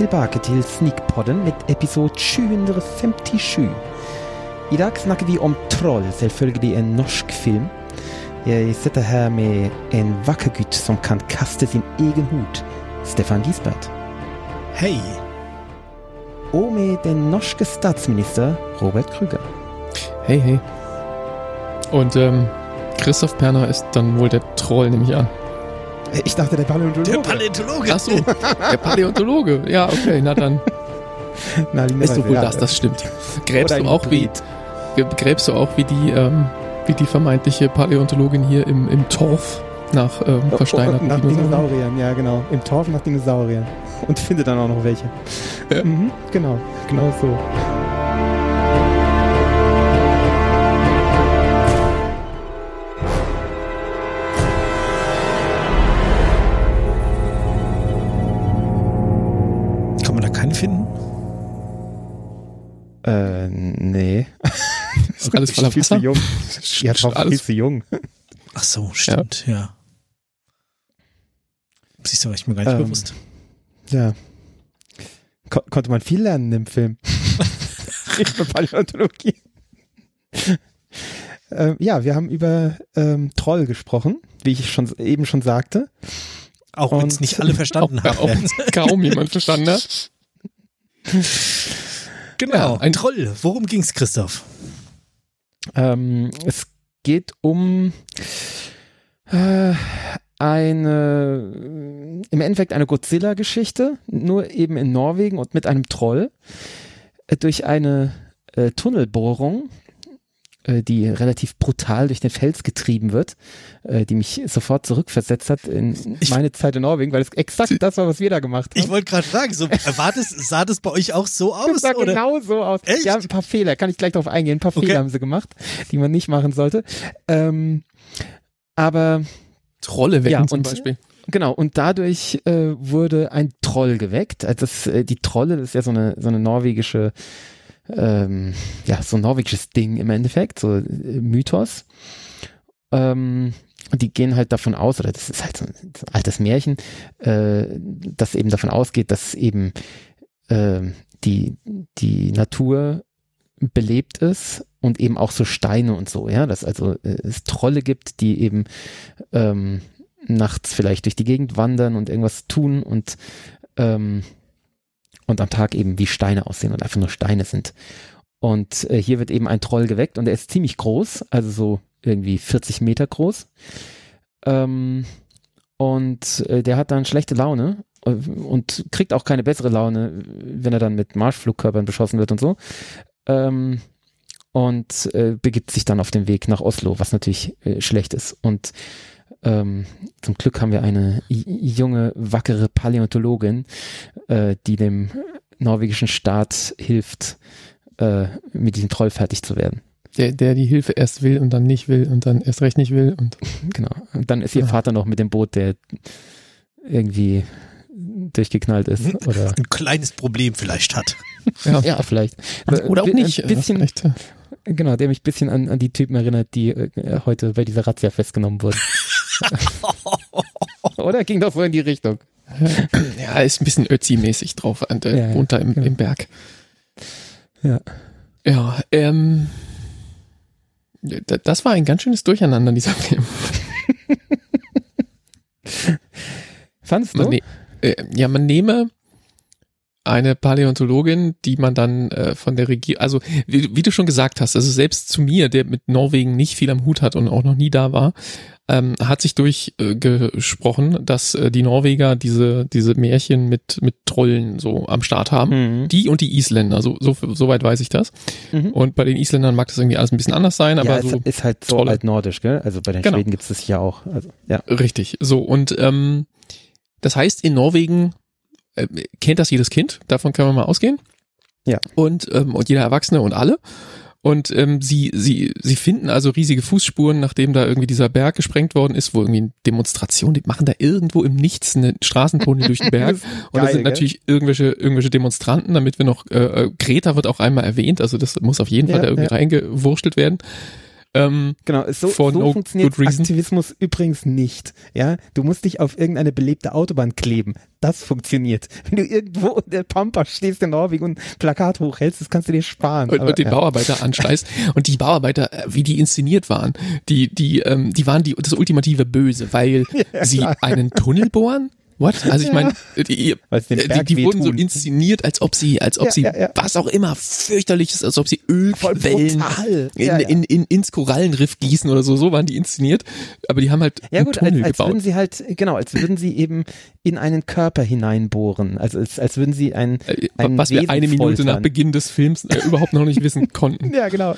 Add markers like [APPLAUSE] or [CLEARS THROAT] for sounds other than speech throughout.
Tilbake til Sneakpodden med episode 757. I dag snakker vi om Troll, selvfølgelig en norsk film. Jeg sitter her med en vakker gutt som kan kaste sin egen hud, Stefan Gisbert. Hej! Og med den norske statsminister Robert Krüger. Hey, hey. Und ähm, Christoph Perner ist dann wohl der Troll, nehme ich an. Ich dachte, der Paläontologe. Der Paläontologe! Ach so, der Paläontologe. Ja, okay, na dann [LAUGHS] Na, die ist doch wohl das, das stimmt. Gräbst du auch wie, gräbst du auch wie die, ähm, wie die vermeintliche Paläontologin hier im, im Torf nach ähm, versteinerten Nach Dinosauriern? Dinosauriern, ja genau. Im Torf nach Dinosauriern. Und findet dann auch noch welche. Ja. Mhm, genau, genau so. Ist alles voller viel zu Wasser? jung. [LAUGHS] Ja, viel Alles- zu jung. Ach so, stimmt, ja. Siehst du, war ich mir gar nicht Ähm, bewusst. Ja. Ko konnte man viel lernen im Film. [LAUGHS] Über Paläontologie. ähm, ja, wir haben über ähm, Troll gesprochen, wie ich schon eben schon sagte. Auch wenn es nicht alle verstanden [LAUGHS] auch, haben. auch kaum jemand verstanden hat. Genau, Ja, ein ein- Troll. Worum ging's, Christoph? Ähm, es geht um äh, eine, im Endeffekt eine Godzilla-Geschichte, nur eben in Norwegen und mit einem Troll. Äh, durch eine äh, Tunnelbohrung, die relativ brutal durch den Fels getrieben wird, äh, die mich sofort zurückversetzt hat in Ich- meine Zeit in Norwegen, weil es exakt das war, was wir da gemacht haben. Ich wollte gerade fragen, so, war das, sah das bei euch auch so Das aus? sah Oder? genau so aus. Echt? Ja, ein paar Fehler, kann ich gleich darauf eingehen. Ein paar Okay. Fehler haben sie gemacht, die man nicht machen sollte. Ähm, aber Trolle wecken Ja, zum und- Beispiel. genau, und dadurch äh, wurde ein Troll geweckt. Also das, äh, die Trolle, das ist ja so eine, so eine norwegische, ähm, ja, so ein norwegisches Ding im Endeffekt, so äh, Mythos. Ähm, die gehen halt davon aus, oder das ist halt so ein, altes Märchen, äh, das eben davon ausgeht, dass eben ähm, die, die Natur belebt ist und eben auch so Steine und so, ja, dass also äh, es Trolle gibt, die eben ähm, nachts vielleicht durch die Gegend wandern und irgendwas tun und ähm, und am Tag eben wie Steine aussehen und einfach nur Steine sind. Und äh, hier wird eben ein Troll geweckt und er ist ziemlich groß, also so irgendwie 40 Meter groß. Ähm, und äh, der hat dann schlechte Laune äh, und kriegt auch keine bessere Laune, wenn er dann mit Marschflugkörpern beschossen wird und so. Ähm, und äh, begibt sich dann auf den Weg nach Oslo, was natürlich äh, schlecht ist. Und ähm, zum Glück haben wir eine junge, wackere Paläontologin, äh, die dem norwegischen Staat hilft, äh, mit diesem Troll fertig zu werden. Der, der die Hilfe erst will und dann nicht will und dann erst recht nicht will. Und [LAUGHS] Genau. Und dann ist ihr Ja. Vater noch mit dem Boot, der irgendwie durchgeknallt ist. Oder, Ein kleines Problem vielleicht hat. [LAUGHS] ja. ja, vielleicht. Oder auch Ein nicht. bisschen, Vielleicht, äh, genau, der mich ein bisschen an, an die Typen erinnert, die äh, heute bei dieser Razzia festgenommen wurden. [LAUGHS] [LAUGHS] Oder ging doch so in die Richtung. [LAUGHS] Ja, ist ein bisschen Ötzi-mäßig drauf, und, äh, Ja, runter im, genau. im Berg. Ja. Ja, ähm, das war ein ganz schönes Durcheinander, dieser Film. [LAUGHS] Fandest du? Man ne äh, ja, man nehme eine Paläontologin, die man dann äh, von der Regierung, also wie, wie du schon gesagt hast, also selbst zu mir, der mit Norwegen nicht viel am Hut hat und auch noch nie da war, ähm, hat sich durchgesprochen, äh, dass äh, die Norweger diese diese Märchen mit mit Trollen so am Start haben. Mhm. Die und die Isländer, so, so soweit weiß ich das. Mhm. Und bei den Isländern mag das irgendwie alles ein bisschen anders sein, aber ja, es so ist halt so Trolle. altnordisch, gell? Also bei den Genau. Schweden gibt es das ja auch. Also, ja. Richtig. So, und ähm, das heißt, in Norwegen äh, kennt das jedes Kind, davon kann man mal ausgehen. Ja. Und, ähm, und jeder Erwachsene und alle. Und ähm, sie, sie, sie finden also riesige Fußspuren, nachdem da irgendwie dieser Berg gesprengt worden ist, wo irgendwie eine Demonstration, die machen da irgendwo im Nichts eine Straßentunnel durch den Berg. Das [LAUGHS] Und da geil, sind gell? natürlich irgendwelche, irgendwelche Demonstranten, damit wir noch, äh, äh, Greta wird auch einmal erwähnt, also das muss auf jeden Ja, Fall da irgendwie ja. reingewurstelt werden. Ähm, Genau, so, so no funktioniert. Aktivismus übrigens nicht. Ja, du musst dich auf irgendeine belebte Autobahn kleben. Das funktioniert. [LAUGHS] Wenn du irgendwo in der Pampa stehst in Norwegen und ein Plakat hochhältst, das kannst du dir sparen. und, Aber, und den ja. Bauarbeiter [LAUGHS] anschleißt. Und die Bauarbeiter, äh, wie die inszeniert waren, die, die, ähm, die waren die, das ultimative Böse, weil [LAUGHS] sie klar. einen Tunnel bohren. What? Also ich meine, [LAUGHS] die, den die, die wurden so inszeniert, als ob sie, als ob Ja, sie ja, ja. was auch immer fürchterliches, als ob sie Voll Ölquellen in. In, in, ins Korallenriff gießen oder so. So waren die inszeniert. Aber die haben halt Ja einen gut, als, Tunnel als gebaut. würden sie halt, genau, als würden sie eben in einen Körper hineinbohren. Also als, als würden sie ein, Äh, ein was wir Wesen eine Minute nach foltern. Beginn des Films äh, überhaupt noch nicht wissen [LAUGHS] konnten. Ja, genau.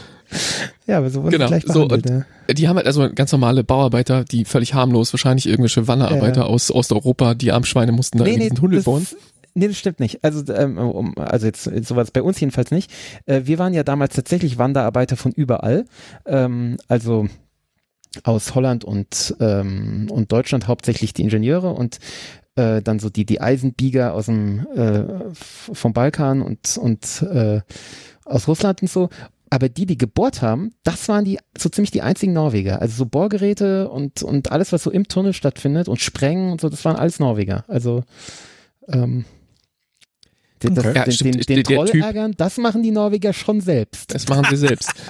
Ja, aber so wurden Genau, gleich so, behandelt. ja. Die haben halt also ganz normale Bauarbeiter, die völlig harmlos, wahrscheinlich irgendwelche Wanderarbeiter Ja, aus Osteuropa, die Armschweine mussten da in diesen Tunnel das, bohren. nee, das stimmt nicht. Also, ähm, also jetzt, so war es bei uns jedenfalls nicht. Äh, wir waren ja damals tatsächlich Wanderarbeiter von überall. Ähm, also aus Holland und, ähm, und Deutschland hauptsächlich die Ingenieure und äh, dann so die, die Eisenbieger aus dem äh, vom Balkan und, und äh, aus Russland und so. Aber die, die gebohrt haben, das waren die so ziemlich die einzigen Norweger. Also so Bohrgeräte und, und alles, was so im Tunnel stattfindet und Sprengen und so, das waren alles Norweger. Also ähm, den, das. Ja, den, stimmt. den, den der Troll Typ- ärgern, das machen die Norweger schon selbst. Das machen sie selbst. [LAUGHS]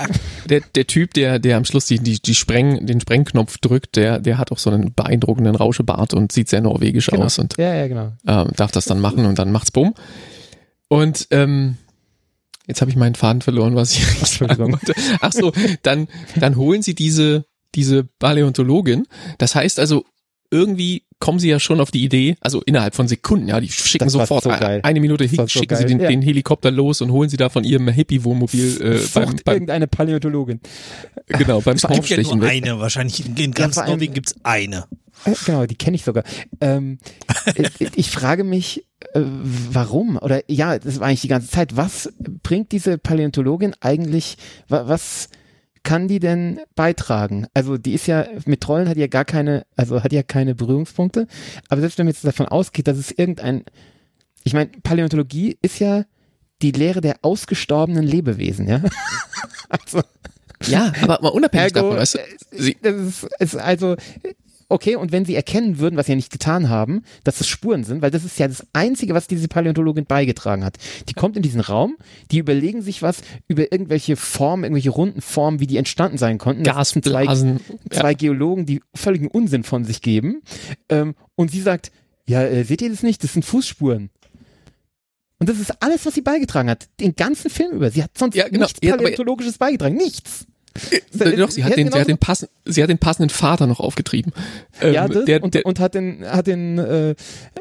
Der, der Typ, der, der am Schluss die, die, die Spreng, den Sprengknopf drückt, der, der hat auch so einen beeindruckenden Rauschebart und sieht sehr norwegisch Genau. aus und Ja, ja, genau. ähm, darf das dann machen und dann macht's bumm. Und ähm, jetzt habe ich meinen Faden verloren, was ich [LAUGHS] sagen Entschuldigung. wollte. Ach so, dann, dann holen sie diese, diese Paläontologin. Das heißt also, irgendwie kommen sie ja schon auf die Idee, also innerhalb von Sekunden, ja, die schicken Das sofort so geil. eine Minute, Das war so schicken sie den, ja. den Helikopter los und holen sie da von ihrem Hippie-Wohnmobil äh, beim, beim, irgendeine Paläontologin. genau, beim [LAUGHS] Es gibt ja eine, wahrscheinlich in, ganz allem- Norwegen gibt's eine. Äh, Genau, die kenne ich sogar. Ähm, [LAUGHS] äh, ich frage mich, äh, warum? Oder ja, das war eigentlich die ganze Zeit. Was bringt diese Paläontologin eigentlich? Wa was kann die denn beitragen? Also die ist ja mit Trollen hat ja gar keine, also hat ja keine Berührungspunkte. Aber selbst wenn man jetzt davon ausgeht, dass es irgendein, ich meine, Paläontologie ist ja die Lehre der ausgestorbenen Lebewesen, ja. [LAUGHS] also Ja, aber mal unabhängig Ergo, davon, weißt du, äh, sie, das ist, ist also okay, und wenn sie erkennen würden, was sie ja nicht getan haben, dass es Spuren sind, weil das ist ja das Einzige, was diese Paläontologin beigetragen hat. Die kommt in diesen Raum, die überlegen sich was über irgendwelche Formen, irgendwelche runden Formen, wie die entstanden sein konnten. Sind zwei, Gasblasen. zwei Geologen, die völligen Unsinn von sich geben. Ähm, und sie sagt, ja, äh, seht ihr das nicht? Das sind Fußspuren. Und das ist alles, was sie beigetragen hat. Den ganzen Film über. Sie hat sonst Ja, genau. nichts Ja, Paläontologisches beigetragen. Nichts. [LAUGHS] Doch, sie hat, den, sie, hat den passen, sie hat den passenden Vater noch aufgetrieben. Ähm, ja, das, der, und, der, und hat den, hat den, äh,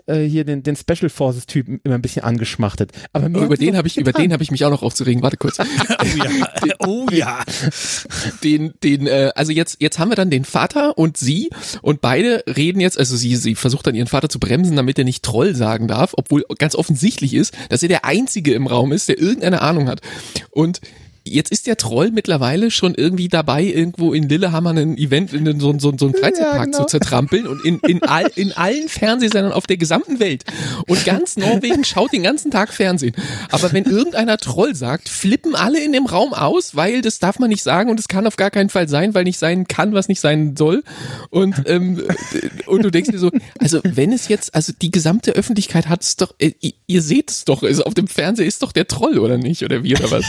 äh, hier den, den Special Forces Typen immer ein bisschen angeschmachtet. Aber über den habe ich, über den habe ich mich auch noch aufzuregen. Warte kurz. [LAUGHS] Oh ja. [LAUGHS] Oh ja. den, den, äh, also jetzt, jetzt haben wir dann den Vater und sie und beide reden jetzt, also sie, sie versucht dann ihren Vater zu bremsen, damit er nicht Troll sagen darf, obwohl ganz offensichtlich ist, dass er der Einzige im Raum ist, der irgendeine Ahnung hat. Und Jetzt ist der Troll mittlerweile schon irgendwie dabei, irgendwo in Lillehammer ein Event in so, so, so einen Freizeitpark Ja, genau. zu zertrampeln und in, in, all, in allen Fernsehsendern auf der gesamten Welt. Und ganz Norwegen schaut den ganzen Tag Fernsehen. Aber wenn irgendeiner Troll sagt, flippen alle in dem Raum aus, weil das darf man nicht sagen und es kann auf gar keinen Fall sein, weil nicht sein kann, was nicht sein soll. Und, ähm, und du denkst dir so, also wenn es jetzt, also die gesamte Öffentlichkeit hat es doch, äh, ihr- ihr seht es doch, also auf dem Fernseher ist doch der Troll, oder nicht? Oder wie oder was?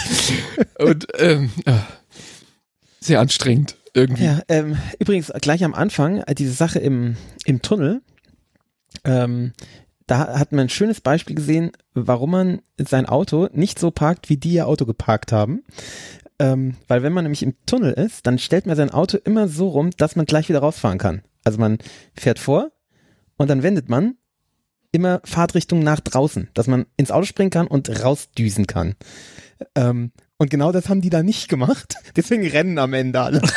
Und ähm, sehr anstrengend irgendwie. Ja, ähm, übrigens gleich am Anfang, äh, diese Sache im, im Tunnel, ähm, da hat man ein schönes Beispiel gesehen, warum man sein Auto nicht so parkt, wie die ihr Auto geparkt haben. Ähm, weil wenn man nämlich im Tunnel ist, dann stellt man sein Auto immer so rum, dass man gleich wieder rausfahren kann. Also man fährt vor und dann wendet man immer Fahrtrichtung nach draußen, dass man ins Auto springen kann und rausdüsen kann. Ähm, und genau das haben die da nicht gemacht. [LAUGHS] Deswegen rennen am Ende alle. [LAUGHS]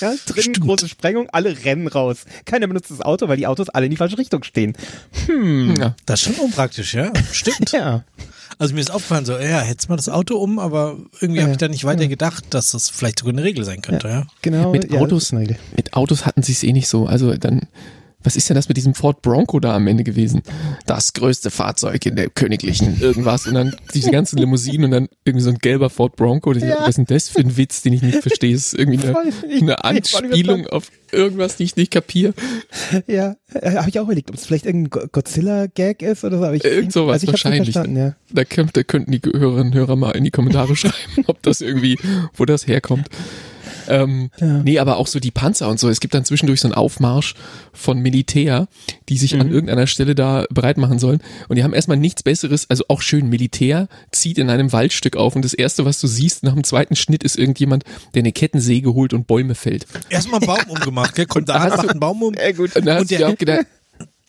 Ja, drin große Sprengung, alle rennen raus. Keiner benutzt das Auto, weil die Autos alle in die falsche Richtung stehen. Hm. Ja. Das ist schon unpraktisch, ja. Stimmt. [LAUGHS] Ja. Also mir ist aufgefallen, so, ja, hättest mal das Auto um, aber irgendwie Ja, habe ich da nicht weiter gedacht, dass das vielleicht sogar eine Regel sein könnte, ja. Genau. Mit ja, Autos-. Mit Autos hatten sie es eh nicht so. Also dann was ist denn das mit diesem Ford Bronco da am Ende gewesen? Das größte Fahrzeug in der königlichen irgendwas und dann diese ganzen Limousinen und dann irgendwie so ein gelber Ford Bronco. Ja. Was ist denn das für ein Witz, den ich nicht verstehe? Es ist irgendwie eine, eine Anspielung auf irgendwas, die ich nicht kapiere. Ja, äh, habe ich auch überlegt, ob es vielleicht irgendein Godzilla-Gag ist oder so. Aber ich, Irgend sowas also ich wahrscheinlich. Ja. Da, könnt, da könnten die Hörerinnen und Hörer mal in die Kommentare [LAUGHS] schreiben, ob das irgendwie, wo das herkommt. Ähm, ja. Nee, aber auch so die Panzer und so. Es gibt dann zwischendurch so einen Aufmarsch von Militär, die sich mhm. an irgendeiner Stelle da bereit machen sollen. Und die haben erstmal nichts Besseres, also auch schön Militär, zieht in einem Waldstück auf und das erste, was du siehst nach dem zweiten Schnitt, ist irgendjemand, der eine Kettensäge holt und Bäume fällt. Erstmal einen Baum umgemacht, gell? Kommt da, macht einen Baum um. Äh, gut. Und, und, der, gedacht,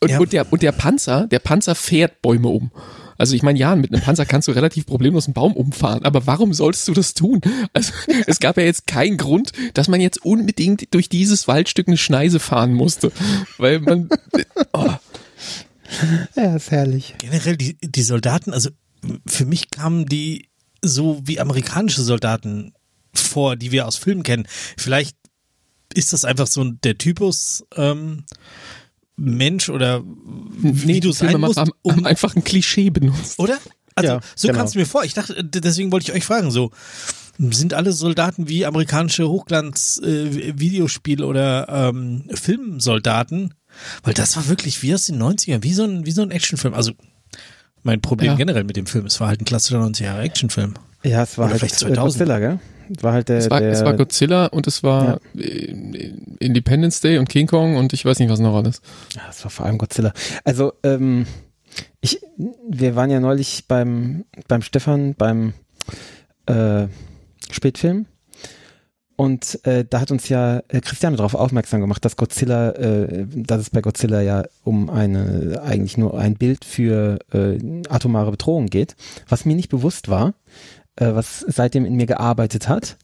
und, ja. und, der, und der Panzer, der Panzer fährt Bäume um. Also ich meine, ja, mit einem Panzer kannst du relativ problemlos einen Baum umfahren, aber warum sollst du das tun? Also [LAUGHS] es gab ja jetzt keinen Grund, dass man jetzt unbedingt durch dieses Waldstück eine Schneise fahren musste, weil man [LAUGHS] oh. Ja, ist herrlich. Generell die, die Soldaten, also für mich kamen die so wie amerikanische Soldaten vor, die wir aus Filmen kennen. Vielleicht ist das einfach so der Typus ähm, Mensch oder wie nee, du sein musst, haben, um haben einfach ein Klischee benutzt. Oder? Also ja, so genau. kamst du mir vor. Ich dachte, deswegen wollte ich euch fragen, so sind alle Soldaten wie amerikanische Hochglanz-Videospiel- äh, oder ähm, Filmsoldaten? Weil das war wirklich wie aus den 90ern, wie so ein, wie so ein Actionfilm. Also mein Problem ja. generell mit dem Film, es war halt ein klassischer 90er Jahre Actionfilm. Ja, es war oder halt 2000. Godzilla, gell? War halt der, es war, der, es war Godzilla und es war ja. Independence Day und King Kong und ich weiß nicht, was noch alles. Ja, es war vor allem Godzilla. Also, ähm, ich, wir waren ja neulich beim, beim Stefan, beim äh, Spätfilm. Und äh, da hat uns ja äh, Christiane darauf aufmerksam gemacht, dass Godzilla, äh, dass es bei Godzilla ja um eine eigentlich nur ein Bild für äh, atomare Bedrohung geht, was mir nicht bewusst war äh, was seitdem in mir gearbeitet hat.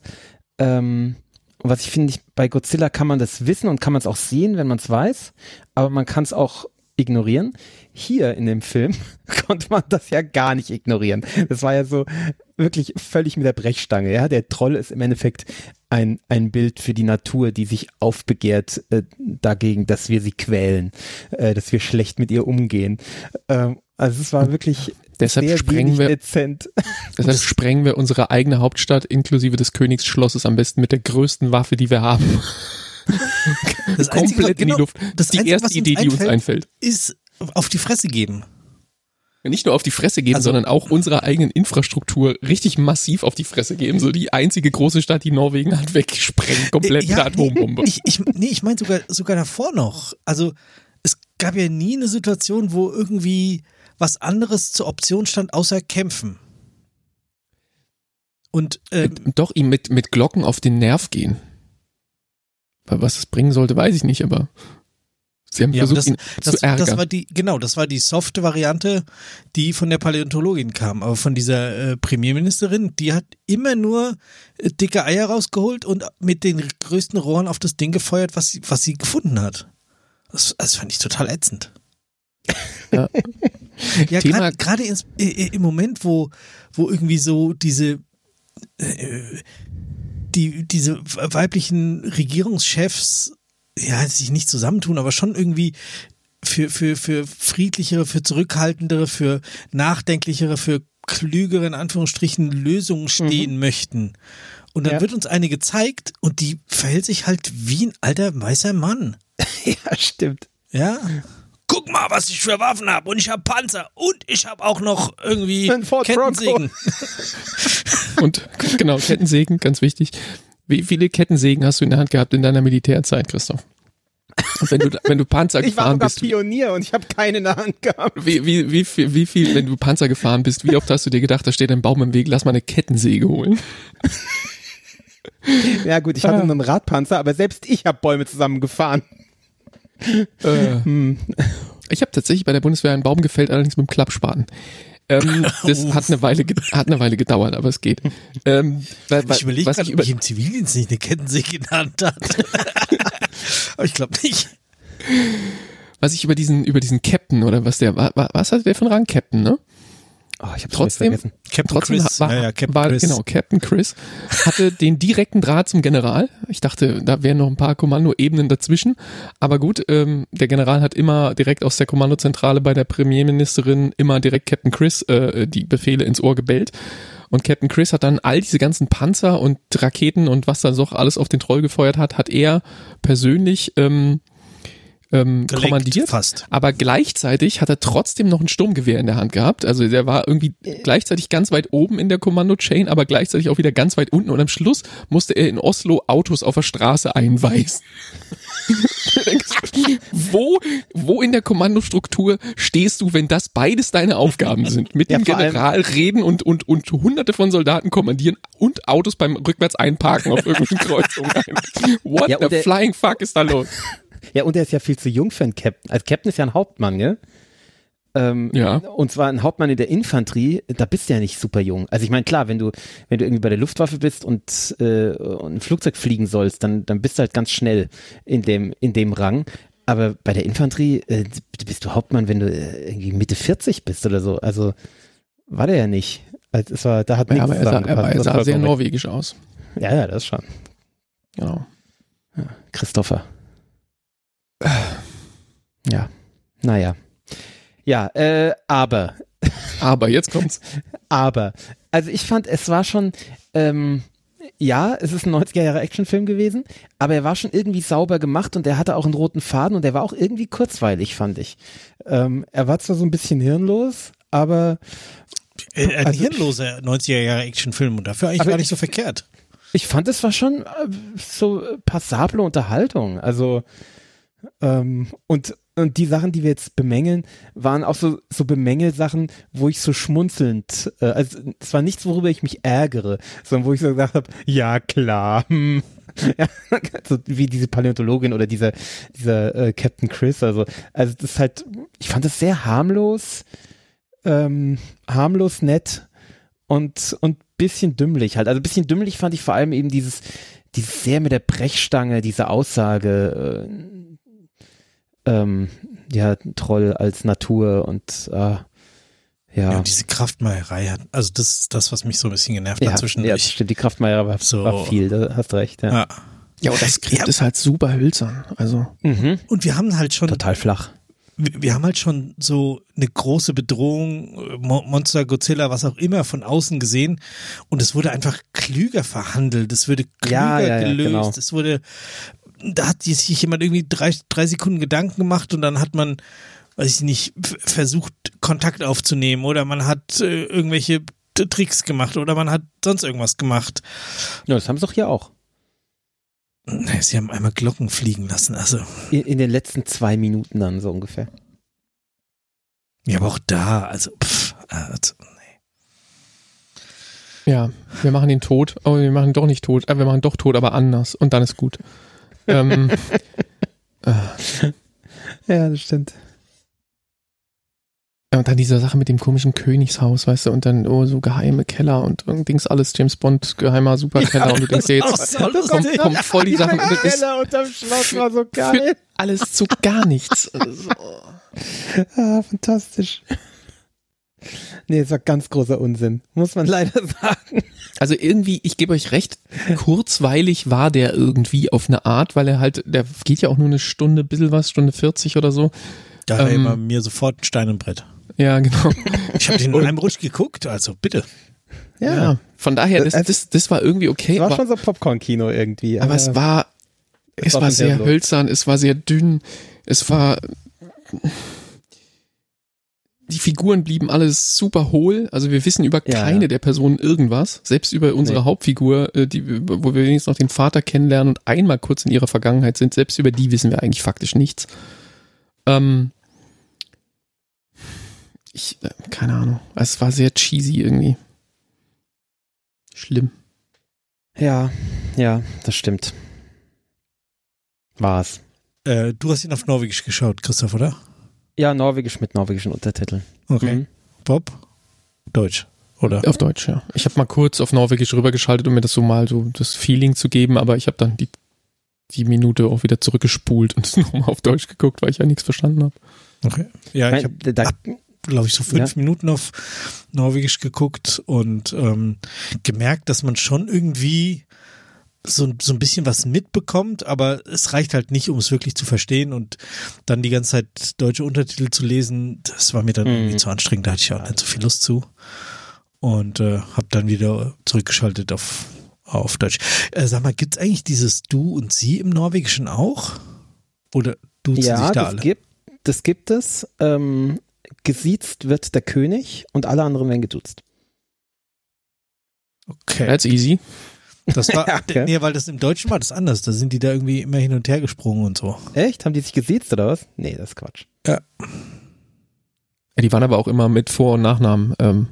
Ähm, und was ich finde, bei Godzilla kann man das wissen und kann man es auch sehen, wenn man es weiß, aber man kann es auch ignorieren. Hier in dem Film [LAUGHS] konnte man das ja gar nicht ignorieren. Das war ja so wirklich völlig mit der Brechstange. Ja, der Troll ist im Endeffekt ein, ein Bild für die Natur, die sich aufbegehrt äh, dagegen, dass wir sie quälen, äh, dass wir schlecht mit ihr umgehen. Ähm, also es war wirklich deshalb sehr sprengen wir, dezent. [LAUGHS] Deshalb sprengen wir unsere eigene Hauptstadt inklusive des Königsschlosses am besten mit der größten Waffe, die wir haben. [LAUGHS] Das Komplett Einzige, genau, in die Luft. Das, ist die Einzige, erste Idee, die uns einfällt. Ist auf die Fresse geben. Nicht nur auf die Fresse geben, also, sondern auch unserer eigenen Infrastruktur richtig massiv auf die Fresse geben. So die einzige große Stadt, die Norwegen hat, wegsprengen, komplett ja, mit der Atombombe. Ich, ich, nee, ich meine sogar, sogar davor noch. Also es gab ja nie eine Situation, wo irgendwie was anderes zur Option stand, außer kämpfen. Und ähm, doch ihm mit, mit Glocken auf den Nerv gehen. Was es bringen sollte, weiß ich nicht, aber sie haben ja, versucht, das, ihn das, zu ärgern. Das war die, genau, das war die softe Variante, die von der Paläontologin kam. Aber von dieser äh, Premierministerin, die hat immer nur äh, dicke Eier rausgeholt und mit den größten Rohren auf das Ding gefeuert, was sie, was sie gefunden hat. Das, das fand ich total ätzend. Ja, ja gerade im Moment, wo, wo irgendwie so diese, äh, die, diese weiblichen Regierungschefs ja, sich nicht zusammentun, aber schon irgendwie für, für, für friedlichere, für zurückhaltendere, für nachdenklichere, für klügere, in Anführungsstrichen, Lösungen stehen mhm. möchten. Und dann ja. wird uns eine gezeigt und die verhält sich halt wie ein alter weißer Mann. [LAUGHS] ja, stimmt. Ja guck mal, was ich für Waffen habe. Und ich habe Panzer. Und ich habe auch noch irgendwie Kettensägen. [LAUGHS] und genau, Kettensägen, ganz wichtig. Wie viele Kettensägen hast du in der Hand gehabt in deiner Militärzeit, Christoph? Und wenn du, wenn du Panzer gefahren [LAUGHS] bist. Ich war Pionier und ich habe keine in der Hand gehabt. Wie, wie, wie, viel, wie viel, wenn du Panzer gefahren bist, wie oft hast du dir gedacht, da steht ein Baum im Weg, lass mal eine Kettensäge holen? [LAUGHS] Ja gut, ich hatte ah. einen Radpanzer, aber selbst ich habe Bäume zusammengefahren. Äh, hm. Ich habe tatsächlich bei der Bundeswehr einen Baum gefällt, allerdings mit dem Klappspaten. Ähm, [LAUGHS] das hat eine Weile hat eine Weile gedauert, aber es geht. Ähm, weil, ich überlege gerade, ob ich im Zivildienst nicht eine Kettensäge Hand hatte. [LAUGHS] aber ich glaube nicht. Was ich über diesen über diesen Captain oder was der was hatte der von Rang Captain, ne? Oh, ich hab's Trotzdem- vergessen. Captain Trotzdem Chris. war, ja, ja, Captain war Chris. genau Captain Chris hatte den direkten Draht zum General. Ich dachte, da wären noch ein paar Kommandoebenen dazwischen, aber gut, ähm, der General hat immer direkt aus der Kommandozentrale bei der Premierministerin immer direkt Captain Chris äh, die Befehle ins Ohr gebellt. Und Captain Chris hat dann all diese ganzen Panzer und Raketen und was da so alles auf den Troll gefeuert hat, hat er persönlich ähm, ähm, Gelenkt kommandiert. fast. Aber gleichzeitig hat er trotzdem noch ein Sturmgewehr in der Hand gehabt. Also der war irgendwie gleichzeitig ganz weit oben in der Kommando-Chain, aber gleichzeitig auch wieder ganz weit unten. Und am Schluss musste er in Oslo Autos auf der Straße einweisen. [LAUGHS] Wo, wo in der Kommandostruktur stehst du, wenn das beides deine Aufgaben sind? Mit Ja, dem General reden und, und, und hunderte von Soldaten kommandieren und Autos beim rückwärts einparken auf irgendwelchen [LAUGHS] Kreuzungen. What Ja, the der- flying fuck ist da los? Ja, und er ist ja viel zu jung für einen Captain. Als Captain ist ja ein Hauptmann, gell? Ähm, Ja. Und zwar ein Hauptmann in der Infanterie, da bist du ja nicht super jung. Also ich meine, klar, wenn du, wenn du irgendwie bei der Luftwaffe bist und, äh, und ein Flugzeug fliegen sollst, dann, dann bist du halt ganz schnell in dem, in dem Rang. Aber bei der Infanterie äh, bist du Hauptmann, wenn du äh, irgendwie Mitte 40 bist oder so. Also war der ja nicht. Also es war, da hat Ja, aber er sah, er, er sah sehr norwegisch aus. Ja, ja, das schon. Genau. Christopher. Ja, naja. Ja, äh, aber, Aber jetzt kommt's. [LAUGHS] aber, also ich fand, es war schon, ähm, ja, es ist ein 90er Jahre Actionfilm gewesen, aber er war schon irgendwie sauber gemacht und er hatte auch einen roten Faden und er war auch irgendwie kurzweilig, fand ich. Ähm, er war zwar so ein bisschen hirnlos, aber Äh, ein Also- hirnloser 90er Jahre Actionfilm und dafür eigentlich gar nicht ich- so verkehrt. ich fand, es war schon äh, so äh, passable Unterhaltung. Also ähm, und und die Sachen, die wir jetzt bemängeln, waren auch so so Bemängelsachen, wo ich so schmunzelnd, äh, also es war nichts, worüber ich mich ärgere, sondern wo ich so gesagt habe, ja klar. Hm. [LAUGHS] Ja, so wie diese Paläontologin oder dieser dieser äh, Captain Chris, also also das ist halt, ich fand das sehr harmlos, ähm, harmlos nett und und bisschen dümmlich halt. Also bisschen dümmlich fand ich vor allem eben dieses dieses sehr mit der Brechstange, diese Aussage, äh, ähm, ja Troll als Natur und äh, Ja, ja, und diese Kraftmeierei hat, also das ist das, was mich so ein bisschen genervt ja, hat ja, zwischendurch. stimmt. Die Kraftmeier war, So. war viel, da hast recht. Ja. Ja. Ja, und das Skript Ja. ist halt super hölzern. Also, Mhm. Und wir haben halt schon, Total flach. wir wir haben halt schon so eine große Bedrohung, Mo- Monster, Godzilla, was auch immer von außen gesehen und es wurde einfach klüger verhandelt, es wurde klüger Ja, ja, ja, gelöst, genau. es wurde, da hat sich jemand irgendwie drei, drei Sekunden Gedanken gemacht und dann hat man, weiß ich nicht, versucht Kontakt aufzunehmen oder man hat äh, irgendwelche Tricks gemacht oder man hat sonst irgendwas gemacht. Ja, das haben sie doch hier auch. Nee, Sie haben einmal Glocken fliegen lassen, also. In, in den letzten zwei Minuten dann so ungefähr. Ja, aber auch da, also, pff, also ja, wir machen ihn tot, aber wir machen ihn doch nicht tot. Äh, wir machen doch tot, aber anders. Und dann ist gut. Ähm, [LAUGHS] Ja, das stimmt. und dann diese Sache mit dem komischen Königshaus, weißt du, und dann oh, so geheime Keller und irgendwas alles James Bond, geheimer Superkeller. und du denkst dir jetzt, kommt, kommt voll die Sachen. Und das ist unterm Schloss war so für alles zu gar nichts. Also, [LAUGHS] Ah, fantastisch. Nee, es war ganz großer Unsinn. Muss man leider sagen. Also irgendwie, ich gebe euch recht, kurzweilig war der irgendwie auf eine Art, weil er halt, der geht ja auch nur eine Stunde, bisschen was, Stunde 40 oder so. da hat er Ähm, immer mir sofort ein Stein im Brett. Ja, genau. Ich habe den in einem Rutsch geguckt, also bitte. Ja. Von daher, das, Also- das, das war irgendwie okay, Es war aber, schon so Popcorn-Kino irgendwie. aber es war, es war sehr sehr hölzern, es war sehr dünn, es war, die Figuren blieben alles super hohl, also wir wissen über Ja, keine ja. der Personen irgendwas, selbst über unsere Nee. Hauptfigur, äh, die, wo wir wenigstens noch den Vater kennenlernen und einmal kurz in ihrer Vergangenheit sind, selbst über die wissen wir eigentlich faktisch nichts. Ähm, ich, äh, keine Ahnung, es war sehr cheesy irgendwie. Schlimm. Ja, ja, das stimmt. War's. Äh, du hast ihn auf Norwegisch geschaut, Christoph, oder? Ja, Norwegisch mit norwegischen Untertiteln. Okay. Mhm. Bob? Deutsch, oder? Auf Deutsch, ja. Ich habe mal kurz auf Norwegisch rübergeschaltet, um mir das so mal so das Feeling zu geben, aber ich habe dann die, die Minute auch wieder zurückgespult und es [LAUGHS] nochmal auf Deutsch geguckt, weil ich ja nichts verstanden habe. Okay. Ja, ich Mein, hab, da, ab- glaube ich, so fünf ja. Minuten auf Norwegisch geguckt und ähm, gemerkt, dass man schon irgendwie so, so ein bisschen was mitbekommt, aber es reicht halt nicht, um es wirklich zu verstehen und dann die ganze Zeit deutsche Untertitel zu lesen, das war mir dann mhm. irgendwie zu anstrengend, da hatte ich auch nicht so viel Lust zu und äh, habe dann wieder zurückgeschaltet auf auf Deutsch. Äh, sag mal, gibt's eigentlich dieses Du und Sie im Norwegischen auch? Oder duzen ja, sich da das alle? Gibt, das gibt es. Ähm, gesiezt wird der König und alle anderen werden geduzt. Okay. That's easy. Das war, [LAUGHS] Okay. nee, weil das im Deutschen war das anders. Da sind die da irgendwie immer hin und her gesprungen und so. Echt? Haben die sich gesiezt oder was? Nee, das ist Quatsch. Ja, die waren aber auch immer mit Vor- und Nachnamen ähm,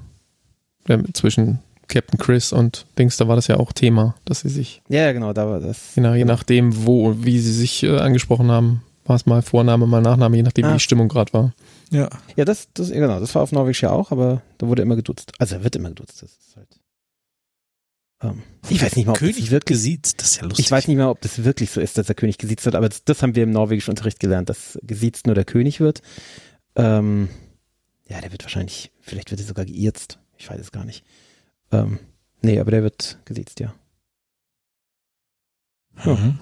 ja, zwischen Captain Chris und Dings, da war das ja auch Thema, dass sie sich, Ja, ja, genau, da war das. je, nach, je nachdem, wo, wie sie sich äh, angesprochen haben, war es mal Vorname, mal Nachname, je nachdem, Ah. wie die Stimmung gerade war. Ja. Ja, das, das, ja, genau, das war auf Norwegisch ja auch, aber da wurde immer geduzt. Also er wird immer geduzt. Das ist halt. Ähm, ich weiß nicht mal, ob König das wird wirklich. gesiezt. Das ist ja lustig. Ich weiß nicht mal, ob das wirklich so ist, dass der König gesiezt wird, aber das, das haben wir im norwegischen Unterricht gelernt, dass gesiezt nur der König wird. Ähm, ja, der wird wahrscheinlich, vielleicht wird er sogar geirzt. Ich weiß es gar nicht. Ähm, nee, aber der wird gesiezt, ja. Mhm.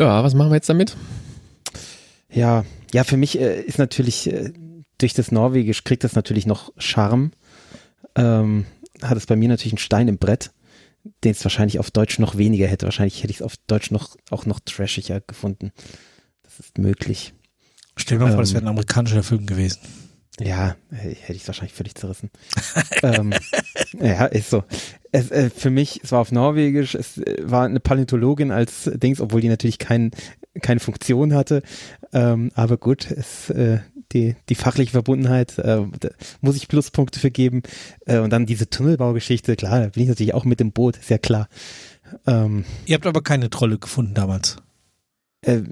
Ja, was machen wir jetzt damit? Ja, ja, für mich äh, ist natürlich äh, durch das Norwegisch kriegt das natürlich noch Charme. Ähm, hat es bei mir natürlich einen Stein im Brett, den es wahrscheinlich auf Deutsch noch weniger hätte. Wahrscheinlich hätte ich es auf Deutsch noch auch noch trashiger gefunden. Das ist möglich. Stell dir mal vor, das Ähm. wäre ein amerikanischer Film gewesen. Ja, äh, hätte ich es wahrscheinlich völlig zerrissen. [LAUGHS] ähm, ja, ist so. Es, äh, für mich, es war auf Norwegisch, es äh, war eine Paläontologin als Dings, obwohl die natürlich kein, keine Funktion hatte. Ähm, aber gut, es, äh, die, die fachliche Verbundenheit, äh, da muss ich Pluspunkte für geben. Äh, und dann diese Tunnelbaugeschichte, klar, da bin ich natürlich auch mit im Boot, ist ja klar. Ähm, Ihr habt aber keine Trolle gefunden damals. äh,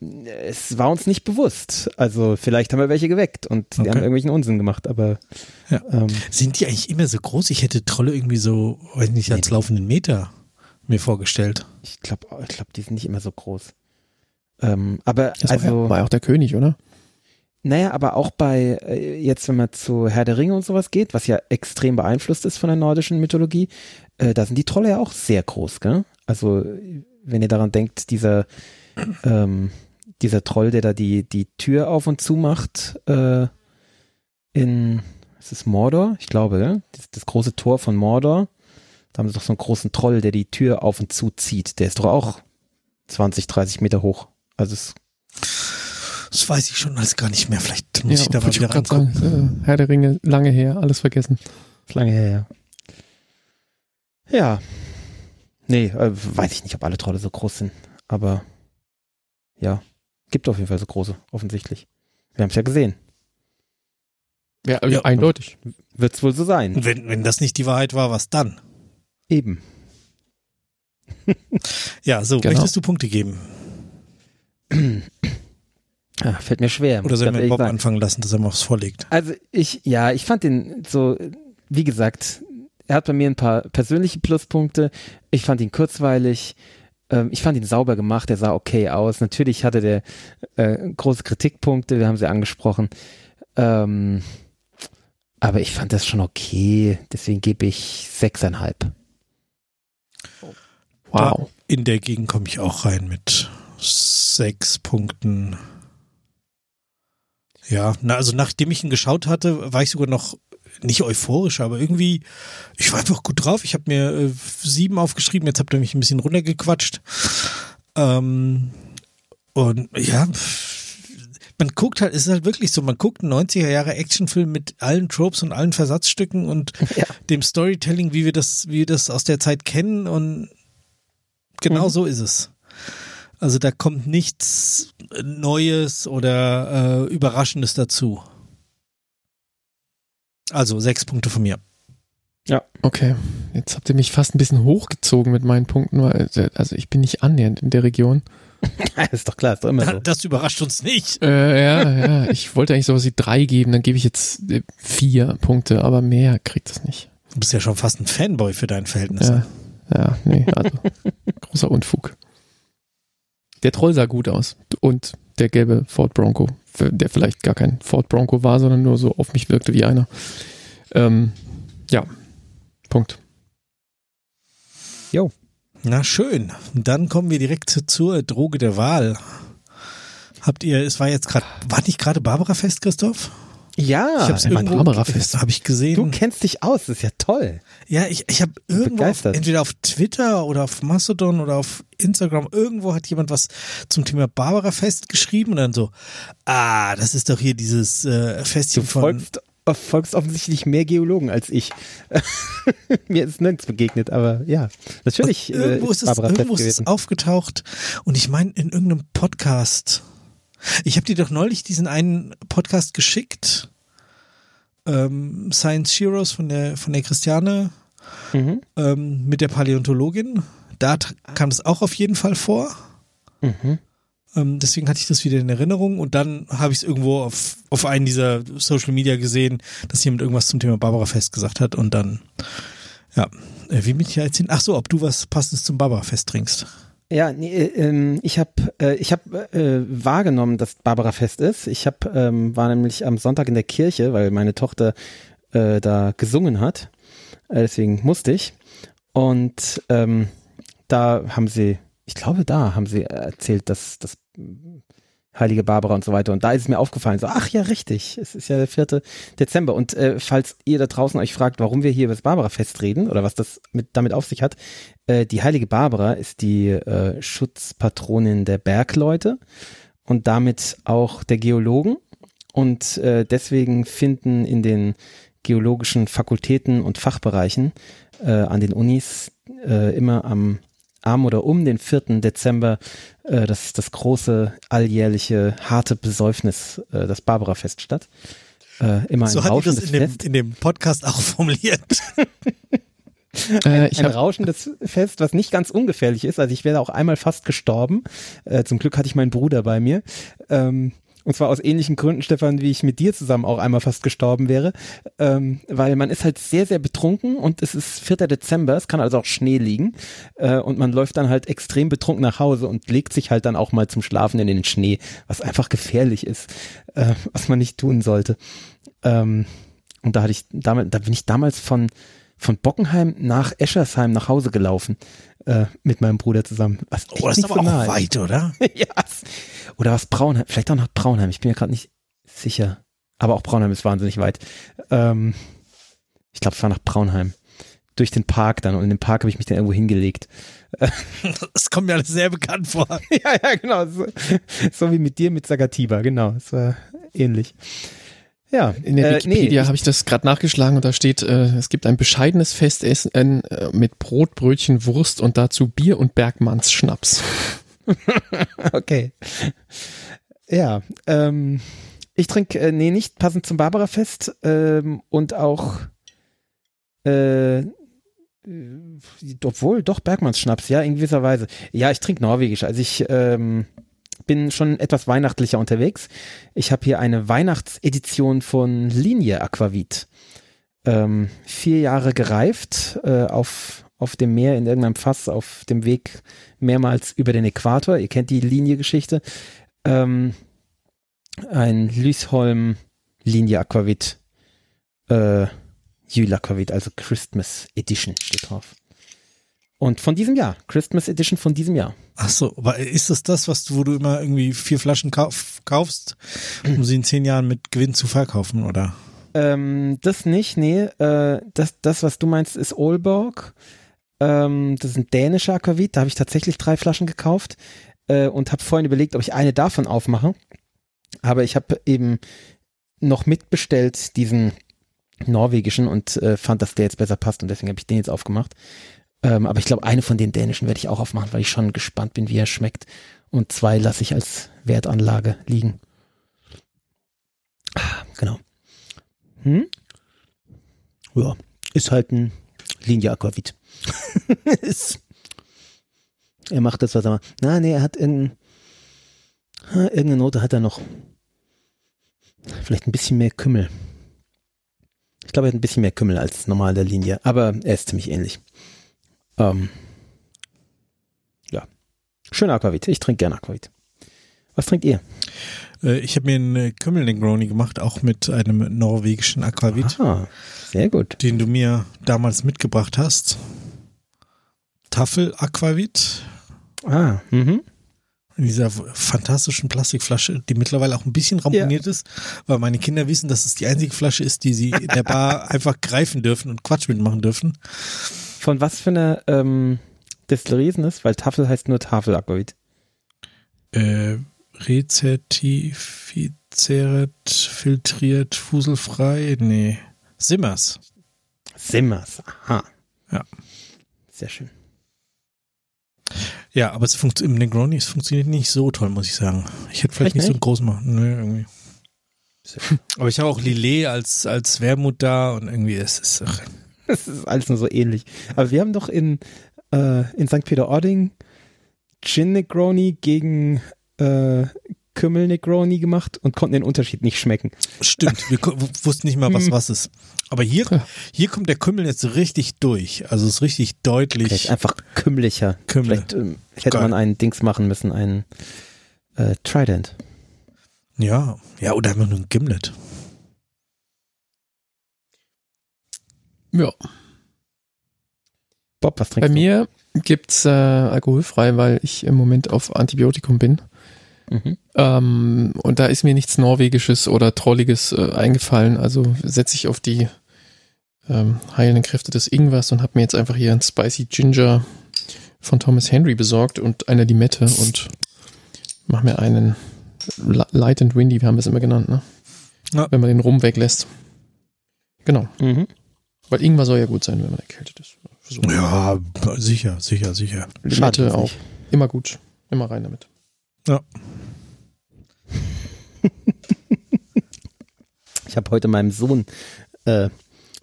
es war uns nicht bewusst. Also vielleicht haben wir welche geweckt und die Okay. haben irgendwelchen Unsinn gemacht, aber Ja. ähm, Sind die eigentlich immer so groß? Ich hätte Trolle irgendwie so, weiß nicht, als Nee. laufenden Meter mir vorgestellt. Ich glaube, ich glaub, die sind nicht immer so groß. Ähm, aber Das also, war, ja, war ja auch der König, oder? Naja, aber auch bei, äh, jetzt wenn man zu Herr der Ringe und sowas geht, was ja extrem beeinflusst ist von der nordischen Mythologie, äh, da sind die Trolle ja auch sehr groß, gell? Also, wenn ihr daran denkt, dieser, ähm, dieser Troll, der da die, die Tür auf und zu macht, äh, in, ist es Mordor? Ich glaube? Das, das große Tor von Mordor. Da haben sie doch so einen großen Troll, der die Tür auf und zu zieht. Der ist doch auch 20, 30 Meter hoch. Also es, Das weiß ich schon alles gar nicht mehr. Vielleicht muss ich da mal wieder rangucken. sagen, Herr der Ringe, lange her, alles vergessen. ist lange her, ja. Ja. Nee, äh, weiß ich nicht, ob alle Trolle so groß sind. Aber ja, gibt auf jeden Fall so große, offensichtlich. Wir haben es ja gesehen. Ja, Ja. eindeutig. Wird es wohl so sein. Wenn, wenn das nicht die Wahrheit war, was dann? Eben. [LAUGHS] Ja, so, Genau. möchtest du Punkte geben? [CLEARS THROAT] Ah, fällt mir schwer. Oder sollen wir Bob anfangen lassen, dass er mal was vorlegt? Also ich, ja, ich fand den so, wie gesagt, er hat bei mir ein paar persönliche Pluspunkte. Ich fand ihn kurzweilig. Ähm, ich fand ihn sauber gemacht. Er sah okay aus. Natürlich hatte der äh, große Kritikpunkte. Wir haben sie angesprochen. Ähm, aber ich fand das schon okay. Deswegen gebe ich sechseinhalb. Wow. In der Gegend komme ich auch rein mit sechs Punkten. Ja, na, also nachdem ich ihn geschaut hatte, war ich sogar noch nicht euphorisch, aber irgendwie, ich war einfach gut drauf. Ich habe mir äh, sieben aufgeschrieben, jetzt habt ihr mich ein bisschen runtergequatscht. Ähm, und ja, man guckt halt, es ist halt wirklich so, man guckt einen 90er Jahre Actionfilm mit allen Tropes und allen Versatzstücken und [LAUGHS] Ja. dem Storytelling, wie wir das, wie wir das aus der Zeit kennen und genau Mhm. so ist es. Also da kommt nichts Neues oder äh, Überraschendes dazu. Also sechs Punkte von mir. Okay, jetzt habt ihr mich fast ein bisschen hochgezogen mit meinen Punkten, weil, also ich bin nicht annähernd in der Region. [LAUGHS] ist doch klar, ist doch immer so. Das überrascht uns nicht. Äh, ja, ja, ich wollte eigentlich sowas wie drei geben, dann gebe ich jetzt äh, vier Punkte, aber mehr kriegt es nicht. Du bist ja schon fast ein Fanboy für deine Verhältnisse. Ja, ja, nee, also [LAUGHS] großer Unfug. Der Troll sah gut aus und der gelbe Ford Bronco, der vielleicht gar kein Ford Bronco war, sondern nur so auf mich wirkte wie einer. Ähm, ja, Punkt. Jo. Na schön. Dann kommen wir direkt zur Droge der Wahl. Habt ihr, es war jetzt gerade, war nicht gerade Barbara Fest, Christoph? Ja, ich hab's mein irgendwo, Barbara-Fest. Habe ich gesehen. du kennst dich aus, das ist ja toll. Ja, ich, ich habe irgendwo, auf, entweder auf Twitter oder auf Mastodon oder auf Instagram, irgendwo hat jemand was zum Thema Barbara Fest geschrieben und dann so, ah, das ist doch hier dieses äh, Du Festchen von. folgst, folgst offensichtlich mehr Geologen als ich. [LAUGHS] Mir ist nirgends begegnet, aber ja, natürlich äh, irgendwo ist, es, Barbara irgendwo ist es aufgetaucht und ich meine in irgendeinem Podcast. Ich habe dir doch neulich diesen einen Podcast geschickt. Ähm, Science Heroes von der von der Christiane Mhm. ähm, mit der Paläontologin. Da t- kam das auch auf jeden Fall vor. Mhm. Ähm, deswegen hatte ich das wieder in Erinnerung und dann habe ich es irgendwo auf, auf einen dieser Social Media gesehen, dass jemand irgendwas zum Thema Barbara Fest gesagt hat und dann, ja, äh, wie bin ich jetzt hin? Ach so, ob du was passendes zum Barbara Fest trinkst. Ja, nee, äh, ähm, ich habe äh, hab, äh, wahrgenommen, dass Barbara Fest ist. Ich hab, ähm, war nämlich am Sonntag in der Kirche, weil meine Tochter äh, da gesungen hat. Äh, deswegen musste ich. Und ähm, da haben sie, ich glaube, da haben sie erzählt, dass das Heilige Barbara und so weiter. Und da ist es mir aufgefallen, so, ach ja, richtig, es ist ja der 4. Dezember. Und äh, falls ihr da draußen euch fragt, warum wir hier über das Barbara-Fest reden oder was das mit, damit auf sich hat, äh, die Heilige Barbara ist die äh, Schutzpatronin der Bergleute und damit auch der Geologen. Und äh, deswegen finden in den geologischen Fakultäten und Fachbereichen äh, an den Unis äh, immer am am oder um den 4. Dezember äh, das, das große alljährliche harte Besäufnis, äh, das Barbara-Fest statt. Äh, immer ein So hat die das rauschendes in dem, Fest. in dem Podcast auch [LAUGHS] formuliert. [LAUGHS] Äh, ich ein rauschendes Fest, was nicht ganz ungefährlich ist. Also ich wäre auch einmal fast gestorben. Äh, zum Glück hatte ich meinen Bruder bei mir. Ähm, und zwar aus ähnlichen Gründen, Stefan, wie ich mit dir zusammen auch einmal fast gestorben wäre. Ähm, weil man ist halt sehr, sehr betrunken und es ist 4. Dezember, es kann also auch Schnee liegen. Äh, und man läuft dann halt extrem betrunken nach Hause und legt sich halt dann auch mal zum Schlafen in den Schnee, was einfach gefährlich ist, äh, was man nicht tun sollte. Ähm, und da hatte ich damals, da bin ich damals von von Bockenheim nach Eschersheim nach Hause gelaufen äh, mit meinem Bruder zusammen. Was Oh, das ist aber auch weit, oder? [LAUGHS] ja. Oder was Braunheim, vielleicht auch nach Braunheim, ich bin mir gerade nicht sicher. Aber auch Braunheim ist wahnsinnig weit. Ähm, ich glaube, es war nach Braunheim. Durch den Park dann und in den Park habe ich mich dann irgendwo hingelegt. [LAUGHS] Das kommt mir alles sehr bekannt vor. [LAUGHS] ja, ja, genau. So, so wie mit dir mit Sagatiba, genau. Es war ähnlich. Ja, In der äh, Wikipedia nee, habe ich das gerade nachgeschlagen und da steht, äh, es gibt ein bescheidenes Festessen äh, mit Brot, Brötchen, Wurst und dazu Bier und Bergmanns Schnaps. [LAUGHS] Okay. Ja, ähm, ich trinke, äh, nee, nicht passend zum Barbara-Fest ähm, und auch, äh, äh, obwohl, doch Bergmanns Schnaps, ja, in gewisser Weise. Ja, ich trinke norwegisch, also ich ähm, bin schon etwas weihnachtlicher unterwegs. Ich habe hier eine Weihnachtsedition von Linie Aquavit. Ähm, vier Jahre gereift äh, auf, auf dem Meer in irgendeinem Fass auf dem Weg mehrmals über den Äquator. Ihr kennt die Linie-Geschichte. Ähm, ein Lysholm Linie Aquavit. Äh, Jule Aquavit, also Christmas Edition steht drauf. Und von diesem Jahr, Christmas Edition von diesem Jahr. Ach so, aber ist das das, was du, wo du immer irgendwie vier Flaschen kauf, kaufst, um sie in zehn Jahren mit Gewinn zu verkaufen, oder? Ähm, das nicht, nee. Äh, das, das, was du meinst, ist Aalborg. Ähm, das ist ein dänischer Aquavit. Da habe ich tatsächlich drei Flaschen gekauft äh, und habe vorhin überlegt, ob ich eine davon aufmache. Aber ich habe eben noch mitbestellt diesen norwegischen und äh, fand, dass der jetzt besser passt und deswegen habe ich den jetzt aufgemacht. Ähm, aber ich glaube, eine von den dänischen werde ich auch aufmachen, weil ich schon gespannt bin, wie er schmeckt. Und zwei lasse ich als Wertanlage liegen. Ah, Genau. Hm? Ja, ist halt ein Linie Aquavit. [LAUGHS] Er macht das, was er macht. Na, nee, er hat irgendein, irgendeine Note hat er noch. Vielleicht ein bisschen mehr Kümmel. Ich glaube, er hat ein bisschen mehr Kümmel als normal der Linie, aber er ist ziemlich ähnlich. Ähm, ja. Schöner Aquavit. Ich trinke gerne Aquavit. Was trinkt ihr? Äh, ich habe mir einen Kümmel Negroni gemacht, auch mit einem norwegischen Aquavit, Ah, sehr gut. den du mir damals mitgebracht hast. Tafel Aquavit Ah, mhm. in dieser fantastischen Plastikflasche, die mittlerweile auch ein bisschen ramponiert ist, weil meine Kinder wissen, dass es die einzige Flasche ist, die sie in der Bar [LAUGHS] einfach greifen dürfen und Quatsch mitmachen dürfen. Von was für einer ähm, Destillerie ist das? Weil Tafel heißt nur Tafel Aquavit. Äh, rezertifiziert, filtriert, fuselfrei, nee. Simmers. Simmers. Aha. Ja. Sehr schön. Ja, aber es funkt im Negroni, es funktioniert nicht so toll, muss ich sagen. Ich hätte vielleicht Echt nicht so groß machen. Nee, irgendwie. Aber ich habe auch Lillet als, als Wermut da und irgendwie ist es. Ach, [LAUGHS] Das ist alles nur so ähnlich. Aber wir haben doch in, äh, in St. Peter-Ording Gin Negroni gegen äh, Kümmel Negroni gemacht und konnten den Unterschied nicht schmecken. stimmt, wir wussten nicht mal, was Hm. was ist. Aber hier, hier kommt der Kümmel jetzt richtig durch. Also es ist richtig deutlich. Vielleicht einfach kümmlicher. Kümmel. Vielleicht ähm, hätte Geil. man einen Dings machen müssen, einen äh, Trident. Ja, ja, oder einfach nur ein Gimlet. Ja. Bob, was Bei trinkst mir gibt's äh, alkoholfrei, weil ich im Moment auf Antibiotikum bin. du? Mhm. Ähm, und da ist mir nichts Norwegisches oder Trolliges äh, eingefallen. Also setze ich auf die ähm, heilenden Kräfte des Ingwers und habe mir jetzt einfach hier ein Spicy Ginger von Thomas Henry besorgt und eine Limette und mache mir einen Li- Light and Windy, wir haben es immer genannt, ne? Ja. Wenn man den Rum weglässt. Genau. Mhm. Weil Ingwer soll ja gut sein, wenn man erkältet ist. So. Ja, sicher, sicher, sicher. Limette uns auch. nicht. Immer gut. Immer rein damit. [LAUGHS] Ich habe heute meinem Sohn äh,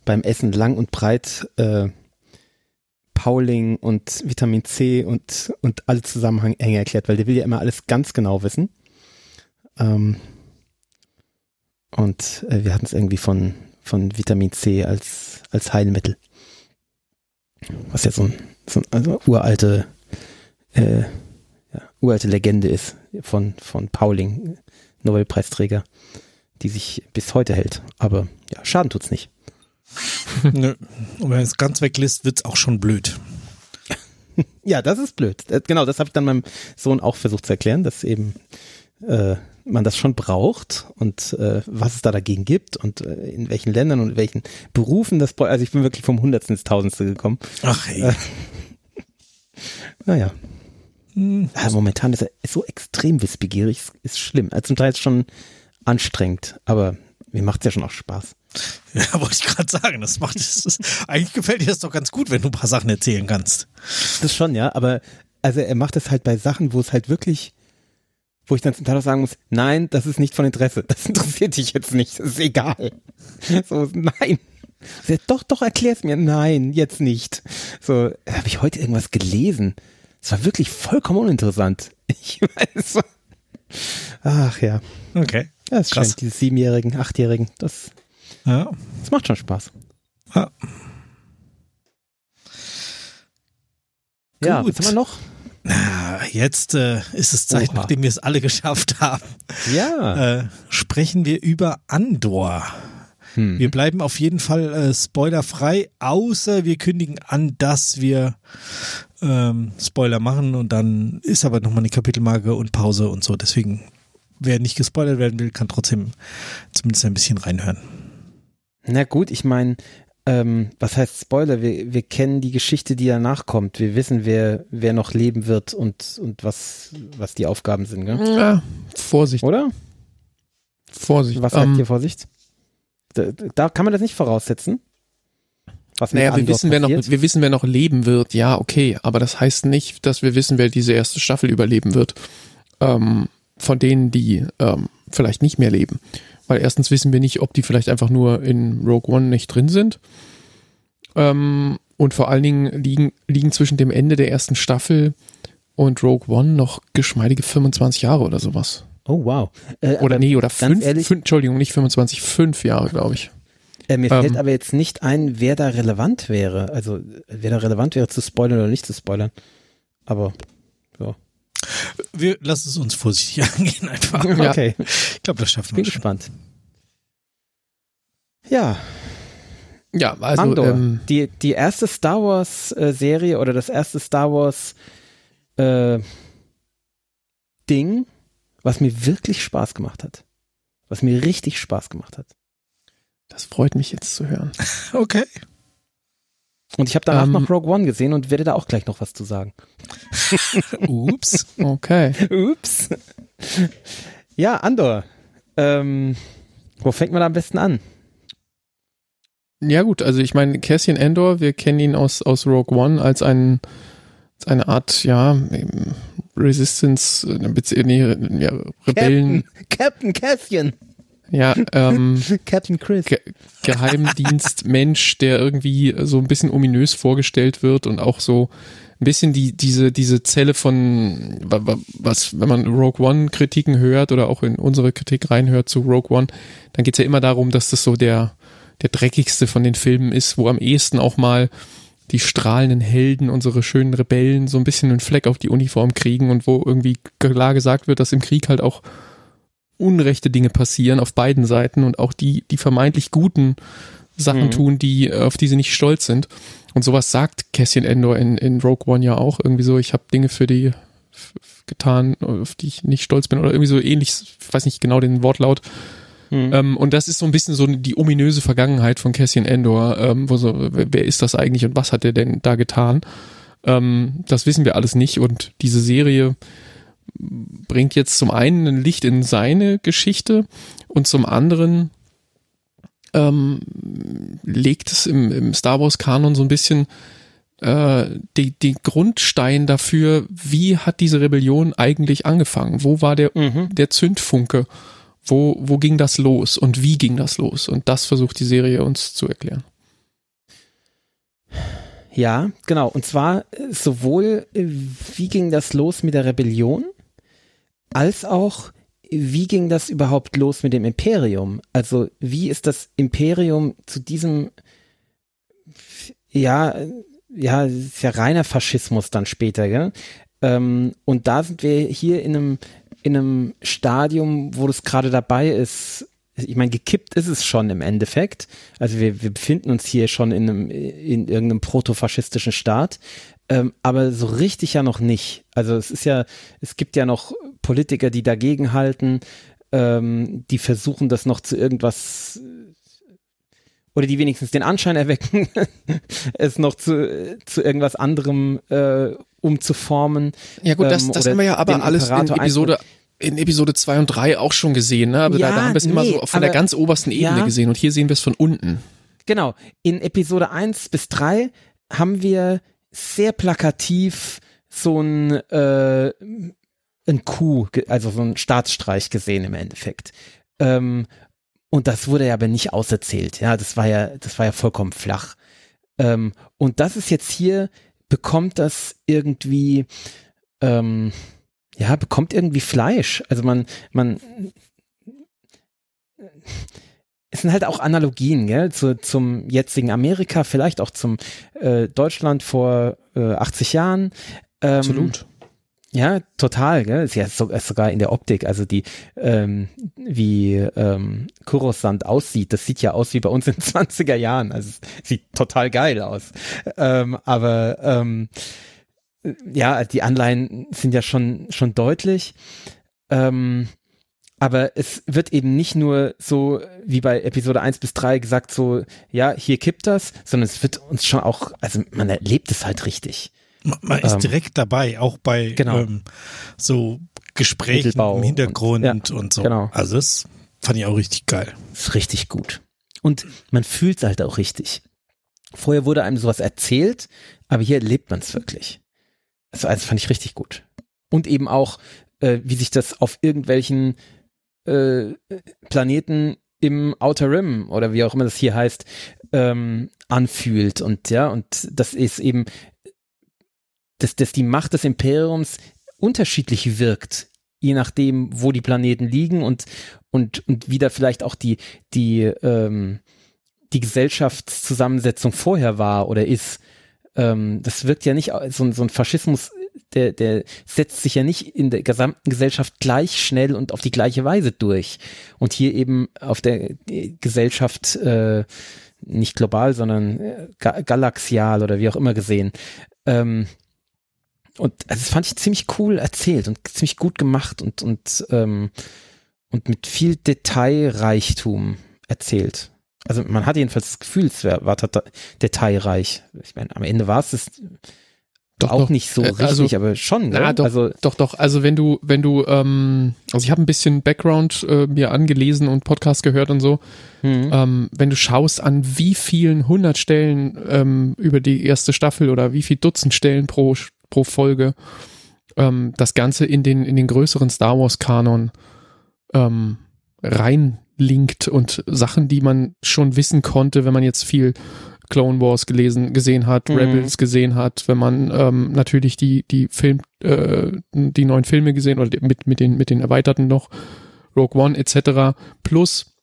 beim Essen lang und breit äh, Pauling und Vitamin C und, und alle Zusammenhänge erklärt, weil der will ja immer alles ganz genau wissen. Ähm, und äh, wir hatten es irgendwie von, von Vitamin C als, als Heilmittel. Was ja so ein, so ein also uralte, äh, ja, uralte Legende ist von, von Pauling, Nobelpreisträger die sich bis heute hält. Aber ja, Schaden tut's nicht. [LAUGHS] Nö. Und wenn es ganz weglässt, wird's auch schon blöd. Ja, das ist blöd. Äh, Genau, das habe ich dann meinem Sohn auch versucht zu erklären, dass eben äh, man das schon braucht und äh, was es da dagegen gibt und äh, in welchen Ländern und in welchen Berufen das. bräu- Also ich bin wirklich vom Hundertsten ins Tausendste gekommen. Ach ey. Äh. Naja, Hm. ja, momentan ist er so extrem wissbegierig, ist, ist schlimm. Also zum Teil ist schon anstrengend, aber mir macht's ja schon auch Spaß. [LAUGHS] Ja, wollte ich gerade sagen, das macht das ist, eigentlich gefällt dir das doch ganz gut, wenn du ein paar Sachen erzählen kannst. Das schon, ja, aber also er macht es halt bei Sachen, wo es halt wirklich, wo ich dann zum Teil auch sagen muss, nein, das ist nicht von Interesse, das interessiert dich jetzt nicht, das ist egal. So, nein. So, doch, doch, erklär's mir. Nein, jetzt nicht. So, habe ich heute irgendwas gelesen? Es war wirklich vollkommen uninteressant. [LAUGHS] Ich weiß. Ach ja. Okay. Ja, es scheint, diese Siebenjährigen, Achtjährigen, das, Ja. das macht schon Spaß. ja. Ja, Gut. was haben wir noch? Na, jetzt äh, ist es Zeit, Oha. nachdem wir es alle geschafft haben, Ja. äh, sprechen wir über Andor. Hm. Wir bleiben auf jeden Fall äh, spoilerfrei, außer wir kündigen an, dass wir ähm, Spoiler machen und dann ist aber nochmal eine Kapitelmarke und Pause und so. Deswegen, wer nicht gespoilert werden will, kann trotzdem zumindest ein bisschen reinhören. Na gut, ich meine, ähm, was heißt Spoiler? Wir, wir kennen die Geschichte, die danach kommt. Wir wissen, wer, wer noch leben wird und, und was, was die Aufgaben sind, gell? Ja, Vorsicht, oder? Vorsicht. Was sagt Ähm, ihr Vorsicht? Da, da kann man das nicht voraussetzen. Was Naja, wir wissen, wer noch, wir wissen, wer noch leben wird. Ja, okay, aber das heißt nicht, dass wir wissen, wer diese erste Staffel überleben wird. Ähm, von denen, die ähm, vielleicht nicht mehr leben. Weil erstens wissen wir nicht, ob die vielleicht einfach nur in Rogue One nicht drin sind. Ähm, und vor allen Dingen liegen, liegen zwischen dem Ende der ersten Staffel und Rogue One noch geschmeidige 25 Jahre oder sowas. Oh, wow. Äh, Oder nee, oder fünf, ehrlich- fünf, Entschuldigung, nicht 25, fünf Jahre, glaube ich. äh, mir ähm, fällt aber jetzt nicht ein, wer da relevant wäre. Also, wer da relevant wäre zu spoilern oder nicht zu spoilern. Aber, ja. Wir lassen es uns vorsichtig [LAUGHS] angehen einfach. Ja. Okay, Ich glaube, das schaffen bin wir schon. gespannt. Ja, Ja, also Andor, ähm, die, die erste Star Wars äh, Serie oder das erste Star Wars äh, Ding, was mir wirklich Spaß gemacht hat. Was mir richtig Spaß gemacht hat. das freut mich jetzt zu hören. [LAUGHS] Okay. Und ich habe danach Ähm, noch Rogue One gesehen und werde da auch gleich noch was zu sagen. [LAUGHS] Ups. Okay. Ups. Ja, Andor. Ähm, wo fängt man da am besten an? Ja gut, also ich meine, Cassian Endor, wir kennen ihn aus, aus Rogue One als, ein, als eine Art, ja, ähm, Resistance, äh, nee, ja, Rebellen, Captain, Captain Cassian. Ja, ähm, [LAUGHS] Captain Chris. Ge Geheimdienstmensch, [LAUGHS] der irgendwie so ein bisschen ominös vorgestellt wird und auch so ein bisschen die, diese, diese Zelle von, wa- wa- was, wenn man Rogue One Kritiken hört oder auch in unsere Kritik reinhört zu Rogue One, dann geht's ja immer darum, dass das so der, der dreckigste von den Filmen ist, wo am ehesten auch mal die strahlenden Helden, unsere schönen Rebellen, so ein bisschen einen Fleck auf die Uniform kriegen und wo irgendwie klar gesagt wird, dass im Krieg halt auch unrechte Dinge passieren auf beiden Seiten und auch die, die vermeintlich guten Sachen Mhm. tun, die, auf die sie nicht stolz sind. Und sowas sagt Cassian Endor in, in Rogue One ja auch irgendwie so, ich habe Dinge für die getan, auf die ich nicht stolz bin oder irgendwie so ähnlich, ich weiß nicht genau den Wortlaut. Hm. Ähm, und das ist so ein bisschen so die ominöse Vergangenheit von Cassian Endor, ähm, wo so, wer wer ist das eigentlich und was hat er denn da getan? Ähm, das wissen wir alles nicht und diese Serie bringt jetzt zum einen ein Licht in seine Geschichte und zum anderen ähm, legt es im, im Star Wars Kanon so ein bisschen äh, die, die Grundstein dafür, wie hat diese Rebellion eigentlich angefangen? Wo war der, Mhm. der Zündfunke? Wo, wo ging das los und wie ging das los? Und das versucht die Serie uns zu erklären. Ja, genau. Und zwar äh, sowohl, äh, wie ging das los mit der Rebellion, als auch, wie ging das überhaupt los mit dem Imperium? Also, wie ist das Imperium zu diesem, ja, ja, ist ja reiner Faschismus dann später, gell? Ähm, und da sind wir hier in einem, in einem Stadium, wo das gerade dabei ist. Ich meine, gekippt ist es schon im Endeffekt. Also wir, wir befinden uns hier schon in einem, in irgendeinem protofaschistischen Staat. Ähm, aber so richtig ja noch nicht. Also es ist ja, es gibt ja noch Politiker, die dagegen halten, ähm, die versuchen das noch zu irgendwas oder die wenigstens den Anschein erwecken, [LAUGHS] es noch zu, zu irgendwas anderem äh, umzuformen. Ja gut, das, Ähm, das haben wir ja aber alles in Episode, in Episode 2 und 3 auch schon gesehen, ne? Aber da, Ja, da haben wir es immer nee, so von der aber- ganz obersten Ebene ja. gesehen und hier sehen wir es von unten. Genau. In Episode 1 bis 3 haben wir sehr plakativ so ein, äh, ein Coup, also so ein Staatsstreich gesehen im Endeffekt. Ähm, und das wurde ja aber nicht auserzählt. Ja, das war ja, das war ja vollkommen flach. Ähm, und das ist jetzt hier, bekommt das irgendwie, ähm, ja, bekommt irgendwie Fleisch. Also man, man, es sind halt auch Analogien, gell, zu, zum jetzigen Amerika, vielleicht auch zum äh, Deutschland vor äh, 80 Jahren. Ähm, Ja, total, gell? Ist ja so, ist sogar in der Optik, also die, ähm, wie ähm, Coruscant aussieht, das sieht ja aus wie bei uns in [LAUGHS] den 20er Jahren. Also sieht total geil aus. Ähm, aber ähm, ja, die Anleihen sind ja schon, schon deutlich. Ähm, aber es wird eben nicht nur so wie bei Episode 1 bis 3 gesagt, so, ja, hier kippt das, sondern es wird uns schon auch, also man erlebt es halt richtig. Man, man ist Ähm, direkt dabei, auch bei genau. ähm, so Gesprächen Mittelbau im Hintergrund und- und, ja, so. genau. Also das fand ich auch richtig geil. ist richtig gut. Und man fühlt es halt auch richtig. Vorher wurde einem sowas erzählt, aber hier erlebt man es wirklich. Also, also fand ich richtig gut. Und eben auch, äh, wie sich das auf irgendwelchen äh, Planeten im Outer Rim oder wie auch immer das hier heißt, ähm, anfühlt. Und ja, und das ist eben, dass, dass die Macht des Imperiums unterschiedlich wirkt, je nachdem, wo die Planeten liegen und und, und wie da vielleicht auch die, die, ähm, die Gesellschaftszusammensetzung vorher war oder ist. Ähm, das wirkt ja nicht, so, so ein Faschismus der, der setzt sich ja nicht in der gesamten Gesellschaft gleich schnell und auf die gleiche Weise durch. Und hier eben auf der äh, Gesellschaft äh, nicht global, sondern äh, ga galaxial oder wie auch immer gesehen. Ähm, und also das fand ich ziemlich cool erzählt und ziemlich gut gemacht und und ähm, und mit viel Detailreichtum erzählt. Also man hat jedenfalls das Gefühl, es war, war detailreich. Ich meine, am Ende war es das doch, auch doch. nicht so äh, richtig, also, aber schon. Ne? Na, doch, also doch, doch. Also wenn du, wenn du, ähm, also ich habe ein bisschen Background äh, mir angelesen und Podcast gehört und so. Mhm. Ähm, wenn du schaust, an wie vielen hundert Stellen ähm, über die erste Staffel oder wie viel Dutzend Stellen pro pro Folge ähm, das Ganze in den in den größeren Star Wars Kanon ähm, reinlinkt und Sachen, die man schon wissen konnte, wenn man jetzt viel Clone Wars gelesen, gesehen hat, mhm. Rebels gesehen hat, wenn man ähm, natürlich die, die Film, äh, die neuen Filme gesehen oder mit, mit den, mit den erweiterten noch, Rogue One etc. Plus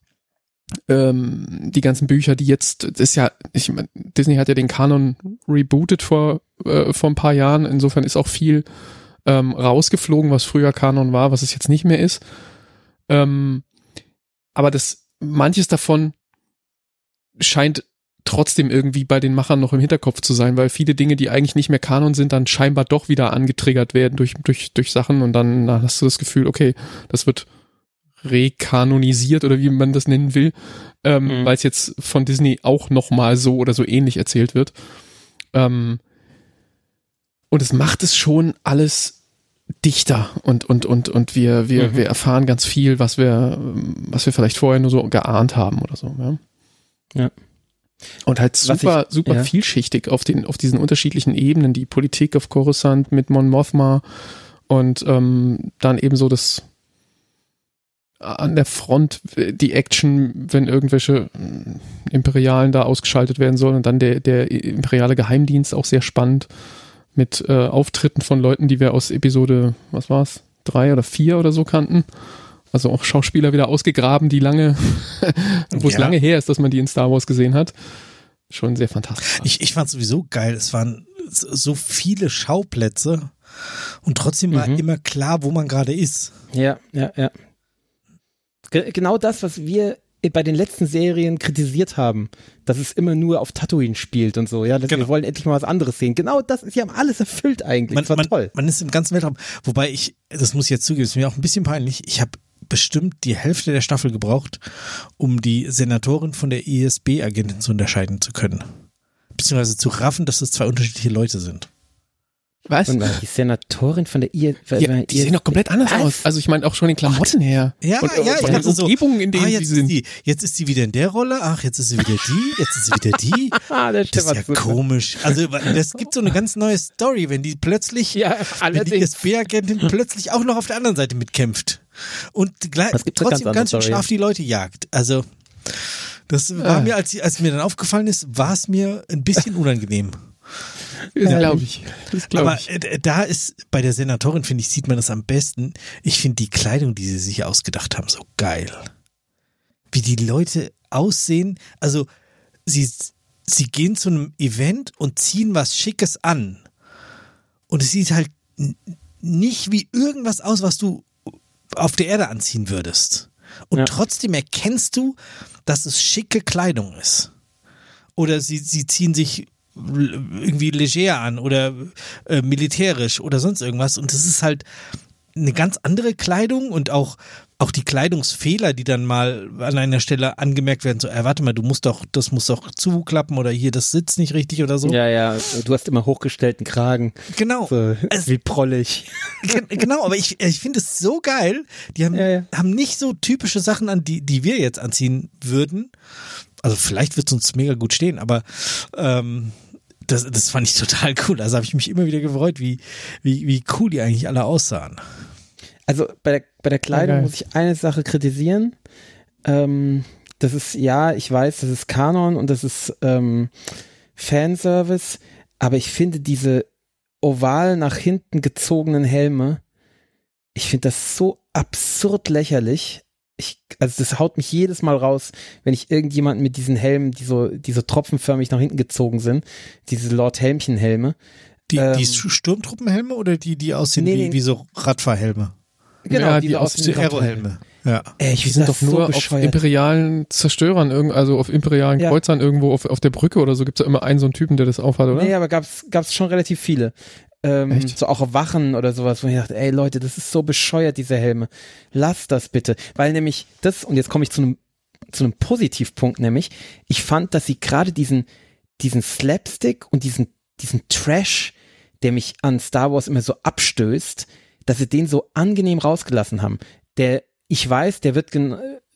ähm, die ganzen Bücher, die jetzt, das ist ja, ich mein, Disney hat ja den Kanon rebootet vor, äh, vor ein paar Jahren, insofern ist auch viel ähm, rausgeflogen, was früher Kanon war, was es jetzt nicht mehr ist. Ähm, aber das, manches davon scheint trotzdem irgendwie bei den Machern noch im Hinterkopf zu sein, weil viele Dinge, die eigentlich nicht mehr Kanon sind, dann scheinbar doch wieder angetriggert werden durch, durch, durch Sachen und dann na, hast du das Gefühl, okay, das wird rekanonisiert oder wie man das nennen will, ähm, mhm. weil es jetzt von Disney auch nochmal so oder so ähnlich erzählt wird. Ähm, und es macht es schon alles dichter und und und und wir wir mhm. wir erfahren ganz viel, was wir was wir vielleicht vorher nur so geahnt haben oder so. Ja. ja. Und halt super, ich, super ja. vielschichtig auf den, auf diesen unterschiedlichen Ebenen, die Politik auf Coruscant mit Mon Mothma und ähm, dann eben so das an der Front die Action, wenn irgendwelche äh, Imperialen da ausgeschaltet werden sollen und dann der, der imperiale Geheimdienst auch sehr spannend mit äh, Auftritten von Leuten, die wir aus Episode, was war's, drei oder vier oder so kannten. Also auch Schauspieler wieder ausgegraben, die lange, [LAUGHS] wo es ja. lange her ist, dass man die in Star Wars gesehen hat. Schon sehr fantastisch. Ich, ich fand sowieso geil. Es waren so viele Schauplätze und trotzdem war mhm. immer klar, wo man gerade ist. Ja, ja, ja. Ge genau das, was wir bei den letzten Serien kritisiert haben, dass es immer nur auf Tatooine spielt und so, ja, dass genau. wir wollen endlich mal was anderes sehen. Genau das, sie haben alles erfüllt eigentlich. Man, das war man, toll. Man ist im ganzen Weltraum, wobei ich, das muss ich jetzt zugeben, ist mir auch ein bisschen peinlich. Ich habe bestimmt die Hälfte der Staffel gebraucht, um die Senatorin von der ISB-Agentin zu unterscheiden zu können. Beziehungsweise zu raffen, dass das zwei unterschiedliche Leute sind. Was? Und die Senatorin von der ISB. Ja, die sehen doch komplett anders Was? aus. Also ich meine auch schon den Klamotten her. Ja, und, ja, und ich Umgebungen, in denen ah, jetzt sie sind. Die, jetzt ist sie wieder in der Rolle. Ach, jetzt ist sie wieder die. Jetzt ist sie wieder die. [LAUGHS] Ah, das, das ist ja komisch. Also das gibt so eine ganz neue Story, wenn die plötzlich, ja, wenn die ISB-Agentin plötzlich auch noch auf der anderen Seite mitkämpft und gleich, trotzdem ganz, ganz schön scharf die Leute jagt. Also das war mir, als, als mir dann aufgefallen ist, war es mir ein bisschen [LAUGHS] unangenehm. Das glaube ich. Das glaub Aber ich. Äh, da ist bei der Senatorin, finde ich, sieht man das am besten. Ich finde die Kleidung, die sie sich ausgedacht haben, so geil. Wie die Leute aussehen. Also, sie, sie gehen zu einem Event und ziehen was Schickes an. Und es sieht halt nicht wie irgendwas aus, was du auf der Erde anziehen würdest. Und ja. trotzdem erkennst du, dass es schicke Kleidung ist. Oder sie, sie ziehen sich irgendwie leger an oder äh, militärisch oder sonst irgendwas. Und das ist halt eine ganz andere Kleidung und auch, auch die Kleidungsfehler, die dann mal an einer Stelle angemerkt werden, so, äh, warte mal, du musst doch, das muss doch zuklappen oder hier, das sitzt nicht richtig oder so. Ja, ja, du hast immer hochgestellten Kragen. Genau. So, es, wie prollig. [LAUGHS] Genau, aber ich, ich finde es so geil. Die haben, ja, ja. haben nicht so typische Sachen an, die, die wir jetzt anziehen würden. Also vielleicht wird es uns mega gut stehen, aber ähm, das, das fand ich total cool. Also habe ich mich immer wieder gefreut, wie, wie, wie cool die eigentlich alle aussahen. Also bei der, bei der Kleidung okay. muss ich eine Sache kritisieren. Ähm, das ist, ja, ich weiß, das ist Kanon und das ist ähm, Fanservice, aber ich finde diese oval nach hinten gezogenen Helme, ich finde das so absurd lächerlich ich, also das haut mich jedes Mal raus, wenn ich irgendjemanden mit diesen Helmen, die so, die so tropfenförmig nach hinten gezogen sind, diese Lord Helmchen Helme, Die, Ähm, die Sturmtruppenhelme oder die, die aussehen Nee, wie, wie so Radfahrhelme? Genau, Ja, die, die aus- wie Aerohelme. Ja. Ey, ich find sind doch nur so auf imperialen Zerstörern, irgend- also auf imperialen Ja. Kreuzern irgendwo auf, auf der Brücke oder so gibt's ja immer einen so einen Typen, der das aufhat, oder? Nee, aber gab's, gab's schon relativ viele. Ähm, Echt? so auch auf Wachen oder sowas, wo ich dachte, ey Leute, das ist so bescheuert, diese Helme. Lasst das bitte. Weil nämlich das, und jetzt komme ich zu einem, zu einem Positivpunkt, nämlich, ich fand, dass sie gerade diesen, diesen Slapstick und diesen, diesen Trash, der mich an Star Wars immer so abstößt, dass sie den so angenehm rausgelassen haben. Der, ich weiß, der wird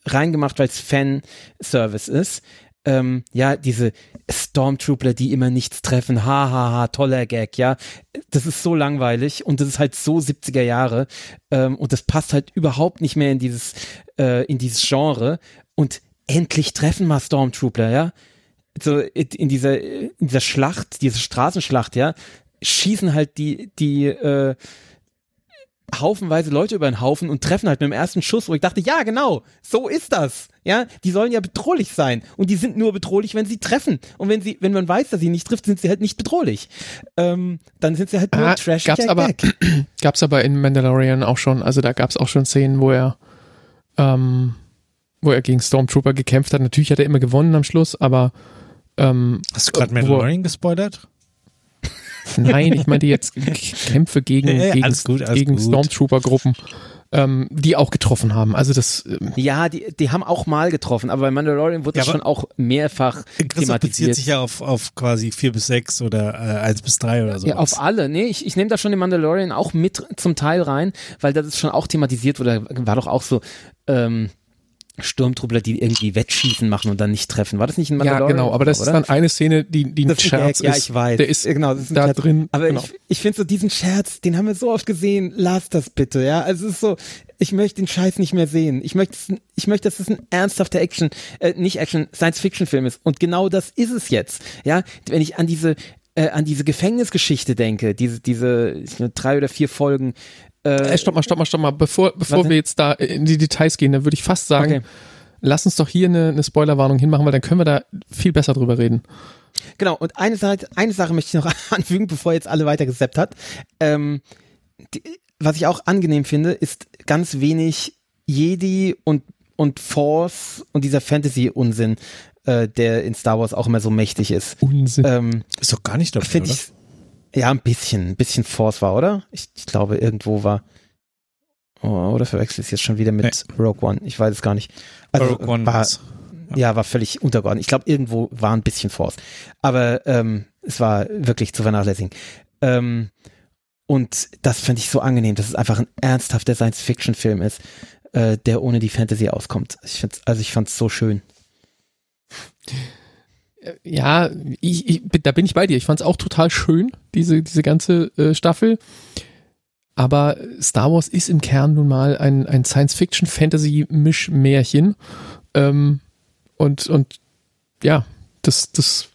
reingemacht, weil es Fanservice ist. Ähm, ja, diese Stormtrooper, die immer nichts treffen, ha, ha, ha, toller Gag, ja. Das ist so langweilig und das ist halt so 70er Jahre ähm, und das passt halt überhaupt nicht mehr in dieses, äh, in dieses Genre und endlich treffen mal Stormtrooper, ja. So in in dieser, in dieser Schlacht, diese Straßenschlacht, ja, schießen halt die, die, äh, haufenweise Leute über den Haufen und treffen halt mit dem ersten Schuss, wo ich dachte, ja, genau, so ist das. Ja, die sollen ja bedrohlich sein und die sind nur bedrohlich, wenn sie treffen. Und wenn sie, wenn man weiß, dass sie nicht trifft, sind sie halt nicht bedrohlich. Ähm, dann sind sie halt nur Ah, trash gab's aber- [CLEARS THROAT] Gab's aber in Mandalorian auch schon, also da gab's auch schon Szenen, wo er, ähm, wo er gegen Stormtrooper gekämpft hat. Natürlich hat er immer gewonnen am Schluss, aber ähm, Hast du gerade Wo- Mandalorian gespoilert? Nein, ich meinte [LAUGHS] jetzt Kämpfe gegen, Ja, gegen, gut, gegen. Stormtrooper-Gruppen, ähm, die auch getroffen haben. Also das, ähm, Ja, die, die haben auch mal getroffen, aber bei Mandalorian wurde Ja, das schon auch mehrfach Christoph bezieht thematisiert. sich ja auf, auf quasi 4 bis 6 oder äh, 1 bis 3 oder so. Ja, auf alle. Nee, ich, ich nehme da schon den Mandalorian auch mit zum Teil rein, weil das ist schon auch thematisiert wurde. War doch auch so ähm, Sturmtruppler, die irgendwie Wettschießen machen und dann nicht treffen. War das nicht ein ja Mandalorian? genau, aber das oder? ist dann eine Szene, die, die ein Das ist Scherz Gag, ja, ist. ich weiß. Der ist genau, das ist da Scherz. drin. Aber genau. ich, ich finde so diesen Scherz, den haben wir so oft gesehen. Lass das bitte, ja. Also es ist so, ich möchte den Scheiß nicht mehr sehen. Ich möchte, ich möchte, dass es ein ernsthafter Action, äh, nicht Action, Science-Fiction-Film ist. Und genau das ist es jetzt. Ja, wenn ich an diese, äh, an diese Gefängnisgeschichte denke, diese, diese drei oder vier Folgen. Äh, stopp mal, stopp mal, stopp mal. Bevor, bevor wir jetzt da in die Details gehen, dann würde ich fast sagen, Okay. lass uns doch hier eine, eine Spoilerwarnung hinmachen, weil dann können wir da viel besser drüber reden. Genau, und eine Sache, eine Sache möchte ich noch [LAUGHS] anfügen, bevor jetzt alle weiter gesappt hat. Ähm, die, was ich auch angenehm finde, ist ganz wenig Jedi und, und Force und dieser Fantasy-Unsinn, äh, der in Star Wars auch immer so mächtig ist. Unsinn. Ähm, Ist doch gar nicht dabei, finde oder? ich, ja, ein bisschen, ein bisschen Force war, oder? Ich, ich glaube, irgendwo war. Oh, oder verwechsel ich es jetzt schon wieder mit Rogue One? Ich weiß es gar nicht. Also, Rogue One war, war's. ja, war völlig untergeordnet. Ich glaube, irgendwo war ein bisschen Force. Aber ähm, es war wirklich zu vernachlässigen. Ähm, und das fand ich so angenehm, dass es einfach ein ernsthafter Science-Fiction-Film ist, äh, der ohne die Fantasy auskommt. Ich find's, also ich fand's so schön. Ja, ich, ich, da bin ich bei dir. Ich fand es auch total schön, diese, diese ganze äh, Staffel. Aber Star Wars ist im Kern nun mal ein, ein Science-Fiction-Fantasy-Mischmärchen. Ähm, und, und ja, das, das,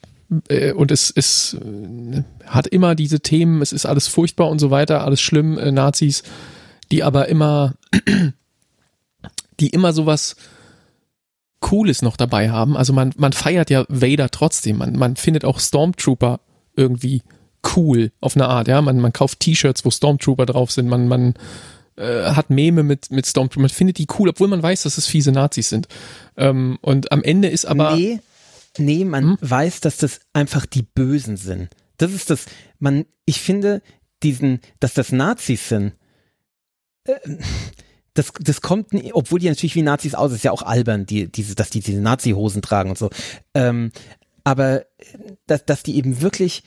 äh, und es, es äh, hat immer diese Themen, es ist alles furchtbar und so weiter, alles schlimm, äh, Nazis, die aber immer, [CLEARS THROAT] die immer sowas Cooles noch dabei haben. Also man, man feiert ja Vader trotzdem. Man, man findet auch Stormtrooper irgendwie cool auf eine Art, ja. Man, man kauft T-Shirts, wo Stormtrooper drauf sind. Man, man äh, hat Meme mit, mit Stormtrooper. Man findet die cool, obwohl man weiß, dass es fiese Nazis sind. Ähm, und am Ende ist aber. nee, nee, man Hm? weiß, dass das einfach die Bösen sind. Das ist das, man, ich finde, diesen, dass das Nazis sind, äh, das, das kommt, obwohl die natürlich wie Nazis aus, ist ja auch albern, die, diese, dass die diese Nazi-Hosen tragen und so. Ähm, aber äh, dass, dass die eben wirklich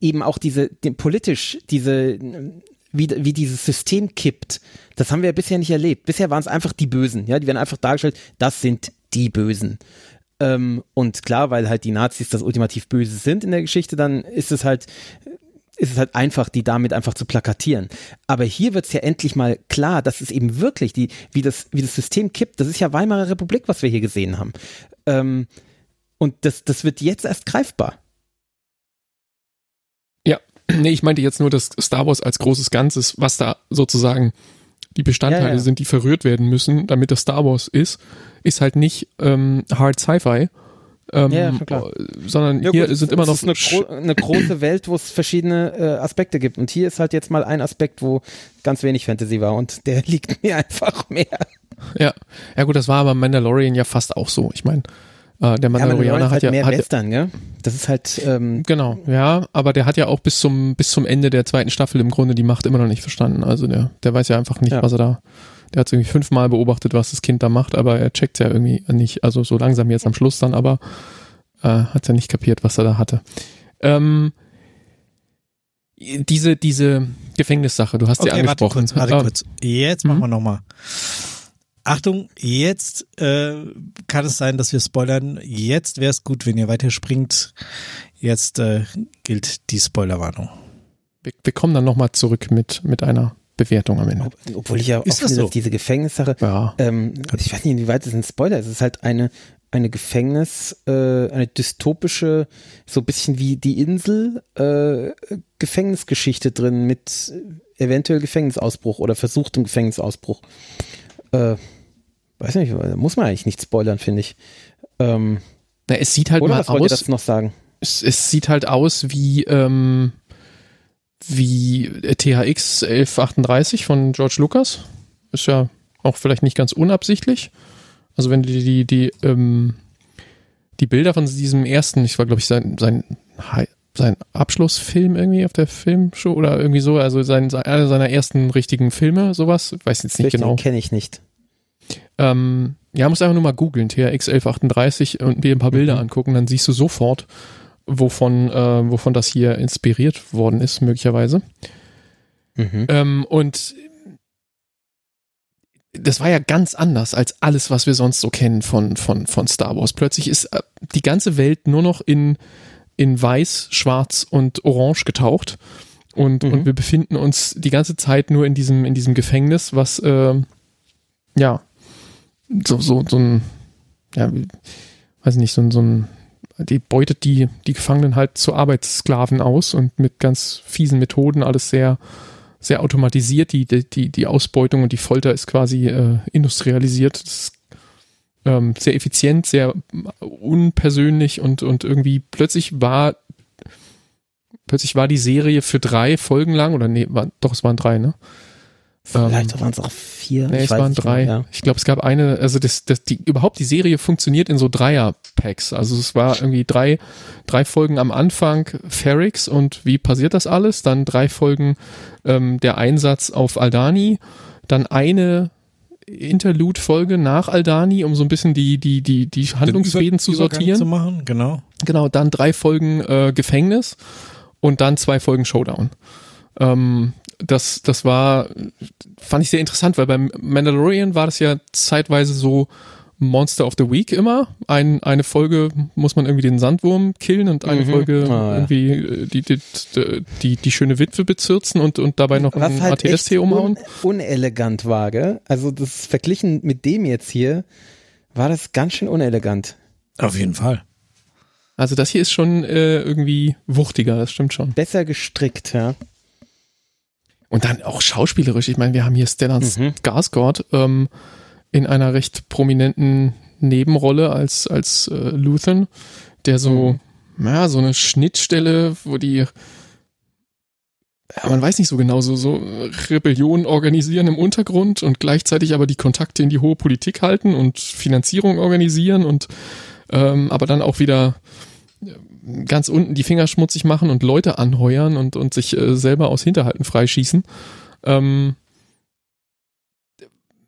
eben auch diese, den, politisch, diese, wie, wie dieses System kippt, das haben wir bisher nicht erlebt. Bisher waren es einfach die Bösen, ja, die werden einfach dargestellt, das sind die Bösen. Ähm, und klar, weil halt die Nazis das ultimativ Böse sind in der Geschichte, dann ist es halt, ist es halt einfach, die damit einfach zu plakatieren. Aber hier wird es ja endlich mal klar, dass es eben wirklich die, wie das, wie das System kippt. Das ist ja Weimarer Republik, was wir hier gesehen haben. Ähm, und das, das wird jetzt erst greifbar. [CLEARS THROAT] Nee, ich meinte jetzt nur das Star Wars als großes Ganzes, was da sozusagen die Bestandteile Ja, ja. sind, die verrührt werden müssen, damit das Star Wars ist, ist halt nicht ähm, Hard Sci-Fi, Ähm, Ja, ja, schon klar. Sondern Ja, hier gut, sind immer noch Es ist eine, gro eine große Welt, wo es verschiedene äh, Aspekte gibt. Und hier ist halt jetzt mal ein Aspekt, wo ganz wenig Fantasy war. Und der [LAUGHS] liegt mir einfach mehr. Ja, ja gut, das war aber Mandalorian ja fast auch so. Ich meine, äh, der Ja, Mandalorianer Mandalorian ist hat halt ja mehr hat, Western, gell? Das ist halt, ähm, genau, ja, aber der hat ja auch bis zum bis zum Ende der zweiten Staffel im Grunde die Macht immer noch nicht verstanden. Also der der weiß ja einfach nicht, Ja. was er da. Der hat irgendwie fünfmal beobachtet, was das Kind da macht, aber er checkt ja irgendwie nicht. Also so langsam jetzt am Schluss dann, aber äh, hat ja nicht kapiert, was er da hatte. Ähm, diese diese Gefängnissache, du hast sie Okay, warte angesprochen. kurz, warte Ah, kurz. Jetzt machen Mhm. wir nochmal. Achtung, jetzt äh, kann es sein, dass wir spoilern. Jetzt wäre es gut, wenn ihr weiterspringt. Jetzt äh, gilt die Spoilerwarnung. wir, wir kommen dann nochmal zurück mit mit einer Bewertung am Ende. ob, obwohl ich ja Ist auch das finde, so? dass diese Gefängnissache, Ja. ähm, ich weiß nicht, inwieweit es ein Spoiler ist. Es ist halt eine, eine Gefängnis, äh, eine dystopische, so ein bisschen wie die Insel, äh, Gefängnisgeschichte drin mit eventuell Gefängnisausbruch oder versuchtem Gefängnisausbruch. Äh, weiß nicht, muss man eigentlich nicht spoilern, finde ich. Ähm, Na, es sieht halt oder mal was wollt ihr aus. dazu noch sagen? Es, es sieht halt aus wie ähm, wie THX 1138 von George Lucas. Ist ja auch vielleicht nicht ganz unabsichtlich. Also wenn du die die die, ähm, die Bilder von diesem ersten, ich war glaube ich sein sein sein Abschlussfilm irgendwie auf der Filmshow oder irgendwie so, also sein, sein einer seiner ersten richtigen Filme, sowas, weiß jetzt nicht Richtig, genau. kenne ich nicht. Ähm, ja, musst einfach nur mal googeln, THX 1138 und dir ein paar Bilder Mhm. angucken, dann siehst du sofort, wovon, äh, wovon das hier inspiriert worden ist, möglicherweise. Mhm. Ähm, und das war ja ganz anders als alles, was wir sonst so kennen von, von, von Star Wars. Plötzlich ist äh, die ganze Welt nur noch in, in weiß, schwarz und orange getaucht. Und, Mhm. und wir befinden uns die ganze Zeit nur in diesem, in diesem Gefängnis, was, äh, ja, so, so, so ein, ja, weiß nicht, so so ein, die beutet die, die Gefangenen halt zu Arbeitssklaven aus und mit ganz fiesen Methoden alles sehr, sehr automatisiert. Die, die, die Ausbeutung und die Folter ist quasi äh, industrialisiert. Ist ähm, sehr effizient, sehr unpersönlich und, und irgendwie plötzlich war plötzlich war die Serie für drei Folgen lang oder nee, war, doch, es waren drei, ne? Vielleicht Ähm, waren es auch vier. Nee, ich es weiß waren drei. mehr, ja. Ich glaube, es gab eine, also das, das, die, überhaupt die Serie funktioniert in so Dreier-Packs. Also es war irgendwie drei, drei Folgen am Anfang Ferrix und wie passiert das alles? Dann drei Folgen ähm, der Einsatz auf Aldani, dann eine Interlude-Folge nach Aldani, um so ein bisschen die, die, die, die Handlungsfäden zu sortieren. Zu machen, genau. Genau, dann drei Folgen äh, Gefängnis und dann zwei Folgen Showdown. Ähm, das, das war, fand ich sehr interessant, weil beim Mandalorian war das ja zeitweise so Monster of the Week immer. Ein, eine Folge muss man irgendwie den Sandwurm killen und eine Mhm. Folge Ah, ja. irgendwie äh, die, die, die, die schöne Witwe bezirzen und, und dabei noch Was ein halt ATST umhauen. un unelegant war, gell? Also das verglichen mit dem jetzt hier, war das ganz schön unelegant. Auf jeden Fall. Also das hier ist schon äh, irgendwie wuchtiger, das stimmt schon. Besser gestrickt, ja. Und dann auch schauspielerisch. Ich meine, wir haben hier Stellan Mhm. Skarsgård ähm, in einer recht prominenten Nebenrolle als als äh, Luthen, der so ja so eine Schnittstelle, wo die ja, man weiß nicht so genau, so, so Rebellionen organisieren im Untergrund und gleichzeitig aber die Kontakte in die hohe Politik halten und Finanzierung organisieren und ähm, aber dann auch wieder ganz unten die Finger schmutzig machen und Leute anheuern und, und sich äh, selber aus Hinterhalten freischießen. Ähm,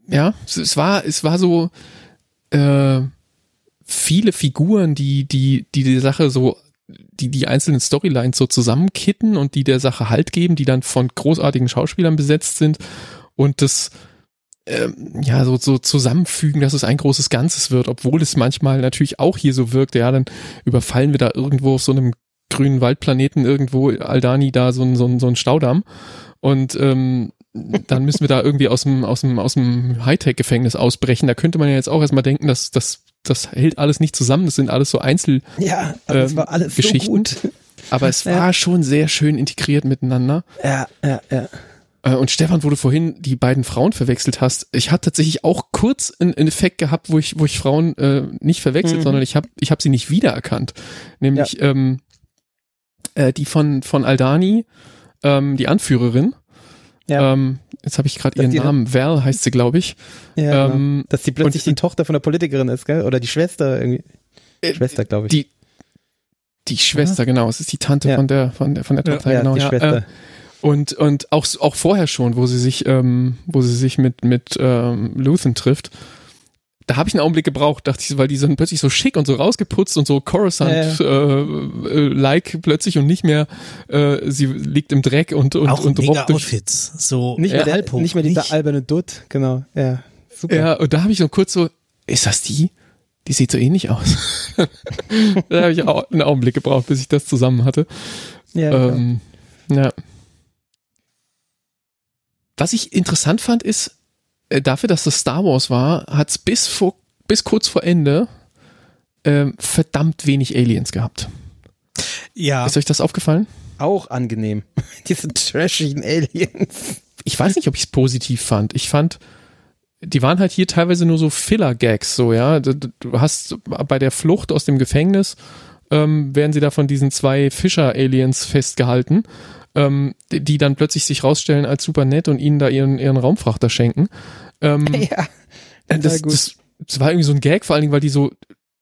ja, es, es war, es war so äh, viele Figuren, die, die, die die Sache so, die die einzelnen Storylines so zusammenkitten und die der Sache Halt geben, die dann von großartigen Schauspielern besetzt sind und das ähm, ja, so, so zusammenfügen, dass es ein großes Ganzes wird, obwohl es manchmal natürlich auch hier so wirkt, ja, dann überfallen wir da irgendwo auf so einem grünen Waldplaneten irgendwo Aldani da so ein, so ein, so ein Staudamm und ähm, dann müssen wir da irgendwie aus dem, aus dem, aus dem Hightech-Gefängnis ausbrechen. Da könnte man ja jetzt auch erstmal denken, dass das, das hält alles nicht zusammen. Das sind alles so Einzel, Ja, aber es Ähm, war alles Geschichten. so gut. aber es Ja. war schon sehr schön integriert miteinander. Ja, ja, ja. Äh, und Stefan, wo du vorhin die beiden Frauen verwechselt hast, ich hatte tatsächlich auch kurz einen, einen Effekt gehabt, wo ich, wo ich Frauen äh, nicht verwechselt, Mhm. sondern ich habe ich hab sie nicht wiedererkannt. Nämlich ähm, äh, die von, von Aldani, ähm, die Anführerin. Ja. Ähm, jetzt habe ich gerade ihren Namen, Val heißt sie, glaube ich. Ja, genau. ähm, Dass sie plötzlich und- die Tochter von der Politikerin ist, gell? Oder die Schwester irgendwie. Äh, Schwester, glaube ich. die die Schwester, genau. Es ist die Tante Ja. von der von der von der Ja. Tochter, ja, genau. die ja, Schwester. Äh, und und auch auch vorher schon, wo sie sich ähm, wo sie sich mit mit ähm, Luthen trifft. Da habe ich einen Augenblick gebraucht, dachte ich, weil die sind plötzlich so schick und so rausgeputzt und so Coruscant Ja, äh, äh, like plötzlich und nicht mehr äh, sie liegt im Dreck und und auch und mega robbt durch Outfits. So nicht, mehr ja, der, nicht mehr dieser nicht- alberne Dutt, genau. Ja, super. Ja, und da habe ich so kurz so, ist das die? Die sieht so ähnlich aus. [LAUGHS] da habe ich auch einen Augenblick gebraucht, bis ich das zusammen hatte. ja, genau. Ähm, ja. Was ich interessant fand, ist, äh, dafür, dass das Star Wars war, hat es bis, vor, bis kurz vor Ende ähm, verdammt wenig Aliens gehabt. ja, Ist euch das aufgefallen? auch angenehm. [LAUGHS] Diese trashigen Aliens. Ich weiß nicht, ob ich es positiv fand. Ich fand, die waren halt hier teilweise nur so Filler-Gags, so, ja. Du, du hast bei der Flucht aus dem Gefängnis, ähm, werden sie da von diesen zwei Fischer-Aliens festgehalten, ähm, die, die dann plötzlich sich rausstellen als super nett und ihnen da ihren, ihren Raumfrachter schenken. Ähm, [LAUGHS] Ja. das, gut. das, das war irgendwie so ein Gag, vor allen Dingen, weil die so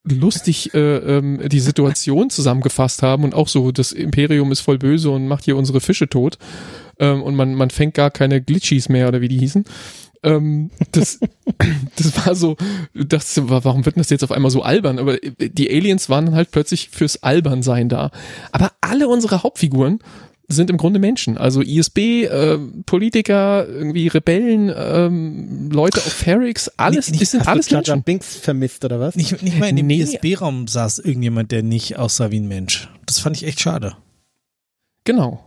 lustig äh, ähm, die Situation [LAUGHS] zusammengefasst haben und auch so, das Imperium ist voll böse und macht hier unsere Fische tot ähm, und man, man fängt gar keine Glitchies mehr oder wie die hießen. Ähm, das, [LAUGHS] das war so, das, warum wird das jetzt auf einmal so albern? Aber die Aliens waren dann halt plötzlich fürs Albernsein da. Aber alle unsere Hauptfiguren sind im Grunde Menschen. Also ISB, äh, Politiker, irgendwie Rebellen, ähm, Leute auf Ferrix, alles, Nicht- nicht- das sind alles du Menschen. Binks vermisst, oder was? nicht, nicht mal in dem Nee. ISB-Raum saß irgendjemand, der nicht aussah wie ein Mensch. Das fand ich echt schade. Genau.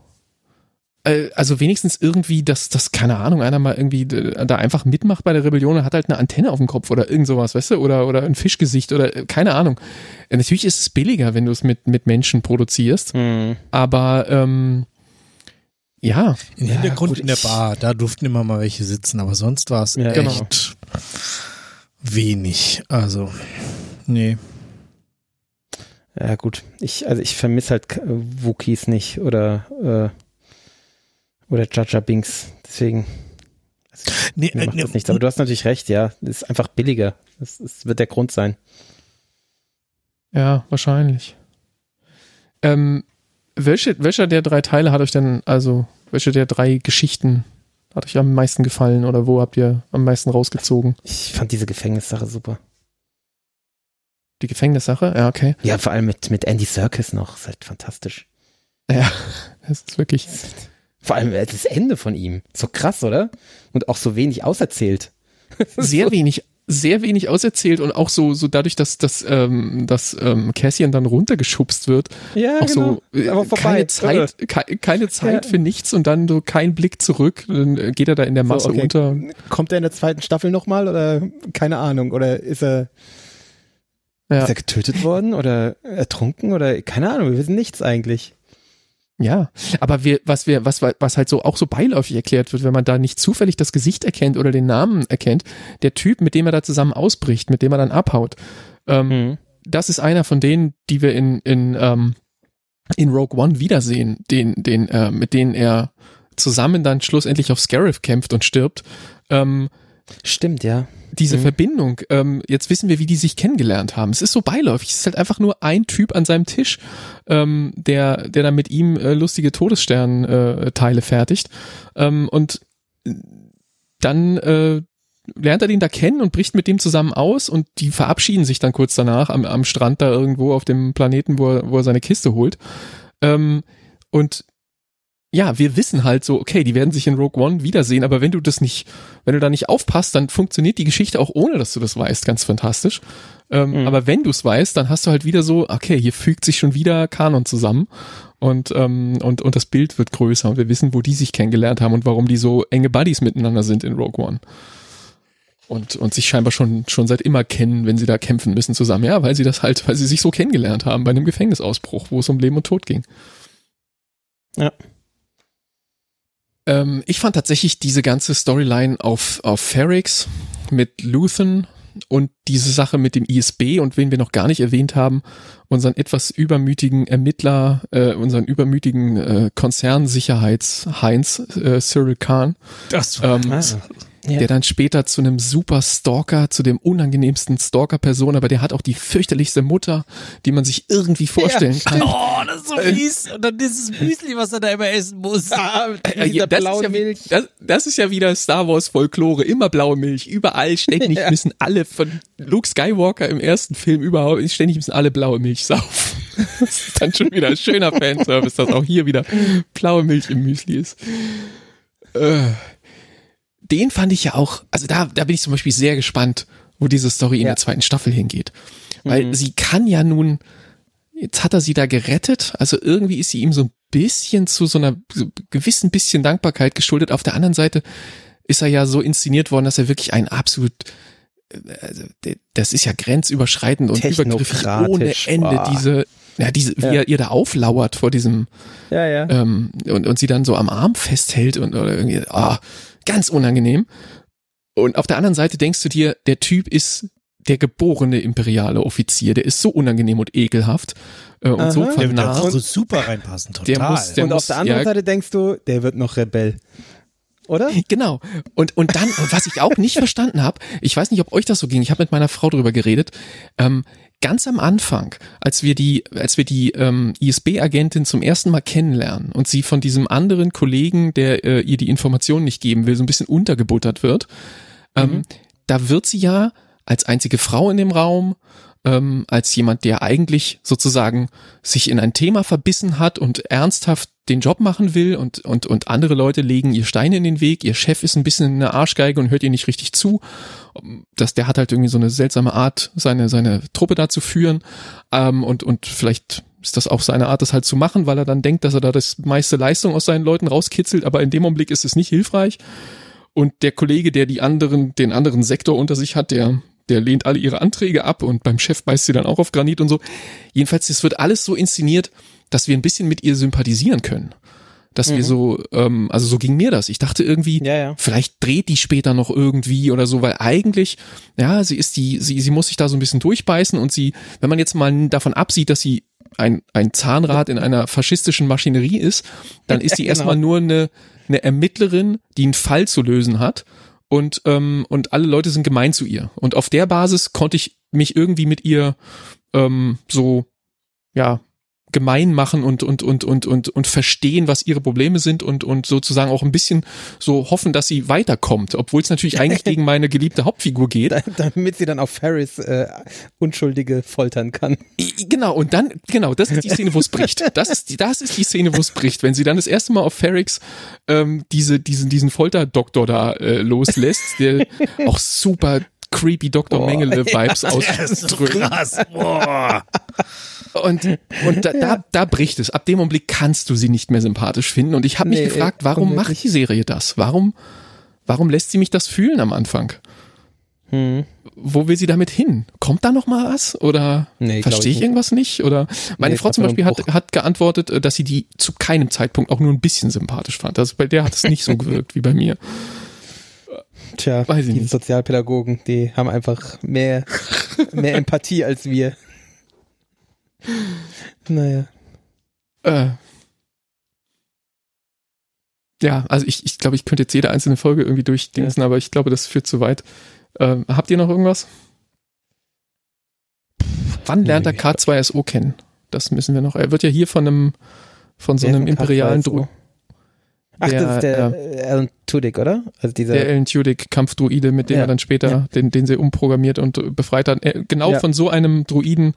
Äh, Also wenigstens irgendwie, dass, dass, keine Ahnung, einer mal irgendwie äh, da einfach mitmacht bei der Rebellion und hat halt eine Antenne auf dem Kopf oder irgend sowas, weißt du, oder, oder ein Fischgesicht oder äh, keine Ahnung. Natürlich ist es billiger, wenn du es mit, mit Menschen produzierst, Hm. aber ähm, ja, Im Ja, Hintergrund gut, in der Bar, da durften immer mal welche sitzen, aber sonst war es Ja, echt genau. wenig. Also, nee. Ja, gut. Ich, also ich vermisse halt Wookies nicht oder, äh, oder Jar Binks. Deswegen nee, mir äh, macht nee, das nichts. Aber du hast natürlich recht, ja. Das ist einfach billiger. Das, das wird der Grund sein. ja, wahrscheinlich. Ähm, welche, welcher der drei Teile hat euch denn, also, welche der drei Geschichten hat euch am meisten gefallen oder wo habt ihr am meisten rausgezogen? Ich fand diese Gefängnissache super. Die Gefängnissache? Ja, okay. Ja, vor allem mit, mit Andy Serkis noch. Ist halt fantastisch. Ja, [LAUGHS] es ist wirklich. Vor allem äh, das Ende von ihm. So krass, oder? Und auch so wenig auserzählt. [LAUGHS] sehr wenig, sehr wenig auserzählt und auch so, so dadurch, dass, dass, ähm, dass ähm, Cassian dann runtergeschubst wird, Ja, auch so äh, Aber vorbei. keine Zeit, ke keine Zeit Ja. für nichts und dann so kein Blick zurück, dann äh, geht er da in der Masse okay. unter. Kommt er in der zweiten Staffel nochmal oder keine Ahnung? Oder ist er, Ja, ist er getötet worden oder ertrunken oder keine Ahnung, wir wissen nichts eigentlich. Ja, aber wir, was wir, was, was halt so auch so beiläufig erklärt wird, wenn man da nicht zufällig das Gesicht erkennt oder den Namen erkennt, der Typ, mit dem er da zusammen ausbricht, mit dem er dann abhaut, ähm, das ist einer von denen, die wir in, in, ähm, in Rogue One wiedersehen, den, den, äh, mit denen er zusammen dann schlussendlich auf Scarif kämpft und stirbt. Ähm, Stimmt, ja. Diese Mhm. Verbindung, ähm, jetzt wissen wir, wie die sich kennengelernt haben. Es ist so beiläufig. Es ist halt einfach nur ein Typ an seinem Tisch, ähm, der, der dann mit ihm äh, lustige Todesstern-Teile äh, fertigt. Ähm, und dann äh, lernt er den da kennen und bricht mit dem zusammen aus und die verabschieden sich dann kurz danach am, am Strand da irgendwo auf dem Planeten, wo er, wo er seine Kiste holt. Ähm, und ja, wir wissen halt so, okay, die werden sich in Rogue One wiedersehen, aber wenn du das nicht, wenn du da nicht aufpasst, dann funktioniert die Geschichte auch ohne, dass du das weißt, ganz fantastisch. Ähm, Mhm. Aber wenn du es weißt, dann hast du halt wieder so, okay, hier fügt sich schon wieder Kanon zusammen und, ähm, und, und das Bild wird größer und wir wissen, wo die sich kennengelernt haben und warum die so enge Buddies miteinander sind in Rogue One. Und, und sich scheinbar schon, schon seit immer kennen, wenn sie da kämpfen müssen zusammen. Ja, weil sie das halt, weil sie sich so kennengelernt haben bei einem Gefängnisausbruch, wo es um Leben und Tod ging. Ähm, ich fand tatsächlich diese ganze Storyline auf, auf Ferrix mit Luthen und diese Sache mit dem ISB und wen wir noch gar nicht erwähnt haben, unseren etwas übermütigen Ermittler, äh, unseren übermütigen äh, Konzernsicherheits-Heinz äh, Cyril Khan. Das Ähm, Ja. der dann später zu einem super Stalker, zu dem unangenehmsten Stalker-Person, aber der hat auch die fürchterlichste Mutter, die man sich irgendwie vorstellen kann. Oh, das ist so fies. Und dann dieses Müsli, was er da immer essen muss. Äh, ja, das, ist ja, Das, das ist ja wieder Star Wars Folklore, immer blaue Milch, überall ständig [LAUGHS] Ja. müssen alle von Luke Skywalker im ersten Film überhaupt, ständig müssen alle blaue Milch saufen. [LAUGHS] Das ist dann schon wieder ein schöner Fanservice, dass auch hier wieder blaue Milch im Müsli ist. Äh, den fand ich ja auch, also da, da bin ich zum Beispiel sehr gespannt, wo diese Story in Ja. der zweiten Staffel hingeht. Weil sie kann ja nun, jetzt hat er sie da gerettet, also irgendwie ist sie ihm so ein bisschen zu so einer gewissen bisschen Dankbarkeit geschuldet. Auf der anderen Seite ist er ja so inszeniert worden, dass er wirklich ein absolut äh, also, das ist ja grenzüberschreitend und übergriffig ohne Ende boah. diese ja diese wie Ja. er ihr da auflauert vor diesem Ja, ja. ähm, und, und sie dann so am Arm festhält und oder irgendwie, ah, ganz unangenehm. Und auf der anderen Seite denkst du dir, der Typ ist der geborene imperiale Offizier, der ist so unangenehm und ekelhaft äh, und so Aha. Der wird vernarrt. so super reinpassen, total. Der muss- der und auf der anderen ja- Seite denkst du, der wird noch Rebell. Oder? [LAUGHS] Genau. Und, und dann, was ich auch nicht verstanden habe, ich weiß nicht, ob euch das so ging, ich habe mit meiner Frau drüber geredet, ähm, ganz am Anfang, als wir die, als wir die ähm, ISB-Agentin zum ersten Mal kennenlernen und sie von diesem anderen Kollegen, der äh, ihr die Informationen nicht geben will, so ein bisschen untergebuttert wird, ähm, da wird sie ja als einzige Frau in dem Raum, ähm, als jemand, der eigentlich sozusagen sich in ein Thema verbissen hat und ernsthaft den Job machen will und, und, und andere Leute legen ihr Steine in den Weg, ihr Chef ist ein bisschen eine Arschgeige und hört ihr nicht richtig zu. Das, der hat halt irgendwie so eine seltsame Art, seine, seine Truppe da zu führen. Ähm, und, und vielleicht ist das auch seine Art, das halt zu machen, weil er dann denkt, dass er da das meiste Leistung aus seinen Leuten rauskitzelt, aber in dem Augenblick ist es nicht hilfreich. Und der Kollege, der die anderen, den anderen Sektor unter sich hat, der, der lehnt alle ihre Anträge ab und beim Chef beißt sie dann auch auf Granit und so. Jedenfalls, es wird alles so inszeniert, dass wir ein bisschen mit ihr sympathisieren können. Dass wir so, ähm, also so ging mir das. Ich dachte irgendwie, Ja, ja. vielleicht dreht die später noch irgendwie oder so, weil eigentlich, ja, sie ist die, sie, sie muss sich da so ein bisschen durchbeißen und sie, wenn man jetzt mal davon absieht, dass sie ein, ein Zahnrad in einer faschistischen Maschinerie ist, dann [LAUGHS] ist sie Genau. erstmal nur eine, eine Ermittlerin, die einen Fall zu lösen hat und, ähm, und alle Leute sind gemein zu ihr. Und auf der Basis konnte ich mich irgendwie mit ihr ähm, so, ja, gemein machen und, und, und, und, und, und verstehen, was ihre Probleme sind und, und sozusagen auch ein bisschen so hoffen, dass sie weiterkommt, obwohl es natürlich eigentlich [LAUGHS] gegen meine geliebte Hauptfigur geht. Da, damit sie dann auf Ferris äh, Unschuldige foltern kann. Genau, und dann, genau, das ist die Szene, wo es bricht. Das ist die, das ist die Szene, wo es bricht. Wenn sie dann das erste Mal auf Ferrix ähm, diese, diesen, diesen Folterdoktor da äh, loslässt, der auch super creepy Dr. Das [LAUGHS] ist so ausströmt. krass. Boah. Und, und da, [LAUGHS] da, da bricht es. Ab dem Augenblick kannst du sie nicht mehr sympathisch finden. Und ich habe mich Nee, gefragt, warum unmöglich. macht die Serie das? Warum, warum lässt sie mich das fühlen am Anfang? Hm. Wo will sie damit hin? Kommt da noch mal was? Oder Nee, verstehe ich ich irgendwas nicht? Oder meine Nee, Frau zum Beispiel hat, hat geantwortet, äh, dass sie die zu keinem Zeitpunkt auch nur ein bisschen sympathisch fand. Also bei der hat es nicht so gewirkt wie bei mir. Tja, Weiß die nicht. Sozialpädagogen, die haben einfach mehr, mehr Empathie als wir. Naja. Äh, ja, also ich, ich glaube, ich könnte jetzt jede einzelne Folge irgendwie durchdingsen, aber ich glaube, das führt zu weit. Ähm, habt ihr noch irgendwas? Wann lernt er Nö. K2SO kennen? Das müssen wir noch. Er wird ja hier von einem von so einem imperialen K2SO? Dru Ach, das ist der Der, äh, Alan Tudyk, oder? Also dieser. der Alan Tudyk Kampfdruide, mit dem Ja, er dann später, ja. den, den sie umprogrammiert und äh, befreit hat. Er, genau Ja. von so einem Druiden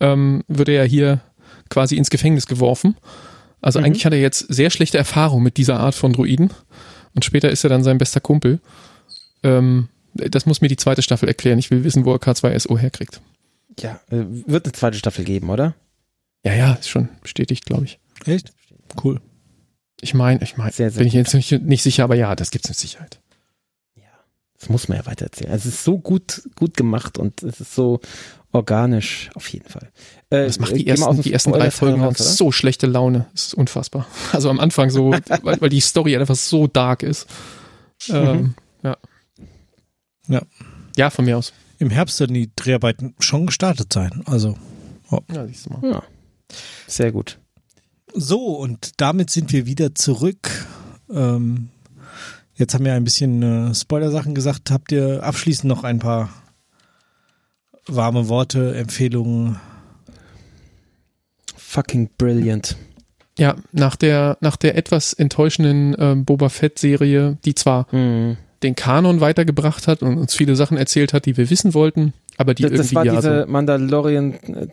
ähm, wird er ja hier quasi ins Gefängnis geworfen. Also Mhm. eigentlich hat er jetzt sehr schlechte Erfahrung mit dieser Art von Druiden. Und später ist er dann sein bester Kumpel. Ähm, das muss mir die zweite Staffel erklären. Ich will wissen, wo er K2SO herkriegt. ja, äh, wird eine zweite Staffel geben, oder? Ja, ja, ist schon bestätigt, glaube ich. Echt? Cool. Ich meine, ich meine, bin ich jetzt nicht, nicht sicher, aber ja, das gibt's mit Sicherheit. Das muss man ja weitererzählen. Also es ist so gut, gut gemacht und es ist so organisch, auf jeden Fall. Äh, das macht die ersten, die ersten drei Folgen raus, so schlechte Laune. Das ist unfassbar. [LAUGHS] Also am Anfang so, weil, weil die Story einfach so dark ist. Ähm, mhm. Ja. Ja. Ja, von mir aus. Im Herbst werden die Dreharbeiten schon gestartet sein. Also. Oh. Ja, siehst du mal. Ja. Sehr gut. So, und damit sind wir wieder zurück. Ähm, jetzt haben wir ein bisschen äh, Spoiler-Sachen gesagt. Habt ihr abschließend noch ein paar warme Worte, Empfehlungen? Fucking brilliant. Ja, nach der, nach der etwas enttäuschenden äh, Boba Fett-Serie, die zwar mhm. den Kanon weitergebracht hat und uns viele Sachen erzählt hat, die wir wissen wollten, aber die das, irgendwie das war ja diese so Mandalorian äh,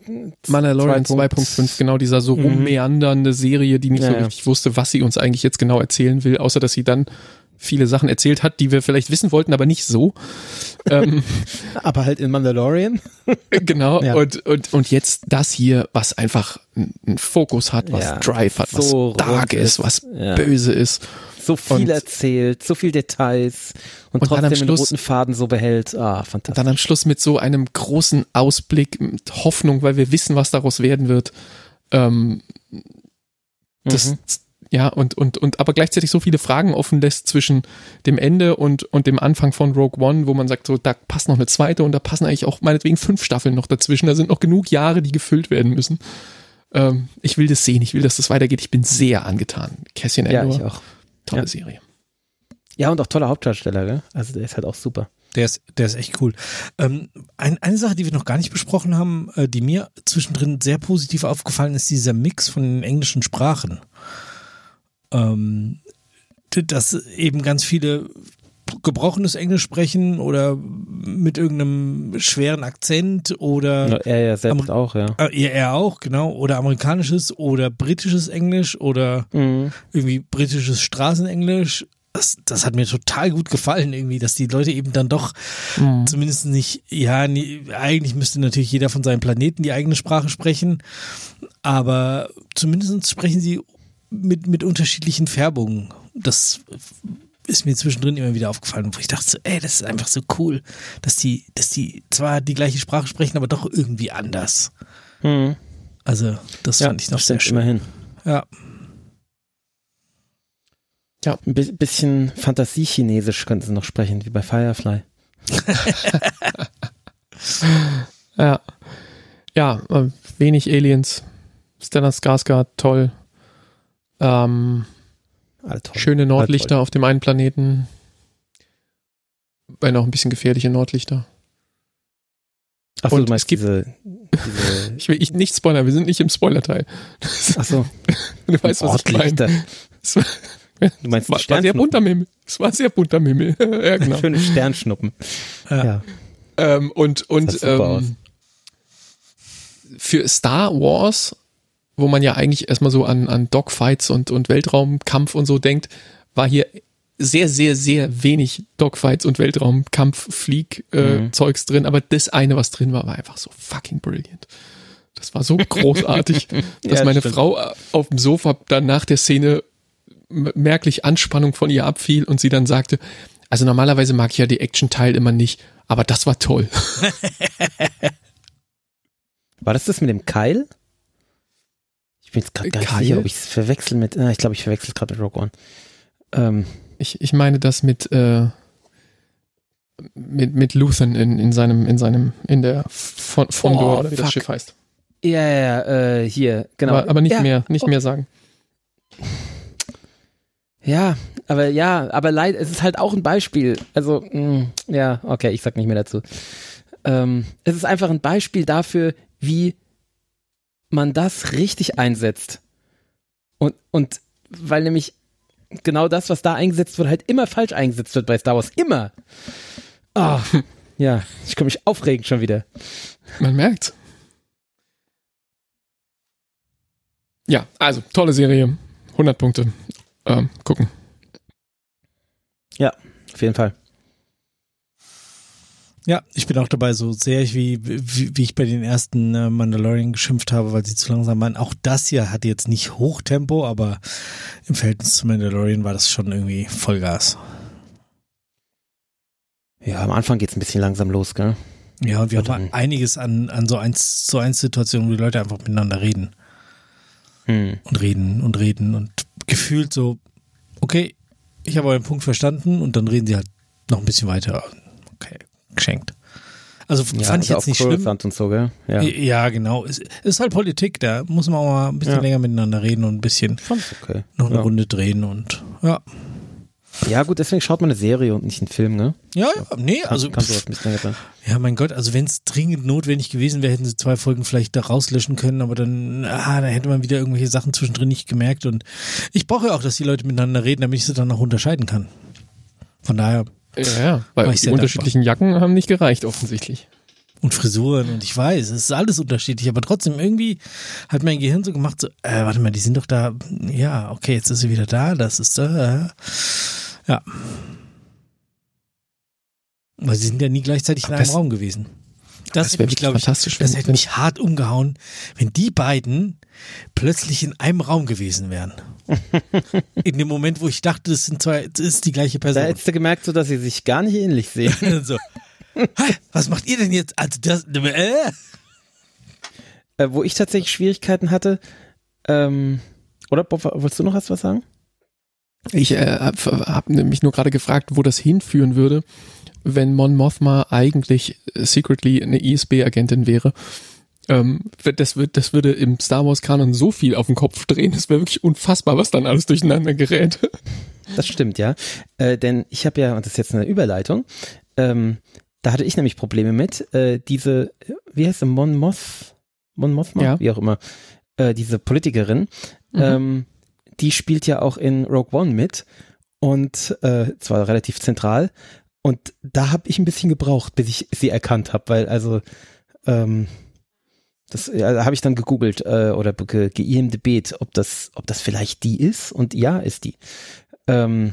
Mandalorian 2.5, genau dieser so Mhm. rummeandernde Serie, die nicht Ja, so ja. richtig wusste, was sie uns eigentlich jetzt genau erzählen will, außer dass sie dann viele Sachen erzählt hat, die wir vielleicht wissen wollten, aber nicht so. ähm, [LAUGHS] Aber halt in Mandalorian. [LAUGHS] genau. Ja. Und, und, und jetzt das hier, was einfach einen Fokus hat, was Ja, Drive hat, was so dark rund ist, was Ja. böse ist. So viel Und- erzählt, so viel Details und, Und dann am trotzdem den Schluss- roten Faden so behält. Ah, fantastisch. dann am Schluss mit so einem großen Ausblick, mit Hoffnung, weil wir wissen, was daraus werden wird. Ähm, das, Mhm. Ja, und, und, und aber gleichzeitig so viele Fragen offen lässt zwischen dem Ende und, und dem Anfang von Rogue One, wo man sagt, so, da passt noch eine zweite und da passen eigentlich auch meinetwegen fünf Staffeln noch dazwischen. Da sind noch genug Jahre, die gefüllt werden müssen. Ähm, ich will das sehen, ich will, dass das weitergeht. Ich bin sehr angetan. Cassian ja, Andor, ich auch. tolle Ja. Serie. Ja, und auch toller Hauptdarsteller, gell? Also der ist halt auch super. Der ist, der ist echt cool. Ähm, ein, eine Sache, die wir noch gar nicht besprochen haben, äh, die mir zwischendrin sehr positiv aufgefallen ist, dieser Mix von den englischen Sprachen. Ähm, dass eben ganz viele gebrochenes Englisch sprechen oder mit irgendeinem schweren Akzent oder er ja selbst Amer- auch, ja. äh, er, er auch, genau, oder amerikanisches oder britisches Englisch oder Mhm. irgendwie britisches Straßenenglisch. Das, das hat mir total gut gefallen, irgendwie, dass die Leute eben dann doch Mhm. zumindest nicht, ja, nie, eigentlich müsste natürlich jeder von seinem Planeten die eigene Sprache sprechen, aber zumindest sprechen sie mit, mit unterschiedlichen Färbungen. Das ist mir zwischendrin immer wieder aufgefallen, wo ich dachte, so, ey, das ist einfach so cool, dass die, dass die zwar die gleiche Sprache sprechen, aber doch irgendwie anders. Mhm. Also, das Ja, fand ich noch sehr schön. Immerhin. Ja. Ein bi- bisschen Fantasie-Chinesisch könnten sie noch sprechen, wie bei Firefly. [LAUGHS] Ja. Ja, äh, wenig Aliens. Stellan Skarsgård, toll. Ähm, Alle toll. schöne Nordlichter toll. auf dem einen Planeten. Wenn auch ein bisschen gefährliche Nordlichter. Achso, du meinst es gibt- diese, diese [LAUGHS] Ich will ich nicht spoilern, wir sind nicht im Spoiler-Teil. Achso, [LAUGHS] Du weißt, was ich meine. Nordlichter. Es war, Du meinst war, war sehr bunter Mimmel. Es war sehr bunter Mimmel. [LAUGHS] ja, genau. Schöne Sternschnuppen. Ja. Ja. Ähm, und und ähm, für Star Wars, wo man ja eigentlich erstmal so an, an Dogfights und, und Weltraumkampf und so denkt, war hier sehr, sehr, sehr wenig Dogfights und Weltraumkampf-Flieg-Zeugs drin, aber das eine, was drin war, war einfach so fucking brilliant. Das war so großartig, [LAUGHS] dass Ja, meine stimmt. Frau äh, auf dem Sofa dann nach der Szene merklich Anspannung von ihr abfiel und sie dann sagte, also normalerweise mag ich ja die Action-Teil immer nicht, aber das war toll. [LAUGHS] War das das mit dem Keil? Ich bin jetzt gerade gar nicht sicher, ob ich es verwechsel mit. Ah, ich glaube, ich verwechsel es gerade mit Rogue One. Ähm, Ich, ich meine das mit, äh, mit, mit Luthen in, in seinem, in seinem, in der Fon- Fondor Oh, oder wie das fuck. Schiff heißt. ja, ja, ja, äh, hier, genau. Aber, aber nicht ja, mehr, nicht mehr sagen. Ja, aber ja, aber leid, es ist halt auch ein Beispiel. Also, mh, ja, okay, ich sag nicht mehr dazu. Ähm, es ist einfach ein Beispiel dafür, wie man das richtig einsetzt. Und, und weil nämlich genau das, was da eingesetzt wird, halt immer falsch eingesetzt wird bei Star Wars. Immer. Ah, [LAUGHS] ja, ich kann mich aufregen schon wieder. Man merkt. Ja, also, tolle Serie. 100 Punkte. Ähm, gucken. Auf jeden Fall. Ja, ich bin auch dabei, so sehr ich wie, wie, wie ich bei den ersten äh, Mandalorian geschimpft habe, weil sie zu langsam waren. Auch das hier hatte jetzt nicht Hochtempo, aber im Verhältnis zu Mandalorian war das schon irgendwie Vollgas. Ja, am Anfang geht's ein bisschen langsam los, gell? Ja, und wir Und haben dann- einiges an, an so eins zu eins Situationen, wo die Leute einfach miteinander reden Hm. und reden und reden und gefühlt so, okay, ich habe euren Punkt verstanden und dann reden sie halt noch ein bisschen weiter. Okay, geschenkt. Also Ja, fand ich jetzt nicht schlimm. Und so, gell? Ja. Ja, genau. Es ist halt Politik, da muss man auch mal ein bisschen Ja. länger miteinander reden und ein bisschen okay. noch eine ja. Runde drehen und ja. ja, gut, deswegen schaut man eine Serie und nicht einen Film, ne? Ja, ja, nee, Kann, also kann sowas ein bisschen länger. Ja, mein Gott, also wenn es dringend notwendig gewesen wäre, hätten sie zwei Folgen vielleicht da rauslöschen können, aber dann, ah, da hätte man wieder irgendwelche Sachen zwischendrin nicht gemerkt und ich brauche ja auch, dass die Leute miteinander reden, damit ich sie dann auch unterscheiden kann. Von daher, Ja, ja, weil die unterschiedlichen Jacken haben nicht gereicht, offensichtlich. und Frisuren und ich weiß, es ist alles unterschiedlich, aber trotzdem irgendwie hat mein Gehirn so gemacht, so, äh, warte mal, die sind doch da, ja, okay, jetzt ist sie wieder da, das ist da, äh, ja. Weil sie sind ja nie gleichzeitig in Aber einem das- Raum gewesen. Das, Das hätte wäre mich, wirklich glaube ich, fantastisch. Das hätte mich hart umgehauen, wenn die beiden plötzlich in einem Raum gewesen wären. [LAUGHS] in dem Moment, wo ich dachte, das sind zwei, das ist die gleiche Da Person. hättest du gemerkt, so dass sie sich gar nicht ähnlich sehen. [LAUGHS] So, "Hä, was macht ihr denn jetzt? Also das, äh? äh, wo ich tatsächlich Schwierigkeiten hatte, ähm, oder Bob, wolltest du noch was sagen? Ich äh, habe hab nämlich nur gerade gefragt, wo das hinführen würde, wenn Mon Mothma eigentlich äh, secretly eine ISB-Agentin wäre. Ähm, das, wird, das würde im Star Wars-Kanon so viel auf den Kopf drehen, das wäre wirklich unfassbar, was dann alles durcheinander gerät. Das stimmt, ja. Äh, denn ich habe ja, und das ist jetzt eine Überleitung, ähm, da hatte ich nämlich Probleme mit, äh, diese, wie heißt sie, Mon Moth, Mon Mothma, Ja. wie auch immer, äh, diese Politikerin, Mhm. ähm, die spielt ja auch in Rogue One mit und äh, zwar relativ zentral und da habe ich ein bisschen gebraucht, bis ich sie erkannt habe, weil also ähm, das ja, habe ich dann gegoogelt äh, oder ge, ge ob das, ob das vielleicht die ist und ja, ist die. Ähm,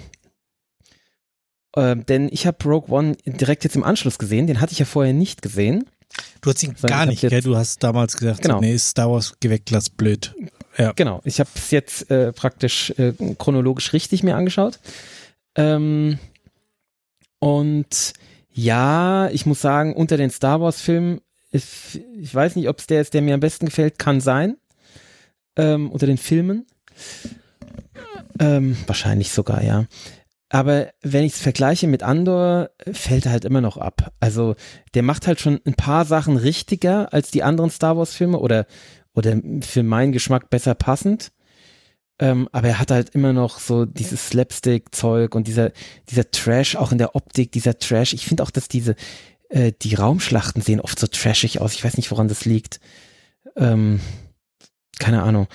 ähm, denn ich habe Rogue One direkt jetzt im Anschluss gesehen, den hatte ich ja vorher nicht gesehen. Du hast ihn gar nicht, jetzt- gell? Du hast damals gesagt, Genau. nee, Star Wars geweckt, lass blöd. Ja. Genau, ich habe es jetzt äh, praktisch äh, chronologisch richtig mir angeschaut. Ähm, und ja, ich muss sagen, unter den Star Wars-Filmen, ich, ich weiß nicht, ob es der ist, der mir am besten gefällt, kann sein. Ähm, unter den Filmen. Ähm, wahrscheinlich sogar, ja. Aber wenn ich es vergleiche mit Andor, fällt er halt immer noch ab. Also der macht halt schon ein paar Sachen richtiger als die anderen Star Wars-Filme oder oder für meinen Geschmack besser passend. Ähm, aber er hat halt immer noch so dieses Slapstick-Zeug und dieser, dieser Trash, auch in der Optik, dieser Trash. Ich finde auch, dass diese, äh, die Raumschlachten sehen oft so trashig aus. Ich weiß nicht, woran das liegt. Ähm, keine Ahnung.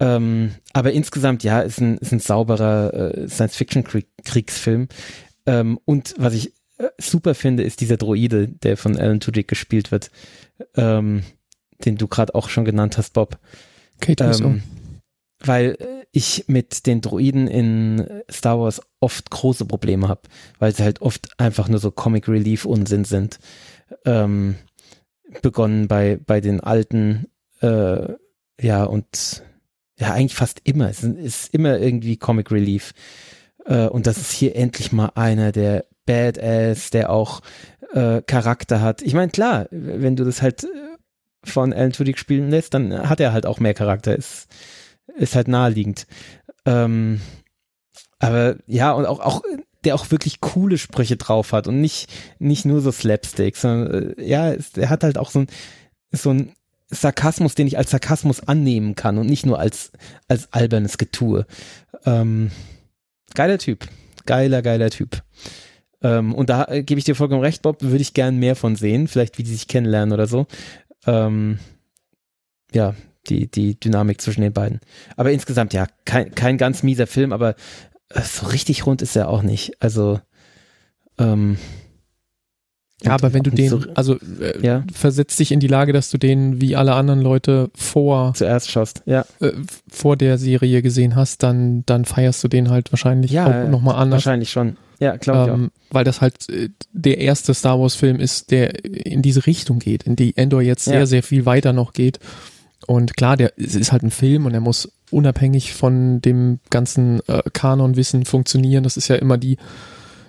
Ähm, aber insgesamt, ja, ist ein, ist ein sauberer äh, Science-Fiction-Kriegsfilm. Ähm, und was ich äh, super finde, ist dieser Droide, der von Alan Tudyk gespielt wird. Ähm, den du gerade auch schon genannt hast, Bob. Kate Winslet. Ähm, weil ich mit den Droiden in Star Wars oft große Probleme habe, weil sie halt oft einfach nur so Comic Relief Unsinn sind. Ähm, begonnen bei, bei den alten, äh, ja, und ja, eigentlich fast immer. Es ist- ist immer irgendwie Comic Relief. Äh, und das ist hier endlich mal einer, der Badass, der auch äh, Charakter hat. Ich meine, klar, wenn du das halt äh, von Alan Tudyk spielen lässt, dann hat er halt auch mehr Charakter. Ist, ist halt naheliegend. Ähm, aber ja, und auch, auch, der auch wirklich coole Sprüche drauf hat und nicht, nicht nur so Slapstick, sondern äh, ja, er hat halt auch so ein, so ein Sarkasmus, den ich als Sarkasmus annehmen kann und nicht nur als, als albernes Getue. Ähm, geiler Typ. Geiler, geiler Typ. Ähm, und da äh, gebe ich dir vollkommen recht, Bob, würde ich gern mehr von sehen, vielleicht wie die sich kennenlernen oder so. Ähm, ja, die, die Dynamik zwischen den beiden. Aber insgesamt, ja, kein, kein ganz mieser Film, aber äh, so richtig rund ist er auch nicht. Also, ähm, Ja, aber wenn du auch den, so- also äh, Ja. versetz dich in die Lage, dass du den wie alle anderen Leute vor zuerst schaust, ja, äh, vor der Serie gesehen hast, dann dann feierst du den halt wahrscheinlich Ja, auch nochmal anders. wahrscheinlich schon. Ja, glaube ich Ähm, weil das halt äh, der erste Star Wars Film ist, der in diese Richtung geht, in die Endor jetzt sehr, Ja. sehr viel weiter noch geht. Und klar, der es ist halt ein Film und er muss unabhängig von dem ganzen äh, Kanonwissen funktionieren. Das ist ja immer die,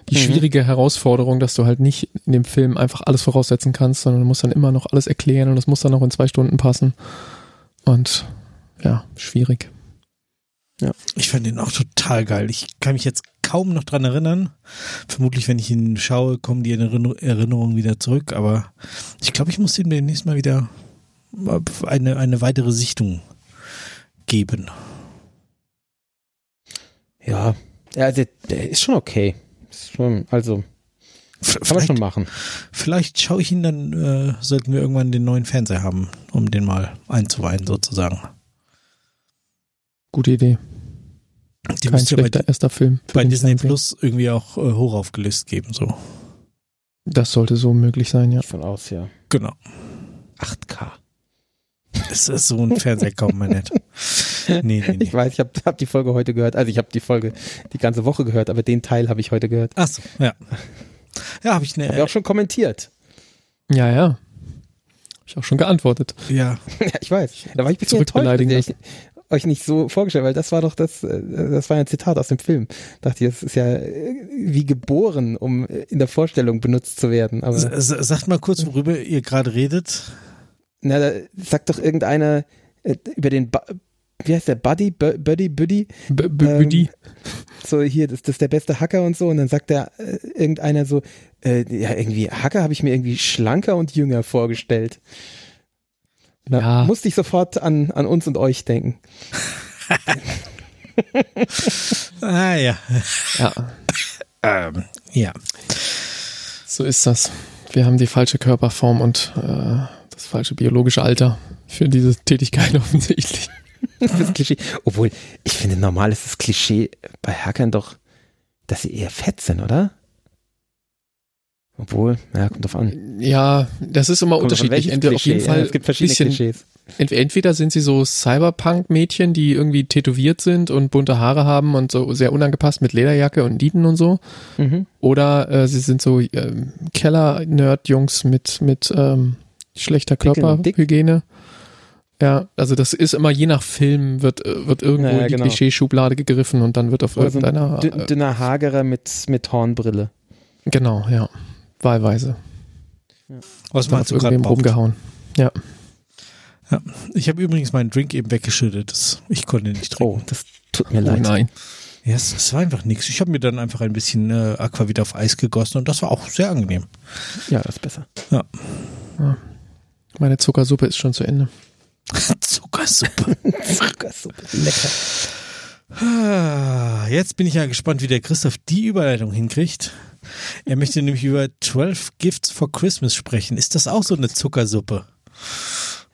die Mhm. schwierige Herausforderung, dass du halt nicht in dem Film einfach alles voraussetzen kannst, sondern du musst dann immer noch alles erklären und das muss dann auch in zwei Stunden passen. Und ja, schwierig. Ich fand ihn auch total geil. Ich kann mich jetzt kaum noch dran erinnern. Vermutlich, wenn ich ihn schaue, kommen die Erinner- Erinnerungen wieder zurück. Aber ich glaube, ich muss ihm demnächst mal wieder eine, eine weitere Sichtung geben. Ja, ja der, der ist schon okay. Ist schon, also, V- kann man Vielleicht, schon machen. vielleicht schaue ich ihn dann, äh, sollten wir irgendwann den neuen Fernseher haben, um den mal einzuweihen sozusagen. Gute Idee. Die Kein ja bei, schlechter erster Film. bei den Disney Fernseher. Plus irgendwie auch äh, hoch aufgelöst geben. So. Das sollte so möglich sein, ja. Von aus, ja. Genau. 8K. Das ist so ein Fernseher kaum mal nett. Nee, nee, nee. Ich weiß, ich habe hab die Folge heute gehört. Also ich habe die Folge die ganze Woche gehört, aber den Teil habe ich heute gehört. Ach so, ja. Ja, habe ich Habe ich eine. auch schon kommentiert. Ja, ja. Hab ich auch schon geantwortet. Ja, [LAUGHS] ja, ich weiß. Da war ich ein bisschen enttäuscht, ich euch nicht so vorgestellt, weil das war doch das, äh, das war ein Zitat aus dem Film. Dachte ich, das ist ja äh, wie geboren, um in der Vorstellung benutzt zu werden. Aber sagt mal kurz, worüber ihr gerade redet. Na, da sagt doch irgendeiner äh, über den, ba wie heißt der, Buddy, Bu- Buddy, Buddy, B -B Ähm, Buddy. so hier, das, das ist der beste Hacker und so. Und dann sagt der äh, irgendeiner so, äh, ja, irgendwie, Hacker habe ich mir irgendwie schlanker und jünger vorgestellt. Da Ja. musste ich sofort an, an uns und euch denken. [LAUGHS] Ah ja. Ja, Ähm, ja. so ist das. Wir haben die falsche Körperform und äh, das falsche biologische Alter für diese Tätigkeit [LAUGHS] offensichtlich. Das Klischee. Obwohl, ich finde, normal ist das Klischee bei Hackern doch, dass sie eher fett sind, oder? Obwohl, ja, kommt drauf an. Ja, das ist immer Kommt unterschiedlich. Entweder auf jeden. Fall Ja, es gibt verschiedene bisschen, Klischees. ent- entweder sind sie so Cyberpunk-Mädchen, die irgendwie tätowiert sind und bunte Haare haben und so sehr unangepasst mit Lederjacke und Nieten und so. Mhm. Oder äh, sie sind so ähm, Keller-Nerd-Jungs mit, mit ähm, schlechter. Körperhygiene. Ja, also das ist immer je nach Film wird, äh, wird irgendwo Ja, ja, in die genau. Klischeeschublade gegriffen und dann wird auf Oder so ein irgendeiner. äh, dünner Hagerer mit, mit Hornbrille. genau, ja. Wahlweise. Was Wird meinst auf du gerade? irgendwem Bob? rumgehauen. Ich habe übrigens meinen Drink eben weggeschüttet. Das, ich konnte nicht trinken. Oh, das tut mir Oh leid. nein. Ja, es, es war einfach nichts. Ich habe mir dann einfach ein bisschen äh, Aquavit auf Eis gegossen und das war auch sehr angenehm. Ja, das ist besser. Meine Zuckersuppe ist schon zu Ende. [LAUGHS] Zuckersuppe. [LAUGHS] Zuckersuppe. Lecker. Ah, Jetzt bin ich ja gespannt, wie der Christoph die Überleitung hinkriegt. Er möchte nämlich über 12 Gifts for Christmas sprechen. Ist das auch so eine Zuckersuppe?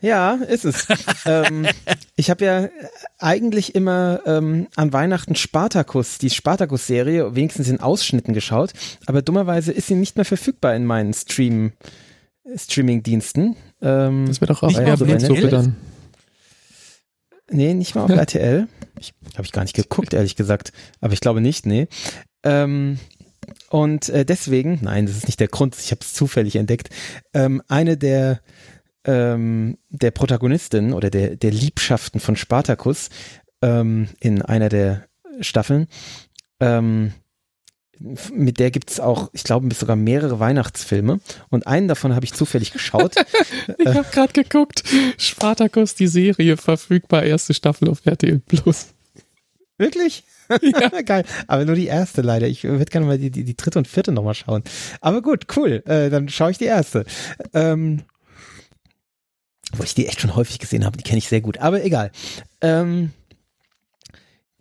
Ja, ist es. [LAUGHS] ähm, ich habe ja eigentlich immer ähm, an Weihnachten Spartacus, die Spartacus-Serie, wenigstens in Ausschnitten geschaut, aber dummerweise ist sie nicht mehr verfügbar in meinen Stream, Streaming-Diensten. Ähm, Das wäre doch auch Nicht auf RTL? dann. nee, nicht mal auf RTL. Ich habe ich gar nicht geguckt, ehrlich gesagt, aber ich glaube nicht, nee. Ähm, und äh, deswegen, nein, das ist nicht der Grund, ich habe es zufällig entdeckt, ähm, eine der ähm, der Protagonistin oder der, der Liebschaften von Spartacus ähm, in einer der Staffeln. Ähm, mit der gibt es auch, ich glaube, sogar mehrere Weihnachtsfilme. Und einen davon habe ich zufällig geschaut. [LAUGHS] Ich habe gerade geguckt. Spartacus, die Serie, verfügbar, erste Staffel auf RTL Plus. Wirklich? Ja. [LAUGHS] Geil. Aber nur die erste leider. Ich würde gerne mal die, die, die dritte und vierte nochmal schauen. Aber gut, cool. Äh, dann schaue ich die erste. Ähm, wo ich die echt schon häufig gesehen habe, die kenne ich sehr gut. Aber egal. Ähm,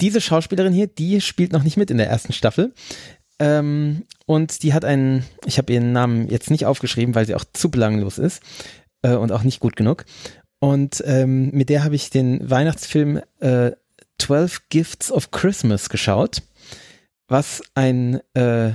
diese Schauspielerin hier, die spielt noch nicht mit in der ersten Staffel. Ähm, und die hat einen, ich habe ihren Namen jetzt nicht aufgeschrieben, weil sie auch zu belanglos ist äh, und auch nicht gut genug. Und ähm, mit der habe ich den Weihnachtsfilm äh, 12 Gifts of Christmas geschaut, was ein äh,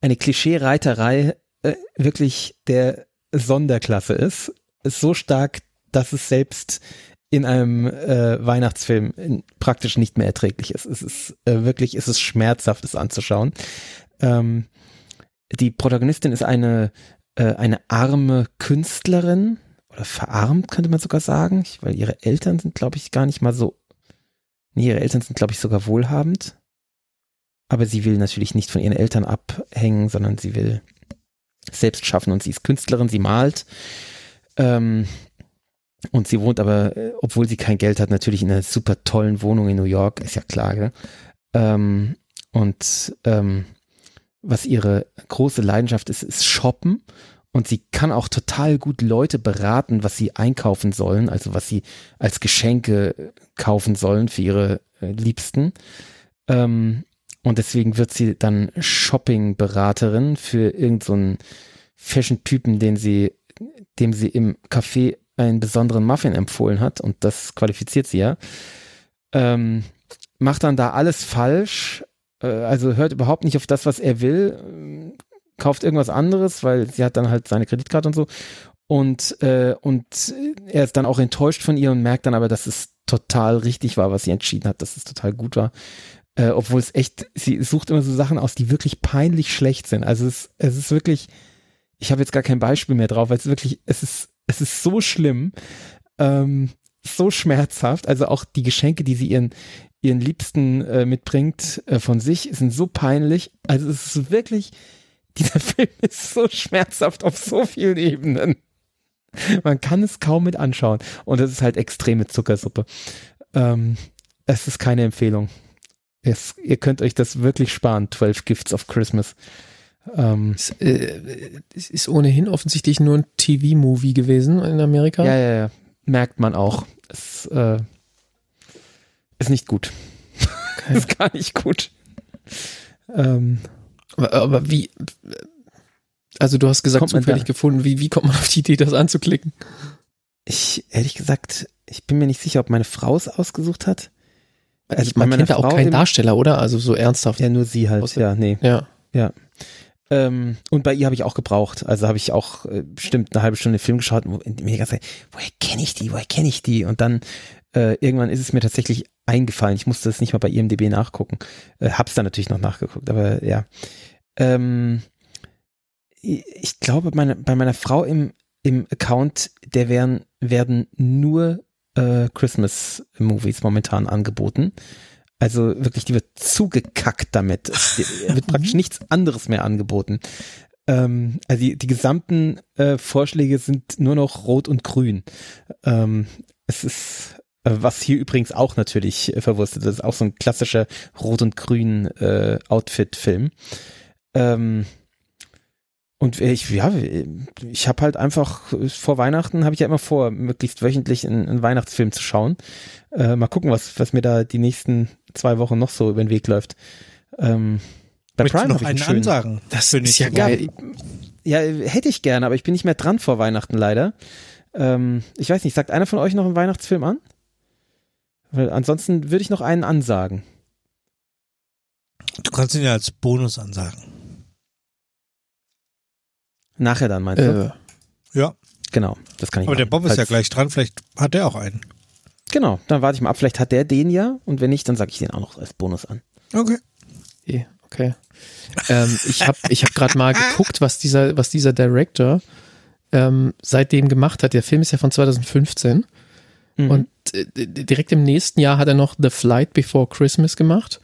eine Klischee-Reiterei äh, wirklich der Sonderklasse ist. Ist so stark, dass es selbst in einem äh, Weihnachtsfilm praktisch nicht mehr erträglich ist. Es ist äh, wirklich, es ist schmerzhaft, es anzuschauen. Ähm, die Protagonistin ist eine äh, eine arme Künstlerin oder verarmt könnte man sogar sagen, ich, weil ihre Eltern sind, glaube ich, gar nicht mal so. Nee, ihre Eltern sind, glaube ich, sogar wohlhabend. aber sie will natürlich nicht von ihren Eltern abhängen, sondern sie will selbst schaffen und sie ist Künstlerin, sie malt. Ähm, und sie wohnt aber, äh, obwohl sie kein Geld hat, natürlich in einer super tollen Wohnung in New York, ist ja klar, gell? Ähm, und ähm, was ihre große Leidenschaft ist, ist Shoppen. Und sie kann auch total gut Leute beraten, was sie einkaufen sollen, also was sie als Geschenke kaufen sollen für ihre äh, Liebsten. Ähm, und deswegen wird sie dann Shopping-Beraterin für irgendeinen so Fashion-Typen, den sie, dem sie im Café einen besonderen Muffin empfohlen hat. Und das qualifiziert sie ja. Ähm, macht dann da alles falsch, äh, also hört überhaupt nicht auf das, was er will, äh, kauft irgendwas anderes, weil sie hat dann halt seine Kreditkarte und so. Und, äh, und er ist dann auch enttäuscht von ihr und merkt dann aber, dass es total richtig war, was sie entschieden hat, dass es total gut war. Äh, obwohl es echt, sie sucht immer so Sachen aus, die wirklich peinlich schlecht sind. Also es, es ist wirklich, ich habe jetzt gar kein Beispiel mehr drauf, weil es wirklich, es ist, es ist so schlimm, ähm, so schmerzhaft. Also auch die Geschenke, die sie ihren, ihren Liebsten äh, mitbringt äh, von sich, sind so peinlich. Also es ist wirklich, [LAUGHS] dieser Film ist so schmerzhaft auf so vielen Ebenen. Man kann es kaum mit anschauen. Und es ist halt extreme Zuckersuppe. Ähm, es ist keine Empfehlung. Es, ihr könnt euch das wirklich sparen, 12 Gifts of Christmas. Ähm, es, äh, es ist ohnehin offensichtlich nur ein TV-Movie gewesen in Amerika. Ja, ja, ja. Merkt man auch. Es, äh, ist nicht gut. Okay. [LAUGHS] ist gar nicht gut. Ähm, aber, aber, wie, also du hast gesagt, zufällig gefunden, wie, wie kommt man auf die Idee, das anzuklicken? Ich, ehrlich gesagt, ich bin mir nicht sicher, ob meine Frau es ausgesucht hat. Also man kennt da auch keinen Darsteller, oder? Also so ernsthaft. Ja, nur sie halt, Außer, ja, nee. Ja. Ja. Ähm, und bei ihr habe ich auch gebraucht. Also habe ich auch äh, bestimmt eine halbe Stunde Film geschaut und mir die ganze Zeit, woher kenne ich die, woher kenne ich die? Und dann äh, irgendwann ist es mir tatsächlich eingefallen. Ich musste es nicht mal bei IMDB nachgucken. Äh, hab's dann natürlich noch nachgeguckt, aber ja. Ähm, ich glaube, meine, bei meiner Frau im, im Account, der werden, werden nur äh, Christmas-Movies momentan angeboten. Also wirklich, die wird zugekackt damit. Es [LAUGHS] wird praktisch nichts anderes mehr angeboten. Ähm, also die, die gesamten äh, Vorschläge sind nur noch rot und grün. Ähm, es ist äh, was hier übrigens auch natürlich äh, verwurstet ist, auch so ein klassischer Rot- und Grün äh, Outfit-Film. Ähm, und ich, ja, ich habe halt einfach vor Weihnachten habe ich ja immer vor, möglichst wöchentlich einen, einen Weihnachtsfilm zu schauen. Äh, mal gucken, was, was mir da die nächsten zwei Wochen noch so über den Weg läuft. Ähm, bei Möchtest Prime noch einen, einen ansagen? Das finde ich ja geil. Ja, hätte ich gerne, aber ich bin nicht mehr dran vor Weihnachten leider. Ähm, ich weiß nicht, sagt einer von euch noch einen Weihnachtsfilm an? Weil ansonsten würde ich noch einen ansagen. Du kannst ihn ja als Bonus ansagen. Nachher dann, meinst du? Äh, ja. Genau, das kann ich Aber machen. der Bob ist Falls, ja gleich dran, vielleicht hat der auch einen. Genau, dann warte ich mal ab. Vielleicht hat der den ja und wenn nicht, dann sage ich den auch noch als Bonus an. Okay. Okay. ähm, ich habe ich hab gerade mal geguckt, was dieser, was dieser Director ähm, seitdem gemacht hat. Der Film ist ja von 2015. Mhm. Und äh, direkt im nächsten Jahr hat er noch The Flight Before Christmas gemacht.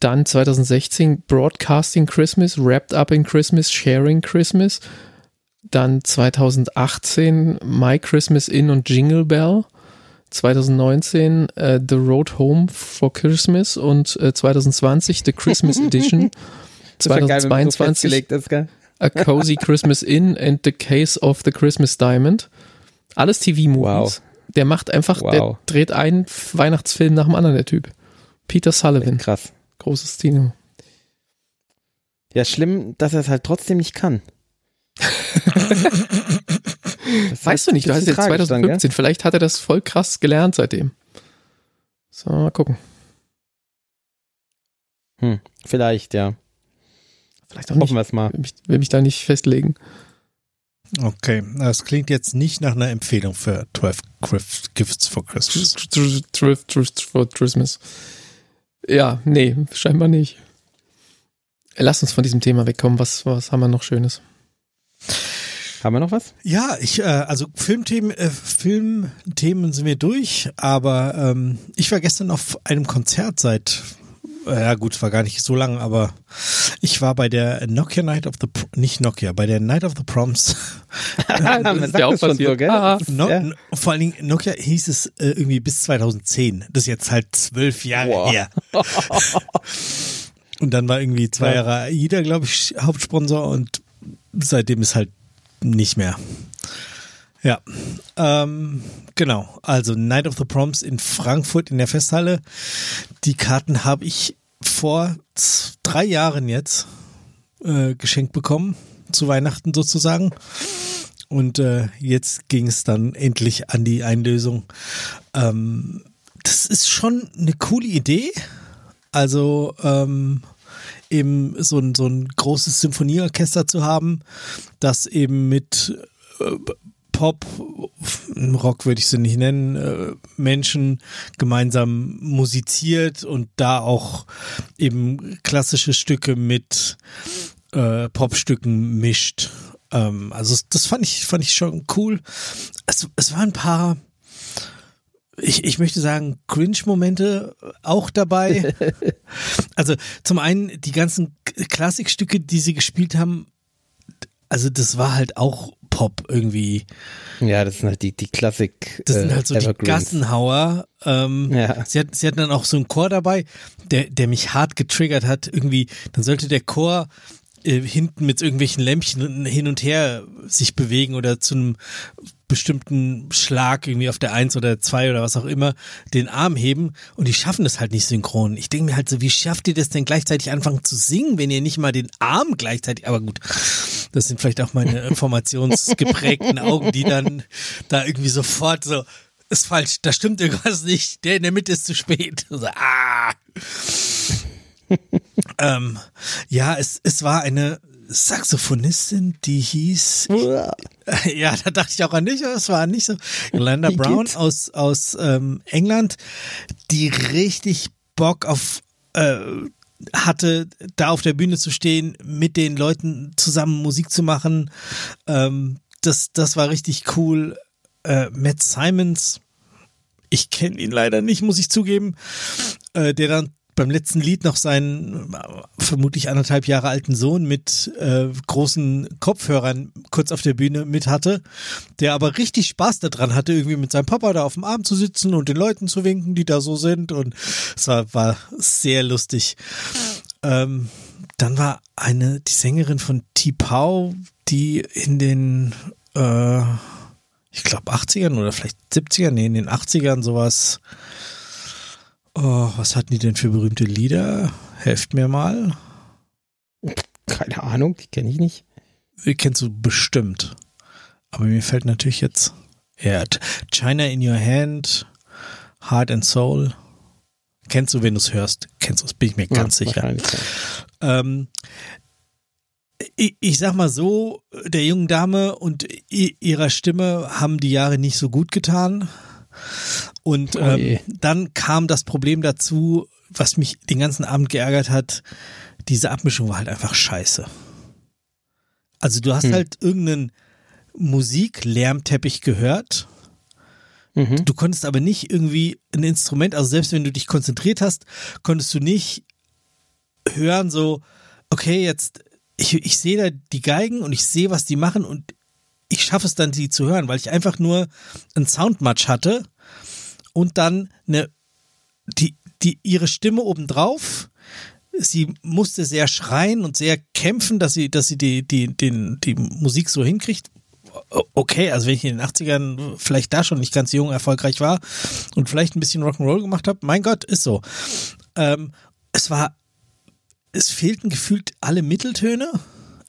Dann 2016 Broadcasting Christmas, Wrapped Up in Christmas, Sharing Christmas. Dann 2018 My Christmas In und Jingle Bell. 2019 äh, The Road Home for Christmas und äh, 2020 The Christmas [LAUGHS] Edition. 2022 geil, so A Cozy Christmas Inn and The Case of the Christmas Diamond. Alles TV-Movies. Wow. Der macht einfach, wow. der dreht einen Weihnachtsfilm nach dem anderen, der Typ. Peter Sullivan. Krass. Großes Dino. Ja, schlimm, dass er es halt trotzdem nicht kann. weißt halt du nicht, du hast jetzt 2015, dann, vielleicht hat er das voll krass gelernt seitdem. So, mal gucken. Hm, vielleicht, ja. Vielleicht auch nicht. Hoffen wir es mal. Will mich, will mich da nicht festlegen. Okay, das klingt jetzt nicht nach einer Empfehlung für 12 Gifts for Christmas. 12 Gifts for Christmas. Ja, nee, scheinbar nicht. Lass uns von diesem Thema wegkommen. Was, was haben wir noch Schönes? Haben wir noch was? Ja, ich, äh, also Filmthemen, äh, Filmthemen sind wir durch, aber ähm, ich war gestern auf einem Konzert seit äh, ja gut, war gar nicht so lang, aber ich war bei der Nokia Night of the, nicht Nokia, bei der Night of the Proms. [LAUGHS] Man ist ja auch das schon so, passiert. gell? Das No, ja. no, vor allen Dingen, Nokia hieß es äh, irgendwie bis 2010. Das ist jetzt halt zwölf Jahre Wow. her. [LAUGHS] Und dann war irgendwie zwei Ja. Jahre AIDA, glaube ich, Hauptsponsor und seitdem ist halt nicht mehr. Ja, ähm, genau. Also Night of the Proms in Frankfurt in der Festhalle. Die Karten habe ich vor drei Jahren jetzt äh, geschenkt bekommen, zu Weihnachten sozusagen. Und äh, jetzt ging es dann endlich an die Einlösung. Ähm, das ist schon eine coole Idee. Also ähm, eben so ein, so ein großes Symphonieorchester zu haben, das eben mit äh, Pop, Rock würde ich sie nicht nennen, äh, Menschen gemeinsam musiziert und da auch eben klassische Stücke mit äh, Popstücken mischt. Ähm, also das fand ich, fand ich schon cool. Es, es waren ein paar, ich, ich möchte sagen, Cringe-Momente auch dabei. [LAUGHS] also zum einen die ganzen Klassikstücke, die sie gespielt haben, also das war halt auch Pop irgendwie. ja, das sind halt die, die Klassik. Das sind äh, halt so die Evergreens. Gassenhauer. Ähm, Ja. sie, hat, sie hatten dann auch so einen Chor dabei, der, der mich hart getriggert hat. Irgendwie, dann sollte der Chor äh, hinten mit irgendwelchen Lämpchen hin und her sich bewegen oder zu einem bestimmten Schlag irgendwie auf der Eins oder zwei oder was auch immer den Arm heben und die schaffen das halt nicht synchron. Ich denke mir halt so, wie schafft ihr das denn gleichzeitig anfangen zu singen, wenn ihr nicht mal den Arm gleichzeitig, aber gut, das sind vielleicht auch meine [LAUGHS] informationsgeprägten Augen, die dann da irgendwie sofort so, ist falsch, da stimmt irgendwas nicht, der in der Mitte ist zu spät. [LAUGHS] So, ah. [LAUGHS] ähm, ja, es, es war eine Saxophonistin, die hieß, [LAUGHS] ja, da dachte ich auch an dich, aber es war nicht so. Glenda Brown aus, aus ähm, England, die richtig Bock auf äh, hatte, da auf der Bühne zu stehen, mit den Leuten zusammen Musik zu machen. Ähm, das, das war richtig cool. Äh, Matt Simons, ich kenne ihn leider nicht, muss ich zugeben, äh, der dann beim letzten Lied noch seinen äh, vermutlich anderthalb Jahre alten Sohn mit äh, großen Kopfhörern kurz auf der Bühne mit hatte, der aber richtig Spaß daran hatte, irgendwie mit seinem Papa da auf dem Arm zu sitzen und den Leuten zu winken, die da so sind und es war, war sehr lustig. Ähm, dann war eine, die Sängerin von T-Pau, die in den, äh, ich glaube 80ern oder vielleicht 70ern, nee, in den 80ern sowas. Oh, was hatten die denn für berühmte Lieder? Helft mir mal. Keine Ahnung, die kenne ich nicht. Die kennst du bestimmt. Aber mir fällt natürlich jetzt, ja, China in Your Hand, Heart and Soul. Kennst du, wenn du es hörst? Kennst du es, bin ich mir ganz Ja, sicher. wahrscheinlich, ja. Ähm, ich, ich sag mal so, der jungen Dame und ihrer Stimme haben die Jahre nicht so gut getan. Und Oh ähm, dann kam das Problem dazu, was mich den ganzen Abend geärgert hat. Diese Abmischung war halt einfach scheiße. Also du hast Hm. halt irgendeinen Musiklärmteppich gehört Mhm. Du konntest aber nicht irgendwie ein Instrument, also selbst wenn du dich konzentriert hast, konntest du nicht hören, so, okay, jetzt, ich, ich sehe da die Geigen und ich sehe, was die machen und ich schaffe es dann, sie zu hören, weil ich einfach nur einen Soundmatch hatte und dann eine, die, die, ihre Stimme obendrauf. Sie musste sehr schreien und sehr kämpfen, dass sie, dass sie die, die, den, die Musik so hinkriegt. Okay, also wenn ich in den 80ern vielleicht da schon nicht ganz jung erfolgreich war und vielleicht ein bisschen Rock'n'Roll gemacht habe, mein Gott, ist so. Ähm, es war, es fehlten gefühlt alle Mitteltöne.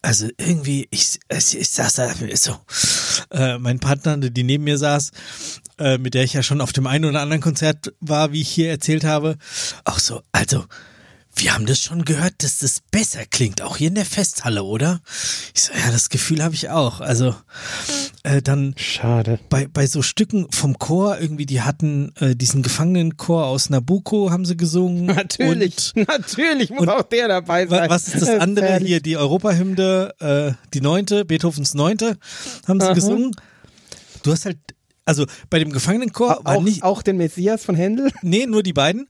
Also irgendwie, ich, ich, ich saß da so, äh, mein Partner, die neben mir saß, äh, mit der ich ja schon auf dem einen oder anderen Konzert war, wie ich hier erzählt habe, auch so, also, wir haben das schon gehört, dass das besser klingt, auch hier in der Festhalle, oder? Ich so, ja, das Gefühl habe ich auch. Also äh, dann Schade. bei, bei so Stücken vom Chor irgendwie, die hatten äh, diesen Gefangenenchor aus Nabucco, haben sie gesungen. [LAUGHS] Natürlich, Und natürlich muss auch der dabei sein. was ist das andere hier? Die Europahymne, äh, die neunte, Beethovens neunte, haben sie Aha. gesungen. Du hast halt, also bei dem Gefangenenchor war Auch, nicht, auch den Messias von Händel? [LAUGHS] nee, nur die beiden.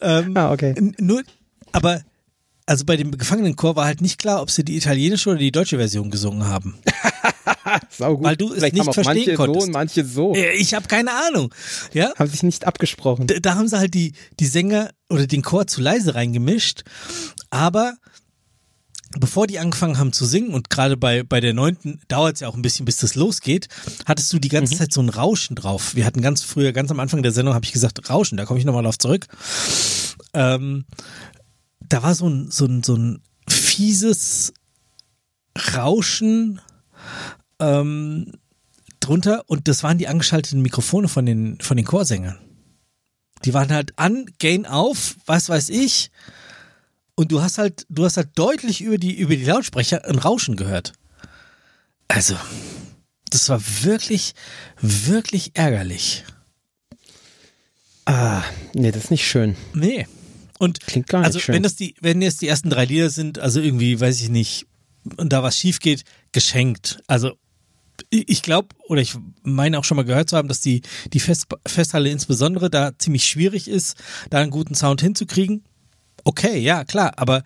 Ähm, Ah, okay. Nur, Aber also bei dem Gefangenenchor war halt nicht klar, ob sie die italienische oder die deutsche Version gesungen haben. [LAUGHS] Saugut. Weil du es Vielleicht nicht haben auch verstehen manche konntest. so und manche so. Ich habe keine Ahnung. Ja, Haben sich nicht abgesprochen. da, da haben sie halt die, die Sänger oder den Chor zu leise reingemischt. Aber bevor die angefangen haben zu singen und gerade bei, bei der neunten dauert es ja auch ein bisschen, bis das losgeht, hattest du die ganze Zeit so ein Rauschen drauf. Wir hatten ganz früher, ganz am Anfang der Sendung, habe ich gesagt, Rauschen, da komme ich nochmal drauf zurück. Ähm, da war so ein, so ein, so ein fieses Rauschen ähm, drunter und das waren die angeschalteten Mikrofone von den, von den Chorsängern. Die waren halt an, Gain auf, was weiß ich. Und du hast halt, du hast halt deutlich über die, über die Lautsprecher ein Rauschen gehört. Also, das war wirklich, wirklich ärgerlich. Ah, nee, das ist nicht schön. Nee. Und Klingt gar nicht also schön. wenn das die, wenn jetzt die ersten drei Lieder sind, also irgendwie, weiß ich nicht, und da was schief geht, geschenkt. Also ich glaube, oder ich meine auch schon mal gehört zu haben, dass die, die Fest, Festhalle insbesondere da ziemlich schwierig ist, da einen guten Sound hinzukriegen. Okay, ja, klar, aber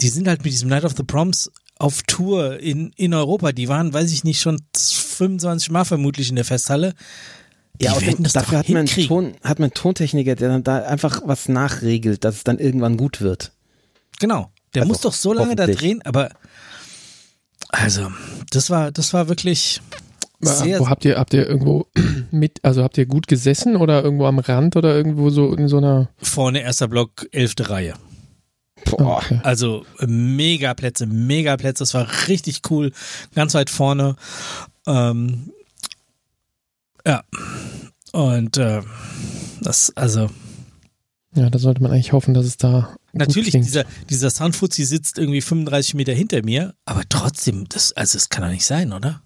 die sind halt mit diesem Night of the Proms auf Tour in, in Europa. Die waren, weiß ich nicht, schon 25 Mal vermutlich in der Festhalle. Die Ja, und das dafür hat man. Ton, hat man Tontechniker, der dann da einfach was nachregelt, dass es dann irgendwann gut wird. Genau. Der Also, muss doch so lange da drehen, aber also, das war, das war wirklich sehr, Wo habt ihr, habt ihr irgendwo [CLEARS THROAT] mit, also habt ihr gut gesessen oder irgendwo am Rand oder irgendwo so in so einer vorne erster Block, elfte Reihe. Boah. Okay. Also mega Plätze, mega Plätze. Das war richtig cool. Ganz weit vorne. Ähm, ja. Und äh, das, also Ja, da sollte man eigentlich hoffen, dass es da natürlich, dieser, dieser Soundfuzzi sitzt irgendwie 35 Meter hinter mir, aber trotzdem, das, also es kann doch nicht sein, oder?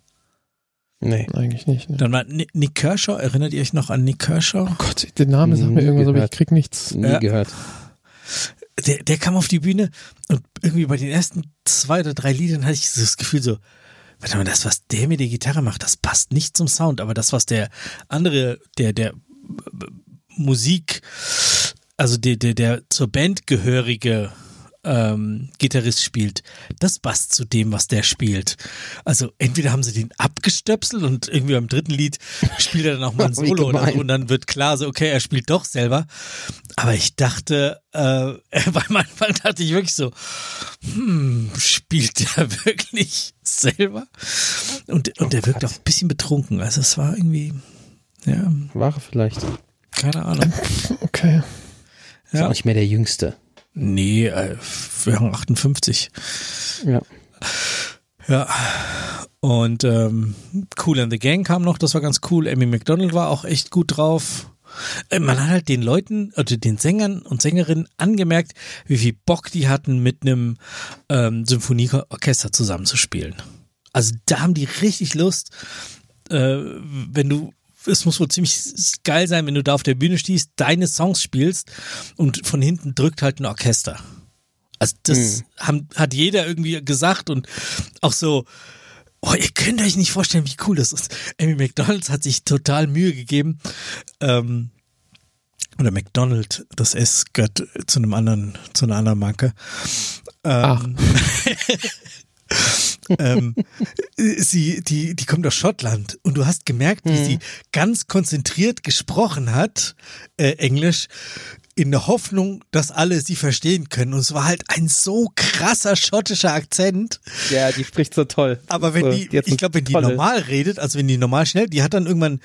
Nee. Eigentlich nicht. Ne? Dann war Ni- Nick Kershaw, erinnert ihr euch noch an Nick Kershaw? Oh Gott, der Name sagt mir irgendwas, aber ich krieg nichts. Nie Ja. gehört. Der, der kam auf die Bühne und irgendwie bei den ersten zwei oder drei Liedern hatte ich so das Gefühl so, warte mal, das, was der mit der Gitarre macht, das passt nicht zum Sound, aber das, was der andere, der, der äh, Musik, also der, der, der zur Band gehörige ähm, Gitarrist spielt, das passt zu dem, was der spielt. Also entweder haben sie den abgestöpselt und irgendwie beim dritten Lied spielt er dann auch mal ein [LAUGHS] Solo oder so und dann wird klar so, okay, er spielt doch selber. Aber ich dachte, äh, [LAUGHS] beim Anfang dachte ich wirklich so, hm, spielt der [LAUGHS] wirklich selber? Und, und der wirkt auch ein bisschen betrunken. Also es war irgendwie, ja, War er vielleicht. keine Ahnung. Okay. Ist Ja. auch nicht mehr der Jüngste. Nee, äh, wir haben 58. Ja. Ja. Und ähm, Cool and the Gang kam noch, das war ganz cool. Amy McDonald war auch echt gut drauf. Äh, Man hat halt den Leuten, also den Sängern und Sängerinnen angemerkt, wie viel Bock die hatten, mit einem ähm, Symphonieorchester zusammenzuspielen. Also da haben die richtig Lust, äh, wenn du, es muss wohl ziemlich geil sein, wenn du da auf der Bühne stehst, deine Songs spielst und von hinten drückt halt ein Orchester. Also das haben, hat jeder irgendwie gesagt und auch so, oh, ihr könnt euch nicht vorstellen, wie cool das ist. Amy McDonalds hat sich total Mühe gegeben. Ähm, oder McDonald, das S gehört zu einem anderen, zu einer anderen Marke. Ähm, [LAUGHS] ähm, sie, die, die kommt aus Schottland und du hast gemerkt, wie sie ganz konzentriert gesprochen hat, äh, Englisch, in der Hoffnung, dass alle sie verstehen können. Und es war halt ein so krasser schottischer Akzent. Ja, die spricht so toll. Aber wenn so, die, hat ich glaube, wenn die tolle- normal redet, also wenn die normal schnell, die hat dann irgendwann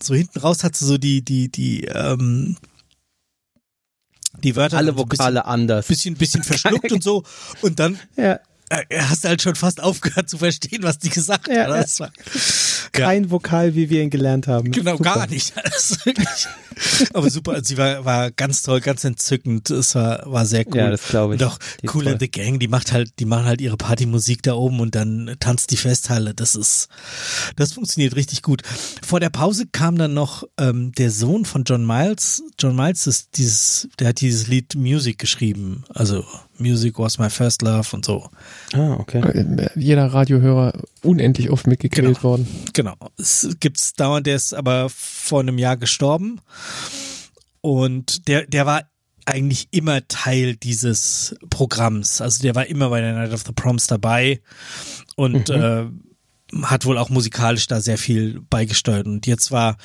so hinten raus hat sie so die, die, die, ähm, die Wörter Alle dann so Vokale anders. bisschen, bisschen, bisschen verschluckt und so. [LAUGHS] Und dann Ja, hast du halt schon fast aufgehört zu verstehen, was die gesagt Ja, hat. [LAUGHS] ja. Kein Vokal, wie wir ihn gelernt haben. genau, Super. gar nicht. [LAUGHS] Aber super, also sie war, war ganz toll, ganz entzückend. Es war, war sehr cool. Ja, das glaube ich. Und auch Die Cool and the Gang, die macht halt, die machen halt ihre Partymusik da oben und dann tanzt die Festhalle. Das ist, das funktioniert richtig gut. Vor der Pause kam dann noch ähm, der Sohn von John Miles. John Miles ist dieses, der hat dieses Lied Music geschrieben. Also Music was my first love und so. Ah, okay. Äh, Jeder Radiohörer unendlich oft mitgequält Genau. worden. Genau. Es gibt's dauernd, der ist aber vor einem Jahr gestorben. Und der, der war eigentlich immer Teil dieses Programms. Also der war immer bei der Night of the Proms dabei und mhm. Hat wohl auch musikalisch da sehr viel beigesteuert. Und jetzt war,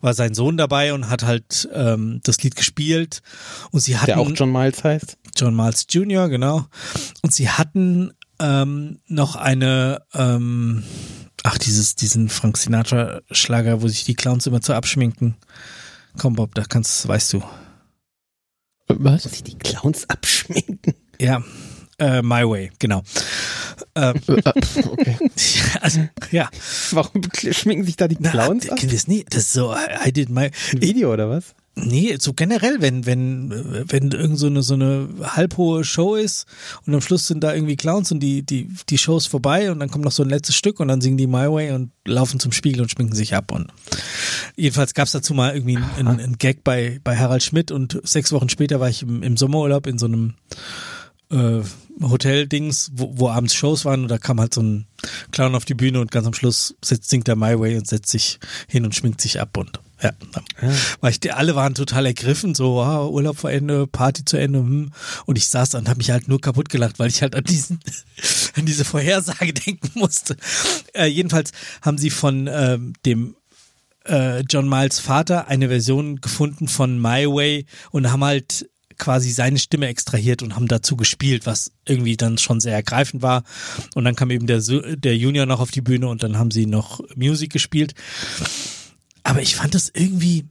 war sein Sohn dabei und hat halt ähm, das Lied gespielt. Und sie hatten. Der auch John Miles heißt? John Miles Jr., genau. Und sie hatten ähm, noch eine, ähm, ach, dieses, diesen Frank Sinatra-Schlager, wo sich die Clowns immer zu abschminken. Komm, Bob, da kannst, weißt du. Was? Sich die Clowns abschminken? Ja, äh, My Way, genau. Ähm, äh, okay. [LAUGHS] Also, ja. Warum schminken sich da die Clowns Na, ab? Das nie. Das ist so, I did my. Video oder was? Nee, so generell, wenn, wenn, wenn irgend so eine, so eine halbhohe Show ist und am Schluss sind da irgendwie Clowns und die, die, die Show ist vorbei und dann kommt noch so ein letztes Stück und dann singen die My Way und laufen zum Spiegel und schminken sich ab und jedenfalls gab's dazu mal irgendwie einen, einen Gag bei, bei Harald Schmidt und sechs Wochen später war ich im, im Sommerurlaub in so einem, äh, Hotel-Dings, wo, wo abends Shows waren und da kam halt so ein Clown auf die Bühne und ganz am Schluss setzt, singt er My Way und setzt sich hin und schminkt sich ab und ja, ja. weil ich, alle waren total ergriffen, so wow, Urlaub vor Ende, Party zu Ende, hm. und ich saß da und habe mich halt nur kaputt gelacht, weil ich halt an diesen, [LAUGHS] an diese Vorhersage [LAUGHS] denken musste. Äh, jedenfalls haben sie von ähm, dem äh, John Miles Vater eine Version gefunden von My Way und haben halt quasi seine Stimme extrahiert und haben dazu gespielt, was irgendwie dann schon sehr ergreifend war. Und dann kam eben der, der Junior noch auf die Bühne und dann haben sie noch Musik gespielt. Aber ich fand das irgendwie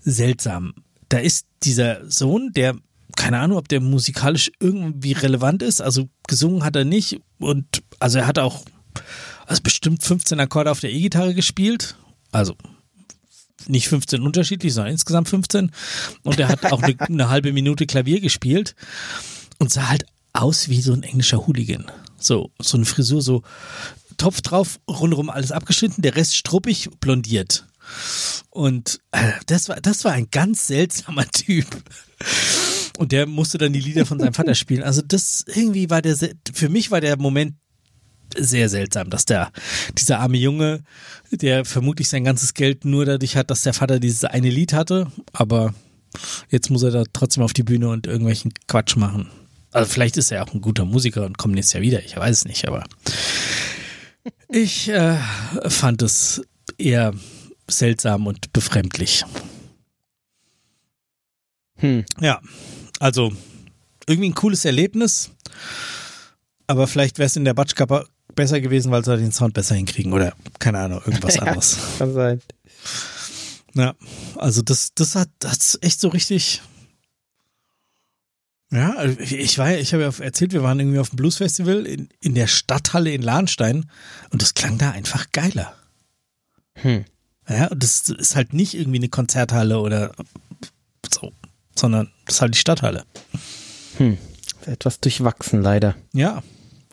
seltsam. Da ist dieser Sohn, der keine Ahnung, ob der musikalisch irgendwie relevant ist. Also gesungen hat er nicht und also er hat auch also bestimmt 15 Akkorde auf der E-Gitarre gespielt. Also nicht 15 unterschiedlich, sondern insgesamt 15. Und er hat auch eine, [LAUGHS] eine halbe Minute Klavier gespielt und sah halt aus wie so ein englischer Hooligan. So, so eine Frisur, so Topf drauf, rundherum alles abgeschnitten, der Rest struppig, blondiert. Und äh, das war, das war ein ganz seltsamer [LAUGHS] Typ. Und der musste dann die Lieder von seinem Vater spielen. Also das irgendwie war der, für mich war der Moment sehr seltsam, dass der, dieser arme Junge, der vermutlich sein ganzes Geld nur dadurch hat, dass der Vater dieses eine Lied hatte, aber jetzt muss er da trotzdem auf die Bühne und irgendwelchen Quatsch machen. Also vielleicht ist er auch ein guter Musiker und kommt nächstes Jahr wieder, ich weiß es nicht, aber ich äh, fand es eher seltsam und befremdlich. Hm. Ja, also irgendwie ein cooles Erlebnis, aber vielleicht wäre es in der Batschkapper besser gewesen, weil sie den Sound besser hinkriegen oder keine Ahnung, irgendwas [LAUGHS] ja, anderes. Kann sein. Ja, also das, das hat, das echt so richtig. Ja, ich war, ich habe ja erzählt, wir waren irgendwie auf dem Blues Festival in, in der Stadthalle in Lahnstein und das klang da einfach geiler. Hm. Ja, und das ist halt nicht irgendwie eine Konzerthalle oder so, sondern das ist halt die Stadthalle. Hm. Etwas durchwachsen, leider. Ja.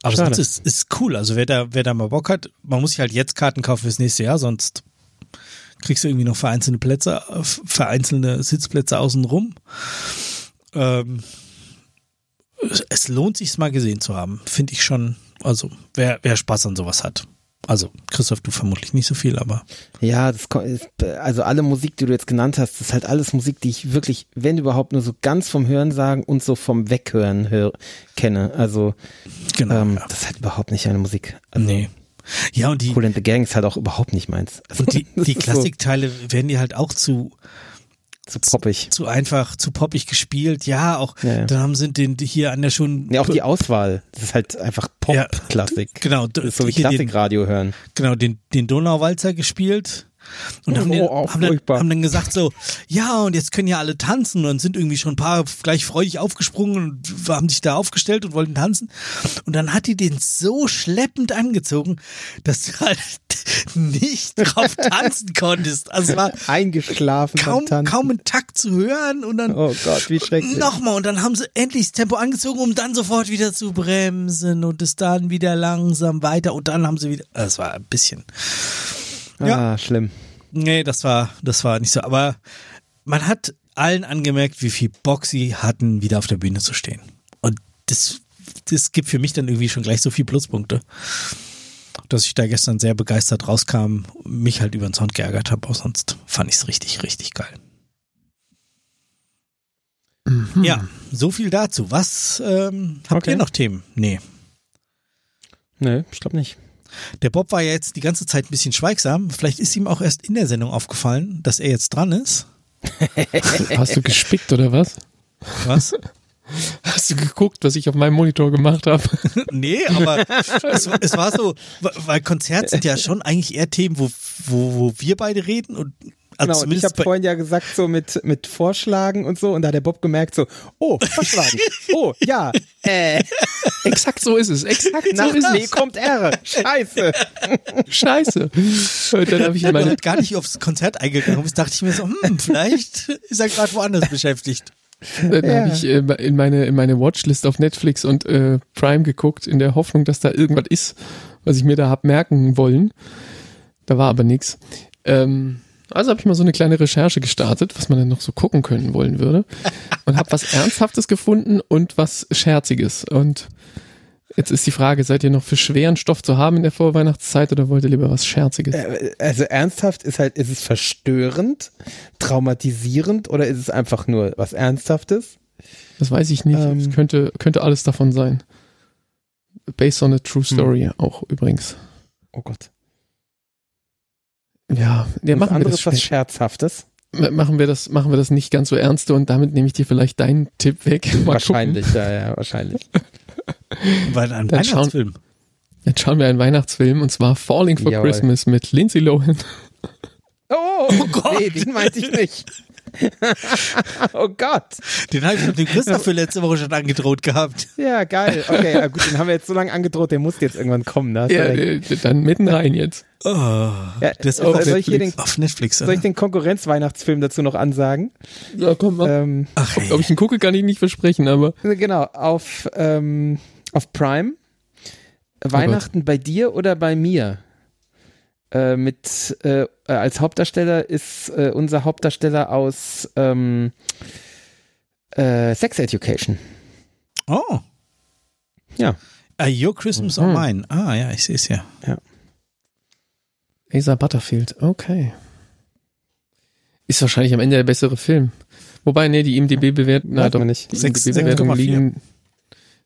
Aber Schade. sonst ist, ist cool. Also wer da, wer da mal Bock hat, man muss sich halt jetzt Karten kaufen fürs nächste Jahr, sonst kriegst du irgendwie noch vereinzelte Plätze, vereinzelte Sitzplätze außenrum. Ähm, es lohnt sich, es mal gesehen zu haben. Finde ich schon. Also, wer, wer Spaß an sowas hat. Also, Christoph, du vermutlich nicht so viel, aber. Ja, das, also alle Musik, die du jetzt genannt hast, das ist halt alles Musik, die ich wirklich, wenn überhaupt, nur so ganz vom Hören sagen und so vom Weghören hör, kenne. Also, genau, ähm, ja. das ist halt überhaupt nicht eine Musik. Also, nee. Ja, und die. Cool and the Gang ist halt auch überhaupt nicht meins. Also, und die, [LAUGHS] die Klassikteile werden die halt auch zu, zu poppig. Zu, einfach, zu poppig gespielt. Ja, auch, ja, dann haben sie den hier an der schon. Ja, auch die Auswahl. Das ist halt einfach Pop-Klassik. Ja, genau. so wie Klassikradio hören. Genau, den, den Donauwalzer gespielt. Und haben, den, oh, haben, dann, haben, dann, gesagt so, ja, und jetzt können ja alle tanzen und sind irgendwie schon ein paar gleich freudig aufgesprungen und haben sich da aufgestellt und wollten tanzen. Und dann hat die den so schleppend angezogen, dass du halt [LAUGHS] nicht drauf [LAUGHS] tanzen konntest. Also war eingeschlafen. Kaum, kaum einen Takt zu hören und dann oh Gott, wie schrecklich. nochmal und dann haben sie endlich das Tempo angezogen, um dann sofort wieder zu bremsen und es dann wieder langsam weiter und dann haben sie wieder, das war ein bisschen ja. Ah, schlimm. Nee, das war, das war nicht so. Aber man hat allen angemerkt, wie viel Bock sie hatten, wieder auf der Bühne zu stehen. Und das, das gibt für mich dann irgendwie schon gleich so viel Pluspunkte. Dass ich da gestern sehr begeistert rauskam, mich halt über den Sound geärgert habe, aber sonst fand ich es richtig, richtig geil. Mhm. Ja, so viel dazu. Was ähm, habt Okay. ihr noch Themen? Nee. Nö, ich glaube nicht. Der Bob war ja jetzt die ganze Zeit ein bisschen schweigsam. Vielleicht ist ihm auch erst in der Sendung aufgefallen, dass er jetzt dran ist. [LAUGHS] Hast du gespickt oder was? Was? Hast du geguckt, was ich auf meinem Monitor gemacht habe? [LAUGHS] nee, aber [LAUGHS] es, war- es war so, weil Konzerte sind ja schon eigentlich eher Themen, wo, wo, wo wir beide reden und also Genau, und ich habe vorhin ja gesagt, so mit, mit Vorschlagen und so, und da hat der Bob gemerkt, so, oh, Vorschlagen, [LAUGHS] oh, ja, äh, Exakt so ist es. Exakt so nach ist C es. kommt R, scheiße. Scheiße. Und dann habe ich meine, halt gar nicht aufs Konzert eingegangen bist, dachte ich mir so, hm, [LAUGHS] vielleicht ist er gerade woanders beschäftigt. dann Ja. habe ich äh, in meine in meine Watchlist auf Netflix und äh, Prime geguckt, in der Hoffnung, dass da irgendwas ist, was ich mir da hab merken wollen. Da war aber nichts. Ähm, also habe ich mal so eine kleine Recherche gestartet, was man denn noch so gucken können wollen würde. Und habe was Ernsthaftes gefunden und was Scherziges. Und jetzt ist die Frage, seid ihr noch für schweren Stoff zu haben in der Vorweihnachtszeit oder wollt ihr lieber was Scherziges? Äh, Also ernsthaft ist halt, ist es verstörend, traumatisierend oder ist es einfach nur was Ernsthaftes? Das weiß ich nicht. Ähm. Es könnte, könnte alles davon sein. Based on a true story auch übrigens. Oh Gott. Ja, ja machen, wir anderes das was. Scherzhaftes? Ma- machen wir das, machen wir das nicht ganz so ernste und damit nehme ich dir vielleicht deinen Tipp weg. [LAUGHS] Mal wahrscheinlich, ja, ja, wahrscheinlich. [LAUGHS] Weil ein Dann schauen- Weihnachtsfilm. Gucken. Jetzt schauen wir einen Weihnachtsfilm und zwar Falling for Jawohl. Christmas mit Lindsay Lohan. Oh, Gott. Nee, den meinte ich nicht. [LAUGHS] oh Gott. Den habe ich mit dem Christoph für letzte Woche schon angedroht gehabt. Ja, geil. Okay, ja, gut, den haben wir jetzt so lange angedroht, der muss jetzt irgendwann kommen. Du Ja, äh, dann mitten rein jetzt. Oh, Ja, das ist soll auf, ich hier den, auf Netflix. soll ich den Konkurrenz-Weihnachtsfilm dazu noch ansagen? Ja, komm mal. Ähm, Ach, hey. Ob ich ihn gucke, kann ich nicht versprechen, aber genau, auf, ähm, auf Prime. Weihnachten bei dir oder bei mir? Äh, mit äh, als Hauptdarsteller ist äh, unser Hauptdarsteller aus ähm, äh, Sex Education. Oh. Ja. Ah, Your Christmas or Mhm. Mine. Ah, ja, ich sehe es ja. Asa Butterfield, okay. Ist wahrscheinlich am Ende der bessere Film. Wobei, nee, die IMDB-Bewertungen, na doch, nicht. die Sechs- IMDb-Bewertungen 6,4. liegen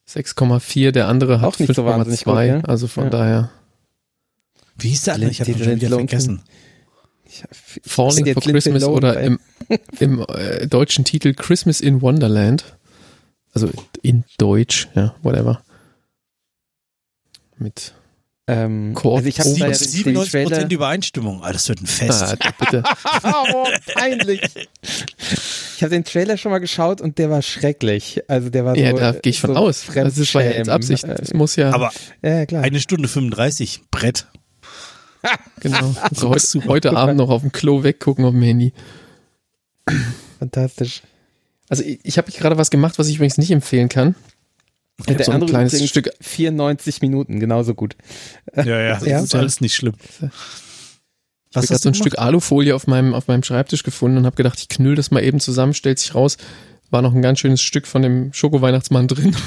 6,4, der andere hat Auch nicht so wahnsinnig 5,2, gut, ne? also von Ja. daher. Wie hieß der? Ich habe ihn Lindsay schon wieder vergessen. Ich, Falling for Christmas oder im, im äh, deutschen Titel Christmas in Wonderland. Also in Deutsch, ja, whatever. Mit, ähm, Kurt also ich habe da ja den, den 97 Trailer. Prozent Übereinstimmung. Ah, das wird ein Fest. ah, bitte. [LAUGHS] oh, peinlich. Ich habe den Trailer schon mal geschaut und der war schrecklich. Also der war ja, so, da gehe ich von so aus. Das ist war ja jetzt. Absicht. Das muss ja, Aber Ja, klar. eine Stunde 35, Brett. Genau. [LAUGHS] Also heute, Super. heute Abend noch auf dem Klo weggucken auf dem Handy. Fantastisch. Also ich, ich habe gerade was gemacht, was ich übrigens nicht empfehlen kann. Ich der so ein andere kleines Stück 94 Minuten, genauso gut. Ja, ja. [LAUGHS] Das Ja. ist alles nicht schlimm. Ich habe so ein Stück Alufolie auf meinem, auf meinem Schreibtisch gefunden und habe gedacht, ich knüll das mal eben zusammen, stellt sich raus, war noch ein ganz schönes Stück von dem Schoko-Weihnachtsmann drin. [LAUGHS]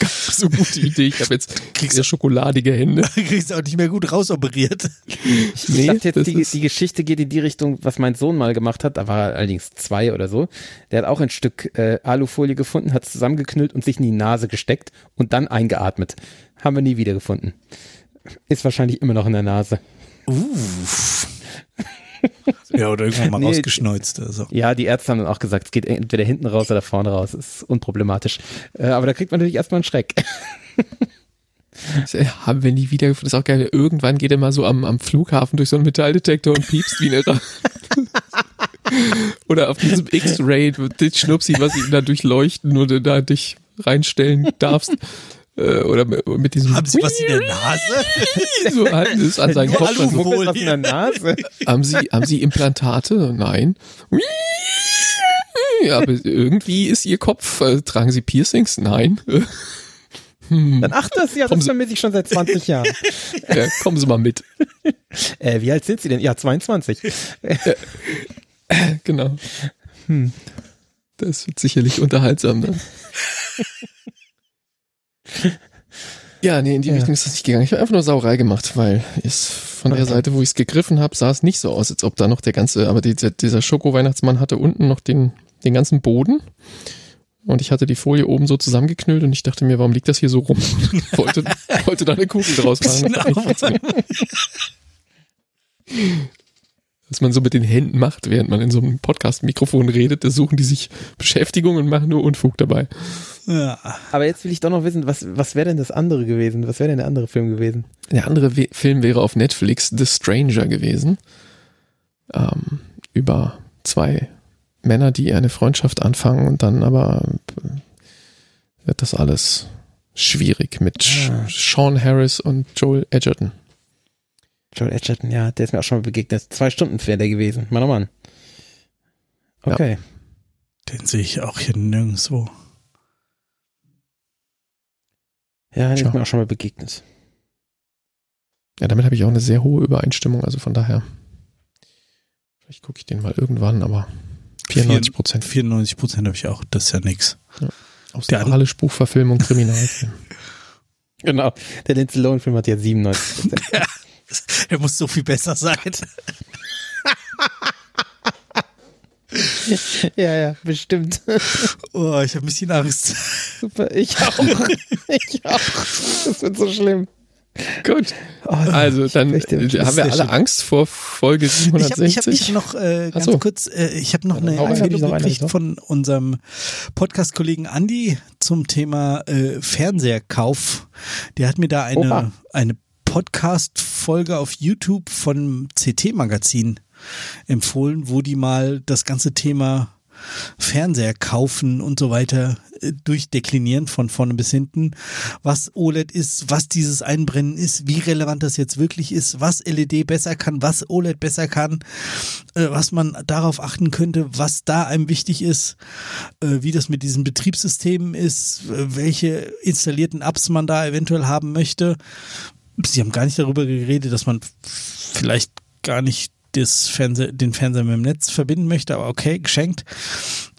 [LAUGHS] so gute Idee. Ich habe jetzt sehr schokoladige Hände. [LAUGHS] Du kriegst auch nicht mehr gut rausoperiert. Ich Nee, dachte jetzt, die, die Geschichte geht in die Richtung, was mein Sohn mal gemacht hat. Da war er allerdings zwei oder so. Der hat auch ein Stück äh, Alufolie gefunden, hat es zusammengeknüllt und sich in die Nase gesteckt und dann eingeatmet. Haben wir nie wiedergefunden. Ist wahrscheinlich immer noch in der Nase. Uff. [LAUGHS] Ja, oder irgendwann mal Nee, rausgeschneuzt. Also. Ja, die Ärzte haben dann auch gesagt, es geht entweder hinten raus oder vorne raus. Ist unproblematisch. Äh, aber da kriegt man natürlich erstmal einen Schreck. Das, äh, haben wir nie wieder gefunden. Das ist auch geil. Irgendwann geht er mal so am, am Flughafen durch so einen Metalldetektor und piepst wie eine [LAUGHS] Oder auf diesem X-Ray, das Schnupsi, was sie da durchleuchten oder da dich reinstellen darfst. Äh, Oder mit diesem Haben Sie was in der Nase? [LAUGHS] so halten sie es an seinen Kopf. Alu- Muckelt was in der Nase. [LAUGHS] haben sie, haben sie Implantate? Nein. Ja, aber irgendwie ist ihr Kopf. Äh, tragen sie Piercings? Nein. [LAUGHS] Hm. Dann ach das, ja, Kommen das Sie- vermisse ich schon seit 20 Jahren. Ja, kommen Sie mal mit. Äh, wie alt sind Sie denn? Ja, 22. Genau. Hm. Das wird sicherlich unterhaltsam dann. Ja, nee, in die Ja. Richtung ist das nicht gegangen. Ich habe einfach nur Sauerei gemacht, weil es von der Seite, wo ich es gegriffen habe, sah es nicht so aus, als ob da noch der ganze, aber dieser, dieser Schoko-Weihnachtsmann hatte unten noch den, den ganzen Boden. Und ich hatte die Folie oben so zusammengeknüllt und ich dachte mir, warum liegt das hier so rum? [LAUGHS] wollte, wollte da eine Kugel draus machen. [LAUGHS] Was man so mit den Händen macht, während man in so einem Podcast-Mikrofon redet, da suchen die sich Beschäftigung und machen nur Unfug dabei. Ja. Aber jetzt will ich doch noch wissen, was, was wäre denn das andere gewesen? Was wäre denn der andere Film gewesen? Der andere We Film wäre auf Netflix The Stranger gewesen. Ähm, über zwei Männer, die eine Freundschaft anfangen und dann aber äh, wird das alles schwierig mit Ah. Sean Harris und Joel Edgerton. Joel Edgerton, ja, der ist mir auch schon mal begegnet. Zwei Stunden wäre der gewesen. Mann, oh Mann. Okay. Den sehe ich auch hier nirgendwo. Ja, der ist mir auch schon mal begegnet. Ja, damit habe ich auch eine sehr hohe Übereinstimmung, also von daher. Vielleicht gucke ich den mal irgendwann, aber 94 Prozent. 94 Prozent habe ich auch. Das ist ja nix. Australische Spruchverfilmung, Kriminalfilm. [LAUGHS] Genau. Der Lindsay Lohan-Film hat ja 97 [LAUGHS] [LAUGHS] Er muss so viel besser sein. [LAUGHS] ja, ja, bestimmt. Oh, ich habe ein bisschen Angst. Super, ich auch. ich auch. Das wird so schlimm. Gut. Oh, Also dann äh, haben wir alle sehr Angst vor Folge Ich habe ich hab 760. noch äh, ganz so. kurz, äh, ich habe noch Ja, eine Empfehlung noch eine, gekriegt von unserem Podcast-Kollegen Andy zum Thema äh, Fernseherkauf. Der hat mir da eine, Opa. eine Podcast-Folge auf YouTube von CT-Magazin empfohlen, wo die mal das ganze Thema Fernseher kaufen und so weiter äh, durchdeklinieren von vorne bis hinten, was OLED ist, was dieses Einbrennen ist, wie relevant das jetzt wirklich ist, was LED besser kann, was OLED besser kann, äh, was man darauf achten könnte, was da einem wichtig ist, äh, wie das mit diesen Betriebssystemen ist, welche installierten Apps man da eventuell haben möchte. Sie haben gar nicht darüber geredet, dass man vielleicht gar nicht das Fernseh, den Fernseher mit dem Netz verbinden möchte, aber okay, geschenkt.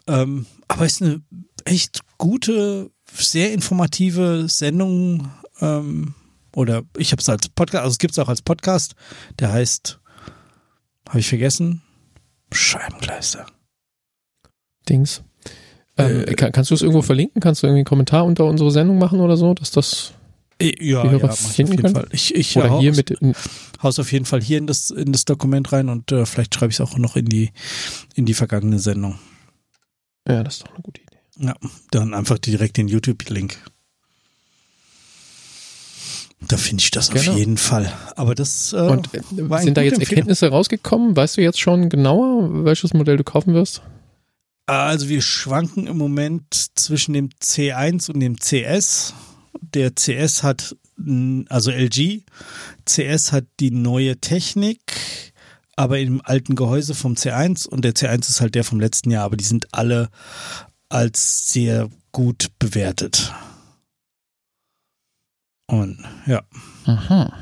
Ähm, aber ist eine echt gute, sehr informative Sendung. Ähm, oder ich habe es als Podcast, also es gibt es auch als Podcast. Der heißt, habe ich vergessen, Scheibengleister. Dings. Ähm, Äh, kann, kannst du es irgendwo verlinken? Kannst du irgendwie einen Kommentar unter unsere Sendung machen oder so, dass das Ja, Die ja, Hörer ich auf jeden können? Fall. Ich, ich oder hier mit haus auf jeden Fall hier in das, in das Dokument rein und äh, vielleicht schreibe ich es auch noch in die, in die vergangene Sendung. Ja, das ist doch eine gute Idee. Ja, dann einfach direkt den YouTube-Link. Da finde ich das Genau. auf jeden Fall. Aber das äh, Und äh, sind da jetzt Empfehlung. Erkenntnisse rausgekommen? Weißt du jetzt schon genauer, welches Modell du kaufen wirst? Also wir schwanken im Moment zwischen dem C1 und dem CS. Der CS hat, also LG, CS hat die neue Technik, aber im alten Gehäuse vom C1 und der C1 ist halt der vom letzten Jahr, aber die sind alle als sehr gut bewertet. Und ja, Aha.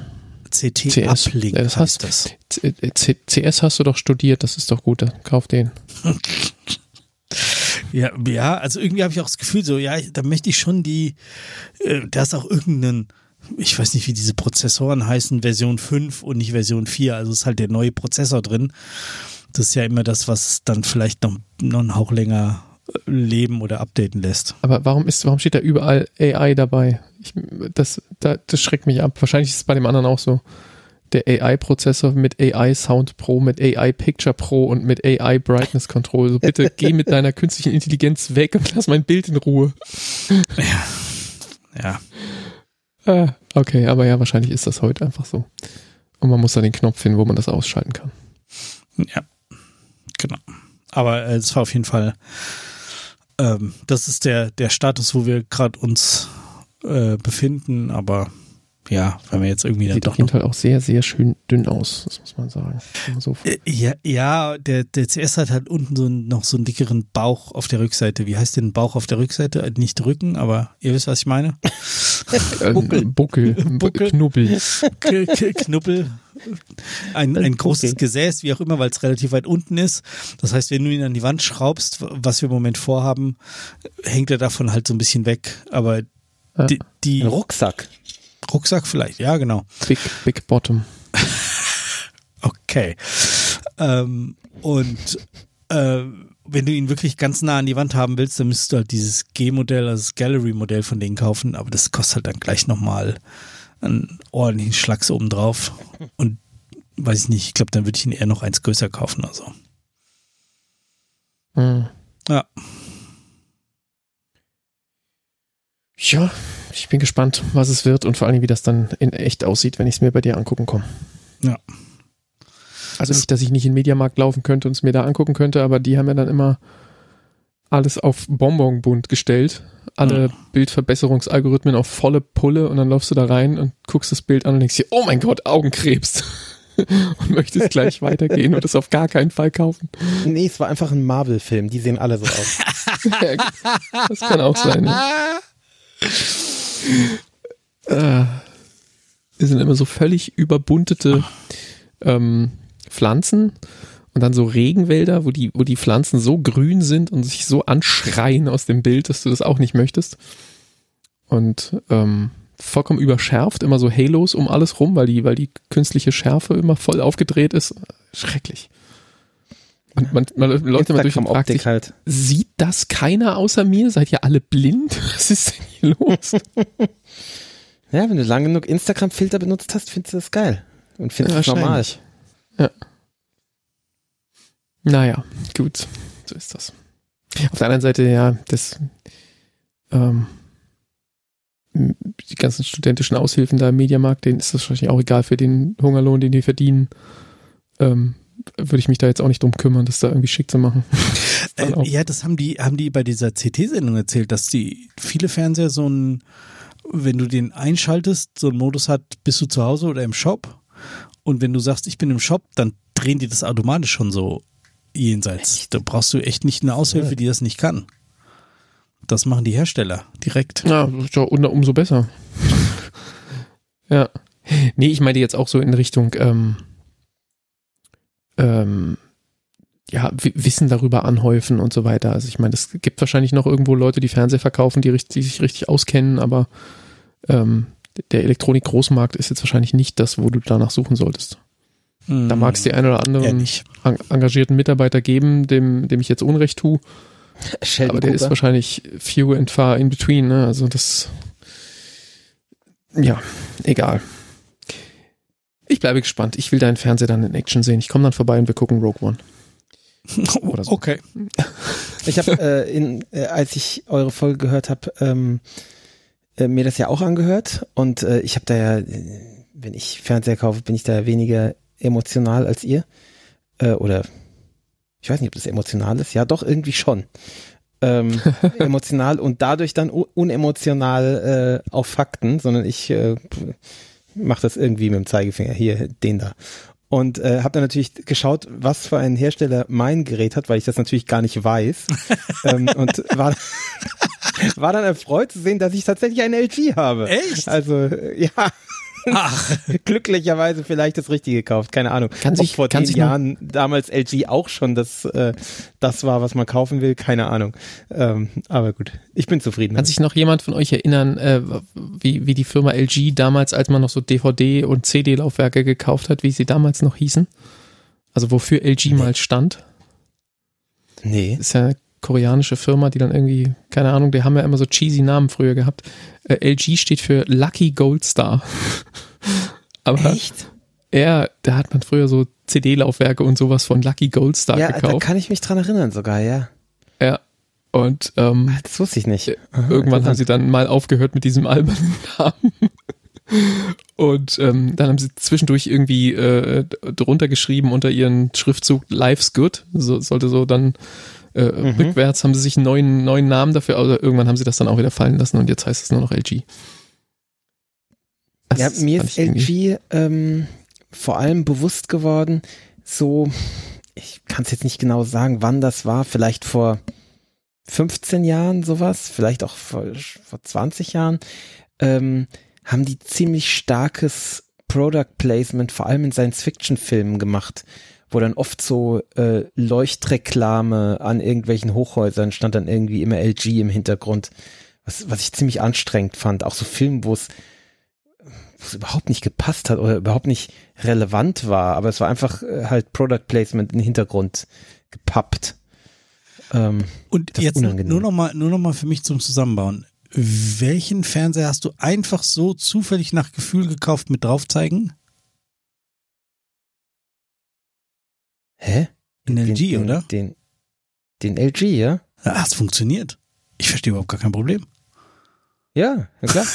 CT CS, Uplink das heißt das. C äh, CS hast du doch studiert, das ist doch gut, kauf den. [LAUGHS] Ja, ja, also irgendwie habe ich auch das Gefühl, so, ja, da möchte ich schon die, äh, da ist auch irgendeinen, ich weiß nicht, wie diese Prozessoren heißen, Version 5 und nicht Version 4, also ist halt der neue Prozessor drin. Das ist ja immer das, was dann vielleicht noch, noch einen Hauch länger äh, leben oder updaten lässt. Aber warum ist, warum steht da überall AI dabei? Ich, das, da, das schreckt mich ab. Wahrscheinlich ist es bei dem anderen auch so. Der AI-Prozessor mit AI Sound Pro, mit AI Picture Pro und mit AI Brightness Control. So bitte geh mit deiner künstlichen Intelligenz weg und lass mein Bild in Ruhe. Ja, Ah, okay, aber ja, wahrscheinlich ist das heute einfach so. Und man muss da den Knopf finden, wo man das ausschalten kann. ja, genau. Aber äh, es war auf jeden Fall, ähm, das ist der, der Status, wo wir gerade uns äh, befinden, aber ja, wenn wir jetzt irgendwie Sieht doch auf jeden Fall auch sehr, sehr schön dünn aus, das muss man sagen. So Äh, Ja, ja der, der CS hat halt unten so einen, noch so einen dickeren Bauch auf der Rückseite. Wie heißt denn Bauch auf der Rückseite? Äh, Nicht Rücken, aber ihr wisst, was ich meine. äh, Buckel. Buckel, Buckel. Knubbel. K K Knuppel. Ein, ein großes Okay. Gesäß, wie auch immer, weil es relativ weit unten ist. Das heißt, wenn du ihn an die Wand schraubst, was wir im Moment vorhaben, hängt er davon halt so ein bisschen weg. Aber Ja. die, die Ein Rucksack. Rucksack vielleicht, ja, genau. Big, Big Bottom. [LAUGHS] Okay. Ähm, und äh, wenn du ihn wirklich ganz nah an die Wand haben willst, dann müsstest du halt dieses G-Modell, also das Gallery-Modell von denen kaufen, aber das kostet halt dann gleich nochmal einen ordentlichen Schlags oben drauf. Und weiß ich nicht, ich glaube, dann würde ich ihn eher noch eins größer kaufen oder so. Hm. Ja. Ja, ich bin gespannt, was es wird und vor allem, wie das dann in echt aussieht, wenn ich es mir bei dir angucken komme. Ja. Also nicht, dass ich nicht in den Mediamarkt laufen könnte und es mir da angucken könnte, aber die haben ja dann immer alles auf Bonbonbund gestellt. Alle Mhm. Bildverbesserungsalgorithmen auf volle Pulle und dann laufst du da rein und guckst das Bild an und denkst dir, oh mein Gott, Augenkrebs. [LAUGHS] und möchtest gleich weitergehen und es auf gar keinen Fall kaufen. Nee, es war einfach ein Marvel-Film. Die sehen alle so aus. [LAUGHS] das kann auch sein. Ja. [LAUGHS] Äh, es sind immer so völlig überbuntete ähm, Pflanzen und dann so Regenwälder, wo die, wo die Pflanzen so grün sind und sich so anschreien aus dem Bild, dass du das auch nicht möchtest. Und ähm, vollkommen überschärft, immer so Halos um alles rum, weil die, weil die künstliche Schärfe immer voll aufgedreht ist. Schrecklich. Und man, man läuft immer durch fragt sich, halt. sieht das keiner außer mir? Seid ihr alle blind? [LAUGHS] Was ist denn hier los? [LAUGHS] Ja, wenn du lang genug Instagram-Filter benutzt hast, findest du das geil. Und findest es normal. Wahrscheinlich. Ja. Naja, gut. So ist das. Auf der anderen Seite, ja, das, ähm, die ganzen studentischen Aushilfen da im Mediamarkt, denen ist das wahrscheinlich auch egal für den Hungerlohn, den die verdienen. Ähm, würde ich mich da jetzt auch nicht drum kümmern, das da irgendwie schick zu machen. [LAUGHS] Äh, ja, das haben die, haben die bei dieser CT-Sendung erzählt, dass die viele Fernseher so ein, wenn du den einschaltest, so einen Modus hat, bist du zu Hause oder im Shop. Und wenn du sagst, ich bin im Shop, dann drehen die das automatisch schon so jenseits. Da brauchst du echt nicht eine Aushilfe, die das nicht kann. Das machen die Hersteller direkt. Ja, ist ja um- umso besser. [LAUGHS] ja. Nee, ich meine jetzt auch so in Richtung, ähm, ähm, ja, Wissen darüber anhäufen und so weiter. Also ich meine, es gibt wahrscheinlich noch irgendwo Leute, die Fernseher verkaufen, die, richtig, die sich richtig auskennen, aber ähm, der Elektronik-Großmarkt ist jetzt wahrscheinlich nicht das, wo du danach suchen solltest. Da mag es die ein oder ja, anderen nicht. en- engagierten Mitarbeiter geben, dem, dem ich jetzt Unrecht tue. [LAUGHS] Sheldon Aber der ist Cooper. wahrscheinlich few and far in between, ne? Also das. Ja, egal. Ich bleibe gespannt. Ich will deinen Fernseher dann in Action sehen. Ich komme dann vorbei und wir gucken Rogue One. [LAUGHS] Oder so. Okay. [LAUGHS] Ich habe, äh, in, äh, als ich eure Folge gehört habe, ähm, äh, mir das ja auch angehört und äh, ich habe da ja, äh, wenn ich Fernseher kaufe, bin ich da weniger emotional als ihr. Äh, oder ich weiß nicht, ob das emotional ist. Ja, doch, irgendwie schon. Ähm, [LAUGHS] emotional und dadurch dann unemotional äh, auf Fakten, sondern ich äh, mache das irgendwie mit dem Zeigefinger. Hier, den da. Und äh, habe dann natürlich geschaut, was für ein Hersteller mein Gerät hat, weil ich das natürlich gar nicht weiß. [LAUGHS] ähm, und war, war dann erfreut zu sehen, dass ich tatsächlich ein LG habe. Echt? Also, äh, ja, Ach, [LAUGHS] glücklicherweise vielleicht das Richtige gekauft, keine Ahnung. Kann Ob sich- vor kann zehn Jahren damals LG auch schon das, äh, das war, was man kaufen will, keine Ahnung. Ähm, aber gut, ich bin zufrieden. Kann sich noch jemand von euch erinnern, äh, wie, wie die Firma LG damals, als man noch so DVD- und CD-Laufwerke gekauft hat, wie sie damals noch hießen? Also wofür LG mal stand? Nee. ist ja koreanische Firma, die dann irgendwie, keine Ahnung, die haben ja immer so cheesy Namen früher gehabt. Äh, LG steht für Lucky Gold Star. [LAUGHS] Aber Echt? ja, da hat man früher so CD-Laufwerke und sowas von Lucky Gold Star Ja, da gekauft. kann ich mich dran erinnern sogar, ja. Ja. Und ähm, Das wusste ich nicht. Aha, irgendwann haben sie dann mal aufgehört mit diesem albernen [LAUGHS] Namen. Und ähm, dann haben sie zwischendurch irgendwie äh, drunter geschrieben unter ihren Schriftzug Life's Good. So, sollte so dann äh, Mhm. rückwärts haben sie sich einen neuen, neuen Namen dafür, aber irgendwann haben sie das dann auch wieder fallen lassen und jetzt heißt es nur noch LG. Das Ja, mir ist LG ähm, vor allem bewusst geworden, so, ich kann es jetzt nicht genau sagen, wann das war, vielleicht vor 15 Jahren sowas, vielleicht auch vor, vor 20 Jahren, ähm, haben die ziemlich starkes Product Placement, vor allem in Science-Fiction-Filmen gemacht, wo dann oft so äh, Leuchtreklame an irgendwelchen Hochhäusern stand dann irgendwie immer LG im Hintergrund, was, was ich ziemlich anstrengend fand. Auch so Filme, wo es wo es überhaupt nicht gepasst hat oder überhaupt nicht relevant war, aber es war einfach äh, halt Product Placement in den Hintergrund gepappt. Ähm, Und jetzt unangenehm. nur noch mal, nur noch mal für mich zum Zusammenbauen. Welchen Fernseher hast du einfach so zufällig nach Gefühl gekauft mit draufzeigen? Hä? In LG, den, oder? Den, den LG, ja? Ja, es funktioniert. Ich verstehe überhaupt gar kein Problem. Ja, ja klar.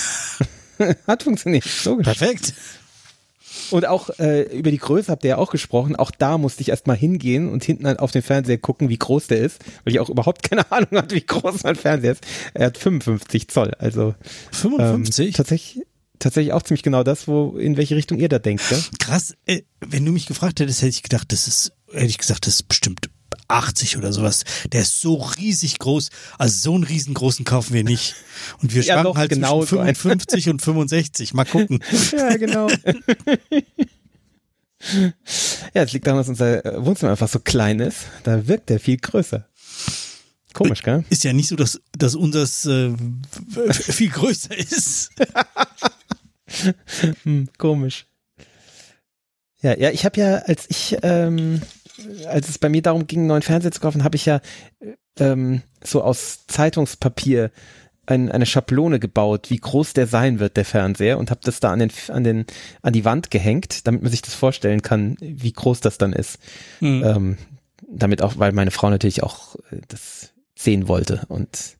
[LAUGHS] Hat funktioniert, logisch. Perfekt. Und auch äh, über die Größe habt ihr ja auch gesprochen. Auch da musste ich erstmal hingehen und hinten halt auf den Fernseher gucken, wie groß der ist, weil ich auch überhaupt [LAUGHS] keine Ahnung hatte, wie groß mein Fernseher ist. Er hat 55 Zoll, also ähm, 55? tatsächlich, tatsächlich auch ziemlich genau das, wo in welche Richtung ihr da denkt. Ja? Krass. Äh, wenn du mich gefragt hättest, hätte ich gedacht, das ist, hätte ich gesagt, das ist bestimmt 80 oder sowas. Der ist so riesig groß. Also so einen riesengroßen kaufen wir nicht. Und wir [LAUGHS] Ja, schwanken halt genau zwischen so ein. 55 und 65. Mal gucken. [LAUGHS] ja, genau. [LAUGHS] ja, es liegt daran, dass unser äh, Wohnzimmer einfach so klein ist. Da wirkt er viel größer. Komisch, gell? Ist ja nicht so, dass, dass unseres äh, viel größer ist. Hm, komisch. Ja, ja, ich habe ja, als ich, ähm, als es bei mir darum ging, einen neuen Fernseher zu kaufen, habe ich ja ähm, so aus Zeitungspapier ein, eine Schablone gebaut, wie groß der sein wird, der Fernseher, und habe das da an den, an den, an die Wand gehängt, damit man sich das vorstellen kann, wie groß das dann ist. Hm. Ähm, damit auch, weil meine Frau natürlich auch äh, das sehen wollte und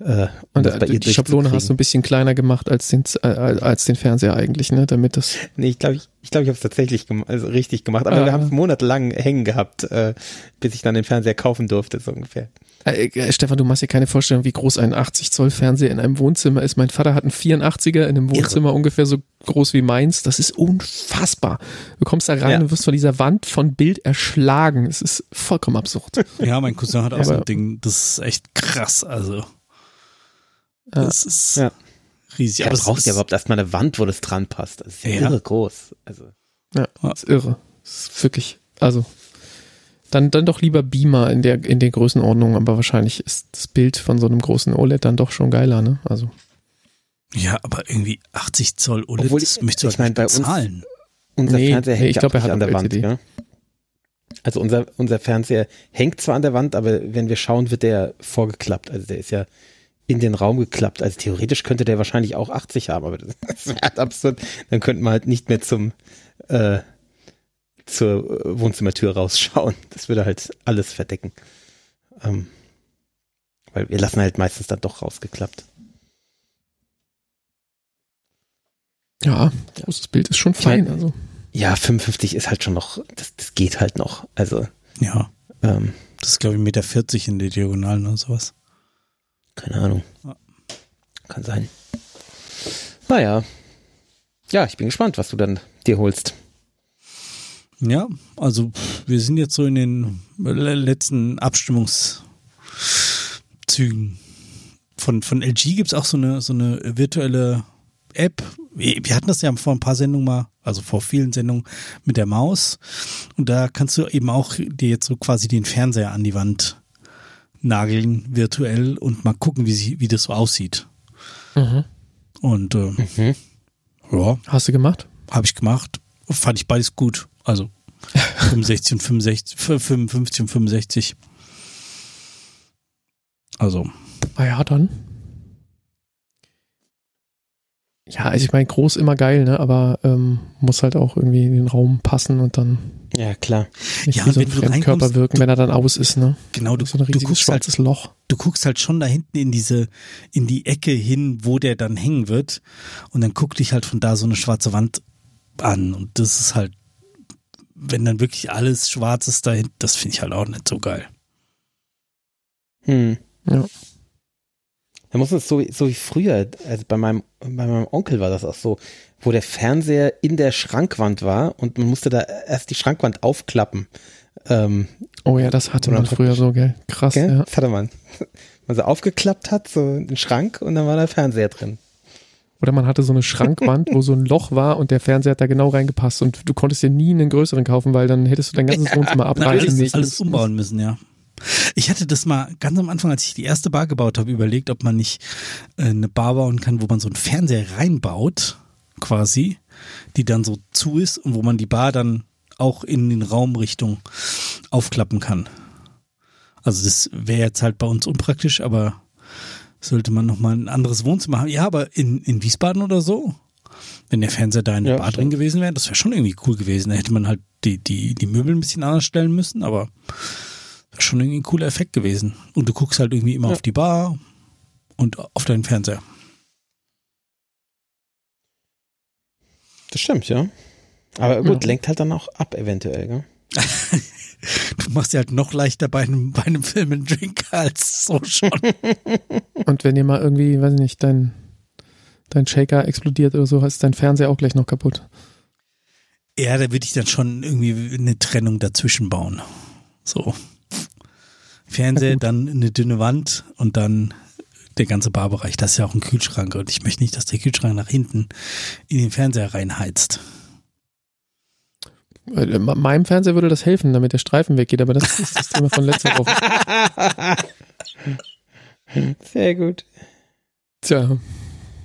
äh, Und das bei äh, ihr die Schablone hast du ein bisschen kleiner gemacht als den, äh, als den Fernseher eigentlich, ne? Damit das. Nee, ich glaube, ich, ich, glaub, ich habe es tatsächlich gem also richtig gemacht. Aber Ja. wir haben es monatelang hängen gehabt, äh, bis ich dann den Fernseher kaufen durfte, so ungefähr. Äh, äh, Stefan, du machst dir keine Vorstellung, wie groß ein 80 Zoll Fernseher in einem Wohnzimmer ist. Mein Vater hat einen 84er in einem Wohnzimmer ungefähr so groß wie meins. Das ist unfassbar. Du kommst da rein Ja. und wirst von dieser Wand von Bild erschlagen. Es ist vollkommen absurd. Ja, mein Cousin hat auch so ein Ding. Das ist echt krass. Also, Ja. das ist Ja. riesig. Ja, Aber braucht ist, ja überhaupt erstmal eine Wand, wo das dran passt. Das ist ja, Ja. irre groß. Also, Ja, das ist irre. Das ist wirklich, also, dann, dann doch lieber Beamer in der, in der Größenordnung, aber wahrscheinlich ist das Bild von so einem großen OLED dann doch schon geiler, ne? Also, ja, aber irgendwie 80 Zoll OLED, Obwohl das ich- möchtest du ich doch mein, nicht bei uns- bezahlen. unser Nee, Fernseher nee, hängt ich ja glaub, er hat an der Wand. Ja? Also unser, unser Fernseher hängt zwar an der Wand, aber wenn wir schauen, wird der vorgeklappt. Also der ist ja in den Raum geklappt. Also theoretisch könnte der wahrscheinlich auch 80 haben, aber das, [LAUGHS] das wäre halt absurd. Dann könnten wir halt nicht mehr zum äh, zur äh, Wohnzimmertür rausschauen. Das würde halt alles verdecken. Ähm, weil wir lassen halt meistens dann doch rausgeklappt. ja, großes Bild ist schon fein, mein- also. Ja, 55 ist halt schon noch, das, das geht halt noch. Also, Ja, ähm, das ist glaube ich 1,40 Meter in der Diagonalen oder sowas. Keine Ahnung. Ja. Kann sein. Naja. Ja, ich bin gespannt, was du dann dir holst. Ja, also wir sind jetzt so in den le- letzten Abstimmungszügen. Von, von LG gibt's auch so eine, so eine virtuelle App. Wir wir hatten das ja vor ein paar Sendungen mal, also vor vielen Sendungen mit der Maus. Und da kannst du eben auch dir jetzt so quasi den Fernseher an die Wand nageln, virtuell, und mal gucken, wie, sie, wie das so aussieht. Mhm. Und äh, Mhm. ja, Hast du gemacht? habe ich gemacht. Fand ich beides gut. Also [LAUGHS] 65 und 65, 55 und 65. Also, Ah ja, dann. Ja, also ich meine, groß immer geil, ne? Aber ähm, muss halt auch irgendwie in den Raum passen und dann Ja, klar. nicht Ja, wie und so ein wenn du Fremdkörper wirken, wenn er dann aus ist, ne? genau, du, so ein du, riesiges guckst halt, schwarzes Loch. du guckst halt schon da hinten in diese, in die Ecke hin, wo der dann hängen wird. Und dann guckt dich halt von da so eine schwarze Wand an. Und das ist halt, wenn dann wirklich alles schwarz ist dahinter, das finde ich halt auch nicht so geil. Hm. Ja. Da muss es so, so wie früher, also bei meinem, bei meinem Onkel war das auch so, wo der Fernseher in der Schrankwand war und man musste da erst die Schrankwand aufklappen. Ähm, Oh ja, das hatte man früher so, gell? Krass, gell? ja. Das hatte man. Man so aufgeklappt hat, so den Schrank und dann war der Fernseher drin. Oder man hatte so eine Schrankwand, wo so ein Loch war und der Fernseher hat da genau reingepasst und du konntest dir nie einen größeren kaufen, weil dann hättest du dein ganzes [LAUGHS] Wohnzimmer Na, abreißen müssen. alles umbauen müssen, ja. Ich hatte das mal ganz am Anfang, als ich die erste Bar gebaut habe, überlegt, ob man nicht äh, eine Bar bauen kann, wo man so einen Fernseher reinbaut quasi, die dann so zu ist und wo man die Bar dann auch in den Raumrichtung aufklappen kann. Also das wäre jetzt halt bei uns unpraktisch, aber sollte man nochmal ein anderes Wohnzimmer haben. Ja, aber in, in Wiesbaden oder so, wenn der Fernseher da in der Ja, Bar drin gewesen wäre, das wäre schon irgendwie cool gewesen. Da hätte man halt die, die, die Möbel ein bisschen anders stellen müssen, aber schon irgendwie ein cooler Effekt gewesen. Und du guckst halt irgendwie immer Ja. auf die Bar und auf deinen Fernseher. Das stimmt, ja. Aber gut, Ja. lenkt halt dann auch ab, eventuell, gell? [LAUGHS] Du machst dir halt noch leichter bei einem, bei einem Film einen Drink als so schon. [LAUGHS] Und wenn dir mal irgendwie, weiß ich nicht, dein, dein Shaker explodiert oder so, ist dein Fernseher auch gleich noch kaputt. Ja, da würde ich dann schon irgendwie eine Trennung dazwischen bauen. So. Fernseher, [LAUGHS] dann eine dünne Wand und dann der ganze Barbereich. Das ist ja auch ein Kühlschrank und ich möchte nicht, dass der Kühlschrank nach hinten in den Fernseher reinheizt. Äh, Meinem Fernseher würde das helfen, damit der Streifen weggeht, aber das ist das Thema von letzter Woche. [LAUGHS] Sehr gut. Tja.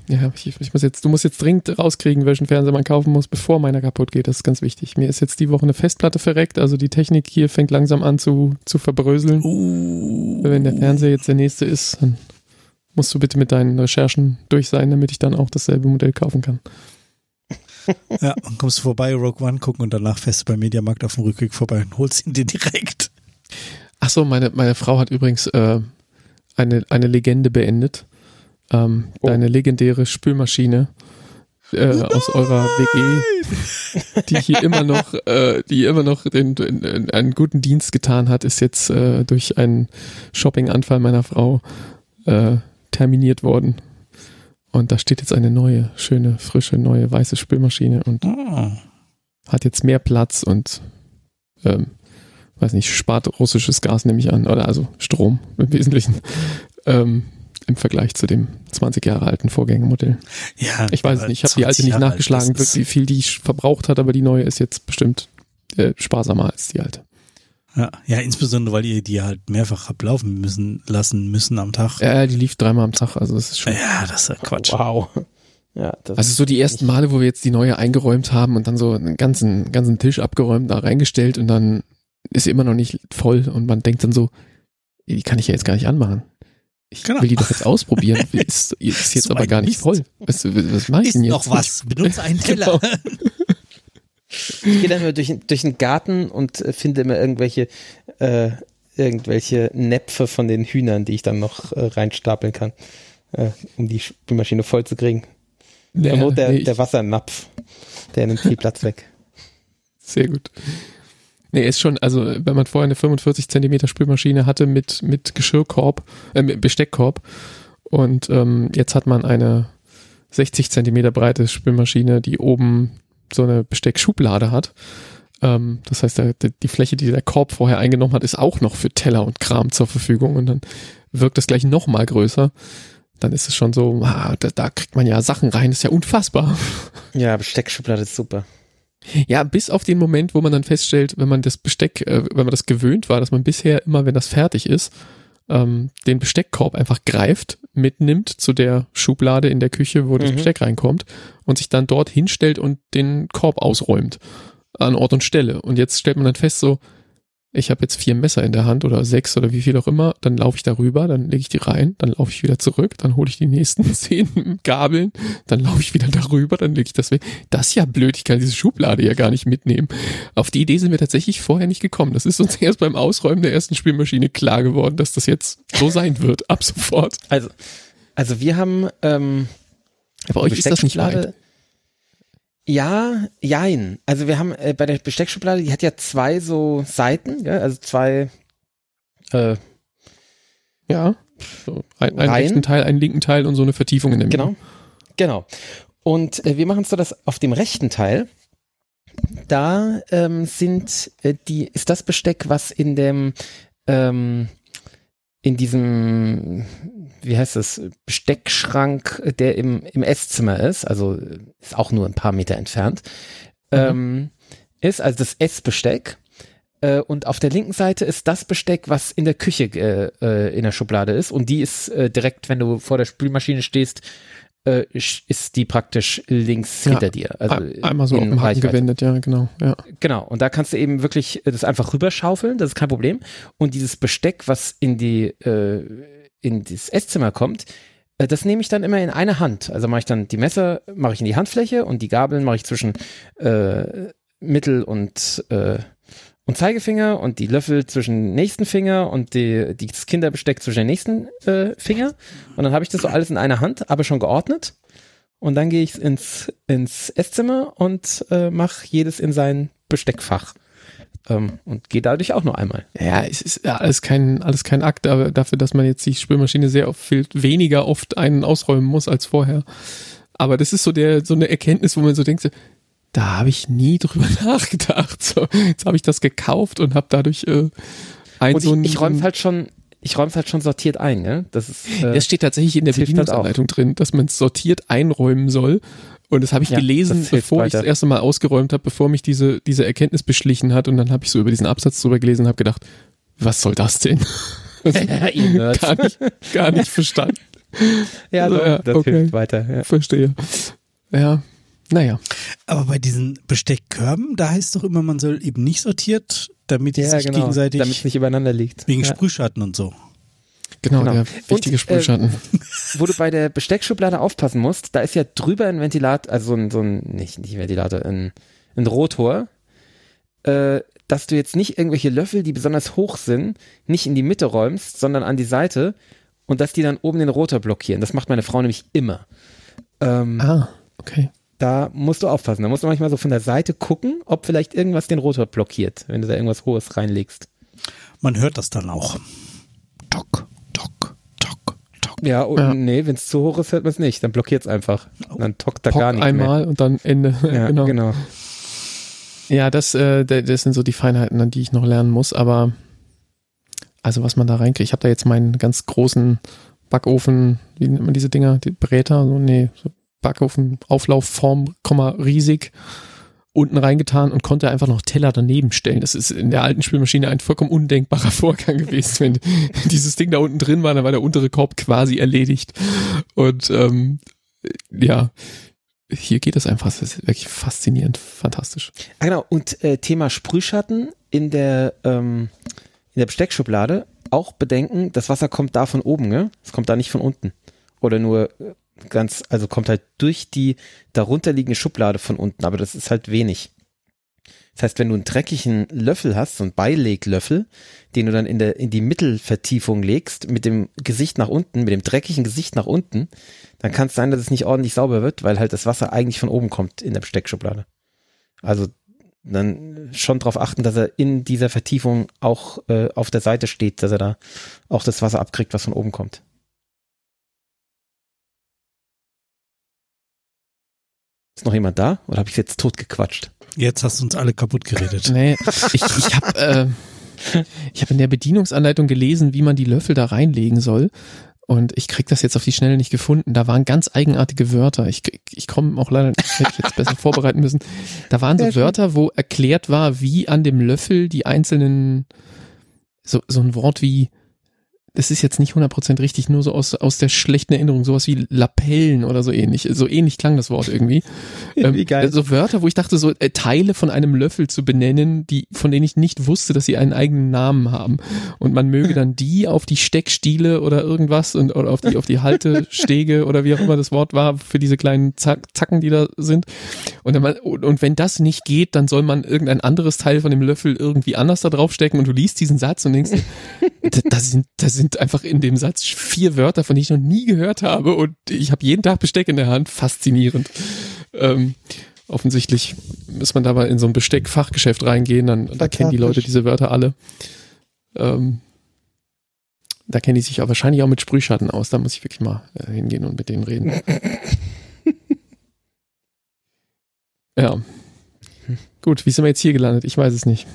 Ja, ich, ich muss jetzt, du musst jetzt dringend rauskriegen, welchen Fernseher man kaufen muss, bevor meiner kaputt geht. Das ist ganz wichtig. Mir ist jetzt die Woche eine Festplatte verreckt, also die Technik hier fängt langsam an zu, zu verbröseln. Uh. Wenn der Fernseher jetzt der nächste ist, dann musst du bitte mit deinen Recherchen durch sein, damit ich dann auch dasselbe Modell kaufen kann. Ja, und kommst du vorbei, Rogue One gucken und danach fährst du beim Mediamarkt auf dem Rückweg vorbei und holst ihn dir direkt. Ach so, meine, meine Frau hat übrigens äh, eine, eine Legende beendet. Ähm, Oh. Deine legendäre Spülmaschine äh, aus eurer WG, die hier immer noch, äh, die immer noch den, den, einen guten Dienst getan hat, ist jetzt äh, durch einen Shopping-Anfall meiner Frau äh, terminiert worden. Und da steht jetzt eine neue, schöne, frische, neue weiße Spülmaschine und Oh. hat jetzt mehr Platz und ähm, weiß nicht, spart russisches Gas, nehme ich an, oder also Strom im Wesentlichen, ähm, im Vergleich zu dem 20 Jahre alten Vorgängermodell. Ja, Ich weiß es nicht, ich habe die alte 20 nicht nachgeschlagen, wie viel die verbraucht hat, aber die neue ist jetzt bestimmt äh, sparsamer als die alte. Ja, ja, insbesondere, weil ihr die halt mehrfach habt laufen müssen, lassen müssen am Tag. Äh, die lief dreimal am Tag, also das ist schon. Ja, das ist ja Quatsch. Wow. Ja, das Also so die ersten Male, wo wir jetzt die neue eingeräumt haben und dann so einen ganzen, ganzen Tisch abgeräumt, da reingestellt und dann ist sie immer noch nicht voll und man denkt dann so, die kann ich ja jetzt gar nicht anmachen. Ich Genau. will die doch jetzt ausprobieren. Ist, ist jetzt So aber gar nicht Mist. voll. Was, was mache ich Ist denn jetzt? noch was. Benutze einen [LAUGHS] Teller. Genau. Ich gehe dann immer durch, durch den Garten und äh, finde immer irgendwelche, äh, irgendwelche Näpfe von den Hühnern, die ich dann noch äh, reinstapeln kann, äh, um die Spülmaschine voll zu kriegen. Ja, Nur der, nee, der Wassernapf, der nimmt viel Platz weg. Sehr gut. Nee, ist schon, also wenn man vorher eine 45 Zentimeter Spülmaschine hatte mit, mit Geschirrkorb, äh, mit Besteckkorb und ähm, jetzt hat man eine 60 Zentimeter breite Spülmaschine, die oben so eine Besteckschublade hat. Ähm, das heißt, der, die Fläche, die der Korb vorher eingenommen hat, ist auch noch für Teller und Kram zur Verfügung und dann wirkt das gleich noch mal größer. Dann ist es schon so, ah, da, da kriegt man ja Sachen rein, ist ja unfassbar. Ja, Besteckschublade ist super. Ja, bis auf den Moment, wo man dann feststellt, wenn man das Besteck, äh, wenn man das gewöhnt war, dass man bisher immer, wenn das fertig ist, ähm, den Besteckkorb einfach greift, mitnimmt zu der Schublade in der Küche, wo das Mhm. Besteck reinkommt und sich dann dort hinstellt und den Korb ausräumt an Ort und Stelle. Und jetzt stellt man dann fest, so, ich habe jetzt vier Messer in der Hand oder sechs oder wie viel auch immer, dann laufe ich darüber, dann lege ich die rein, dann laufe ich wieder zurück, dann hole ich die nächsten [LAUGHS] zehn Gabeln, dann laufe ich wieder darüber, dann lege ich das weg. Das ist ja blöd, ich kann diese Schublade ja gar nicht mitnehmen. Auf die Idee sind wir tatsächlich vorher nicht gekommen. Das ist uns [LAUGHS] erst beim Ausräumen der ersten Spülmaschine klar geworden, dass das jetzt so sein wird, ab sofort. Also, also wir haben ähm, Bei euch ist das nicht weit. Ja, jein. Also wir haben äh, bei der Besteckschublade, die hat ja zwei so Seiten, ja, also zwei äh, Ja. So, ein, einen rechten Teil, einen linken Teil und so eine Vertiefung in der Mitte. Genau. Genau. Und äh, wir machen es so, dass auf dem rechten Teil, da ähm, sind äh, die, ist das Besteck, was in dem, ähm, in diesem, wie heißt das, Besteckschrank, der im, im Esszimmer ist, also ist auch nur ein paar Meter entfernt, ähm, ist also das Essbesteck. Äh, und auf der linken Seite ist das Besteck, was in der Küche äh, äh, in der Schublade ist. Und die ist äh, direkt, wenn du vor der Spülmaschine stehst, äh, ist die praktisch links Ja, hinter dir. Also Ein- Einmal so auf Haken gewendet, ja, genau. Ja. Genau, und da kannst du eben wirklich das einfach rüberschaufeln, das ist kein Problem. Und dieses Besteck, was in die äh, in das Esszimmer kommt, äh, das nehme ich dann immer in eine Hand. Also mache ich dann die Messer mache ich in die Handfläche und die Gabeln mache ich zwischen äh, Mittel und äh, und Zeigefinger und die Löffel zwischen nächsten Finger und die, die das Kinderbesteck zwischen den nächsten äh, Finger. Und dann habe ich das so alles in einer Hand, aber schon geordnet. Und dann gehe ich ins, ins Esszimmer und äh, mache jedes in sein Besteckfach. Ähm, und gehe dadurch auch nur einmal. Ja, es ist ja alles kein, alles kein Akt, aber dafür, dass man jetzt die Spülmaschine sehr oft viel weniger oft einen ausräumen muss als vorher. Aber das ist so der, so eine Erkenntnis, wo man so denkt, da habe ich nie [LAUGHS] drüber nachgedacht. So, jetzt habe ich das gekauft und habe dadurch äh, ein Und so ein, ich, ich räume halt schon, ich räume halt schon sortiert ein, ne? Das ist äh, Das steht tatsächlich in der das halt Bedienungsanleitung drin, dass man es sortiert einräumen soll. Und das habe ich Ja, gelesen, das bevor ich das erste Mal ausgeräumt habe, bevor mich diese, diese Erkenntnis beschlichen hat. Und dann habe ich so über diesen Absatz drüber gelesen und habe gedacht, was soll das denn? [LAUGHS] Nerds. [LAUGHS] gar, nicht, gar nicht verstanden. ja, Also, ja, das okay. hilft weiter. Ja. Verstehe. Ja, naja. Aber bei diesen Besteckkörben, da heißt doch immer, man soll eben nicht sortiert, damit die Ja, sich genau, gegenseitig damit es nicht übereinander liegt. wegen ja. Sprühschatten und so. Genau, Genau. der wichtige Und, Sprühschatten. Wo du bei der Besteckschublade aufpassen musst, da ist ja drüber ein Ventilator, also so ein, so ein nicht, nicht Ventilator, ein, ein Rotor, äh, dass du jetzt nicht irgendwelche Löffel, die besonders hoch sind, nicht in die Mitte räumst, sondern an die Seite und dass die dann oben den Rotor blockieren. Das macht meine Frau nämlich immer. Ähm, ah, okay. Da musst du aufpassen. Da musst du manchmal so von der Seite gucken, ob vielleicht irgendwas den Rotor blockiert, wenn du da irgendwas Hohes reinlegst. Man hört das dann auch. Tock, tock, tock, tock. Ja, und Ja. nee, wenn es zu hoch ist, hört man es nicht. Dann blockiert es einfach. Dann tockt da Pock gar nicht einmal und dann Ende. mehr. [LAUGHS] Ja, genau. genau. Ja, das, äh, da- das sind so die Feinheiten, an die ich noch lernen muss, aber also was man da reinkriegt, ich habe da jetzt meinen ganz großen Backofen, wie nennt man diese Dinger, die Bräter, so, nee, so Backofen, Auflaufform, riesig, unten reingetan und konnte einfach noch Teller daneben stellen. Das ist in der alten Spülmaschine ein vollkommen undenkbarer [LAUGHS] Vorgang gewesen. Wenn [LAUGHS] dieses Ding da unten drin war, dann war der untere Korb quasi erledigt. Und ähm, ja, hier geht es einfach. Das ist wirklich faszinierend, fantastisch. Ah, genau. Und äh, Thema Sprühschatten in der, ähm, in der Besteckschublade auch bedenken, das Wasser kommt da von oben, ne? Es kommt da nicht von unten. Oder nur äh, ganz, also kommt halt durch die darunterliegende Schublade von unten, aber das ist halt wenig. Das heißt, wenn du einen dreckigen Löffel hast, so einen Beileglöffel, den du dann in, der, in die Mittelvertiefung legst, mit dem Gesicht nach unten, mit dem dreckigen Gesicht nach unten, dann kann es sein, dass es nicht ordentlich sauber wird, weil halt das Wasser eigentlich von oben kommt in der Besteckschublade. Also dann schon darauf achten, dass er in dieser Vertiefung auch äh, auf der Seite steht, dass er da auch das Wasser abkriegt, was von oben kommt. Ist noch jemand da? Oder habe ich jetzt tot gequatscht? Jetzt hast du uns alle kaputt geredet. Nee, ich, ich habe äh, ich hab in der Bedienungsanleitung gelesen, wie man die Löffel da reinlegen soll. Und ich krieg das jetzt auf die Schnelle nicht gefunden. Da waren ganz eigenartige Wörter. Ich, ich komme auch leider, ich hätte jetzt besser vorbereiten müssen. Da waren so. Wörter, wo erklärt war, wie an dem Löffel die einzelnen, so, so ein Wort wie, das ist jetzt nicht 100% richtig, nur so aus, aus der schlechten Erinnerung, sowas wie Lapellen oder so ähnlich. So ähnlich klang das Wort irgendwie. [LAUGHS] Ähm, Wie geil. So Wörter, wo ich dachte, so äh, Teile von einem Löffel zu benennen, die, von denen ich nicht wusste, dass sie einen eigenen Namen haben. Und man möge [LAUGHS] dann die auf die Steckstiele oder irgendwas und oder auf die, auf die Haltestege oder wie auch immer das Wort war, für diese kleinen Zack, Zacken, die da sind. Und, mal- und, und wenn das nicht geht, dann soll man irgendein anderes Teil von dem Löffel irgendwie anders da draufstecken und du liest diesen Satz und denkst, [LAUGHS] da, da sind, da sind einfach in dem Satz vier Wörter, von denen ich noch nie gehört habe und ich habe jeden Tag Besteck in der Hand. Faszinierend. Ähm, offensichtlich muss man dabei in so ein Besteckfachgeschäft reingehen, dann da kennen die Leute diese Wörter alle. Ähm, da kennen die sich auch wahrscheinlich auch mit Sprühschatten aus. Da muss ich wirklich mal äh, hingehen und mit denen reden. [LAUGHS] ja. Gut, wie sind wir jetzt hier gelandet? Ich weiß es nicht.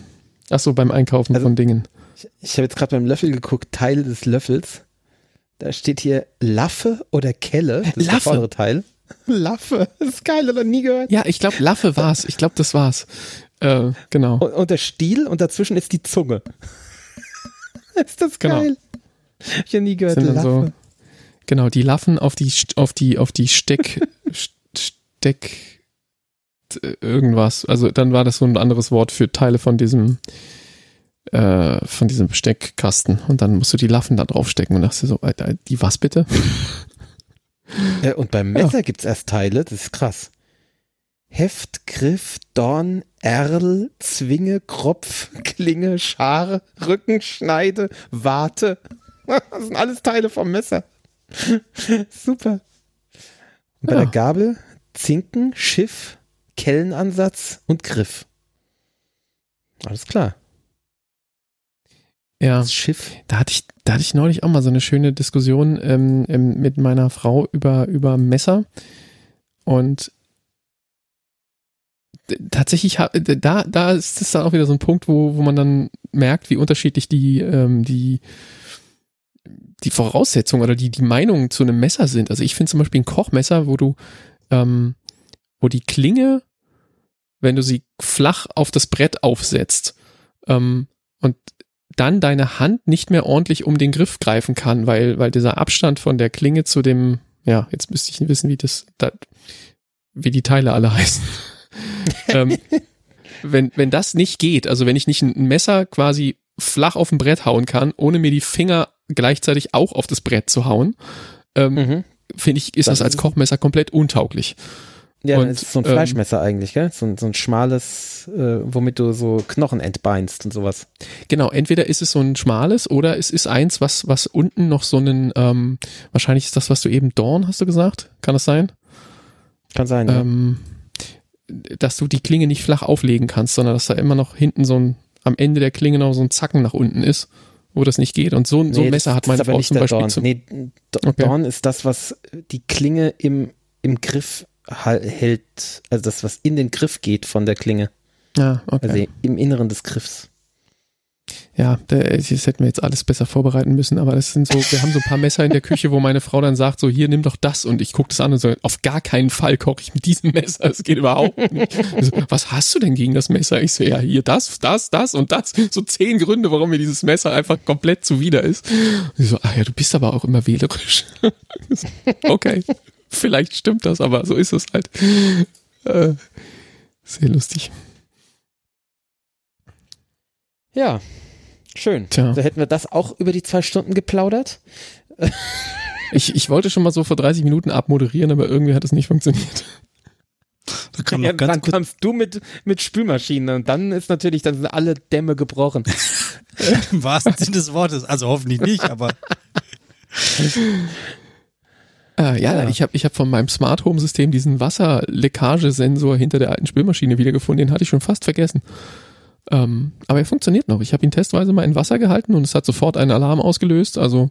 Ach so, beim Einkaufen Also- von Dingen. Ich, ich habe jetzt gerade beim Löffel geguckt, Teil des Löffels. Da steht hier Laffe oder Kelle. Das ist der Laffe? vordere Teil. [LAUGHS] Laffe. Das ist geil, oder nie gehört. Ja, ich glaube, Laffe war's. Ich glaube, das war's. Äh, genau. Und, und der Stiel und dazwischen ist die Zunge. [LAUGHS] ist das Genau. geil? Hab ich ja nie gehört. Sind dann Laffe. so Genau, die Laffen auf die, auf die, auf die Steck, [LAUGHS] Steck, irgendwas. Also dann war das so ein anderes Wort für Teile von diesem, äh, von diesem Besteckkasten. Und dann musst du die Laffen da draufstecken und dachte so, Alter, die was bitte? [LAUGHS] Äh, und beim Messer ja. gibt's erst Teile, das ist krass. Heft, Griff, Dorn, Erl, Zwinge, Kropf, [LAUGHS] Klinge, Schare, Rücken, Schneide, Warte. [LAUGHS] Das sind alles Teile vom Messer. Super. Und bei ja. der Gabel Zinken, Schiff, Kellenansatz und Griff. Alles klar. Ja, das Schiff. Da hatte ich, da hatte ich neulich auch mal so eine schöne Diskussion ähm, ähm, mit meiner Frau über, über Messer. Und tatsächlich, da, da ist es dann auch wieder so ein Punkt, wo, wo man dann merkt, wie unterschiedlich die, ähm, die, die Voraussetzungen oder die, die Meinungen zu einem Messer sind. Also ich finde zum Beispiel ein Kochmesser, wo du, ähm, wo die Klinge, wenn du sie flach auf das Brett aufsetzt, ähm, und dann deine Hand nicht mehr ordentlich um den Griff greifen kann, weil, weil dieser Abstand von der Klinge zu dem, ja, jetzt müsste ich wissen, wie das, das wie die Teile alle [LAUGHS] heißen. ähm, wenn, wenn das nicht geht, also wenn ich nicht ein Messer quasi flach auf ein Brett hauen kann, ohne mir die Finger gleichzeitig auch auf das Brett zu hauen, ähm, mhm. finde ich, ist das, das als Kochmesser komplett untauglich. Ja, und, das ist so ein ähm, Fleischmesser ähm, eigentlich, gell? So, so ein schmales, äh, womit du so Knochen entbeinst und sowas. Genau, entweder ist es so ein schmales oder es ist eins, was, was unten noch so einen, ähm, wahrscheinlich ist das, was du eben Dorn, hast du gesagt? Kann das sein? Kann sein, ja. Ähm, dass du die Klinge nicht flach auflegen kannst, sondern dass da immer noch hinten so ein, am Ende der Klinge noch so ein Zacken nach unten ist, wo das nicht geht. Und so, nee, so ein Messer hat meine Frau zum Beispiel. Dorn. Zum, nee, okay. Dorn ist das, was die Klinge im, im Griff hält, also das, was in den Griff geht von der Klinge. Ja, okay. Also im Inneren des Griffs. Ja, das hätten wir jetzt alles besser vorbereiten müssen, aber das sind so, wir haben so ein paar Messer in der Küche, wo meine Frau dann sagt, so hier, nimm doch das und ich gucke das an und so, auf gar keinen Fall koche ich mit diesem Messer, es geht überhaupt nicht. So, was hast du denn gegen das Messer? Ich so, ja, hier das, das, das und das. So zehn Gründe, warum mir dieses Messer einfach komplett zuwider ist. Und ich so, ach ja, du bist aber auch immer wählerisch. [LAUGHS] okay, vielleicht stimmt das, aber so ist es halt. Äh, sehr lustig. Ja, schön. Tja. Da hätten wir das auch über die zwei Stunden geplaudert. Ich, ich wollte schon mal so vor 30 Minuten abmoderieren, aber irgendwie hat es nicht funktioniert. Da kam ja, dann kommst du mit, mit Spülmaschinen und dann ist natürlich, dann sind alle Dämme gebrochen. [LAUGHS] Im wahrsten Sinne des Wortes. Also hoffentlich nicht, aber. [LAUGHS] Äh, ja, ja, ich habe ich hab von meinem Smart Home System diesen Wasserleckagesensor hinter der alten Spülmaschine wiedergefunden. Den hatte ich schon fast vergessen. Ähm, aber er funktioniert noch. Ich habe ihn testweise mal in Wasser gehalten und es hat sofort einen Alarm ausgelöst. Also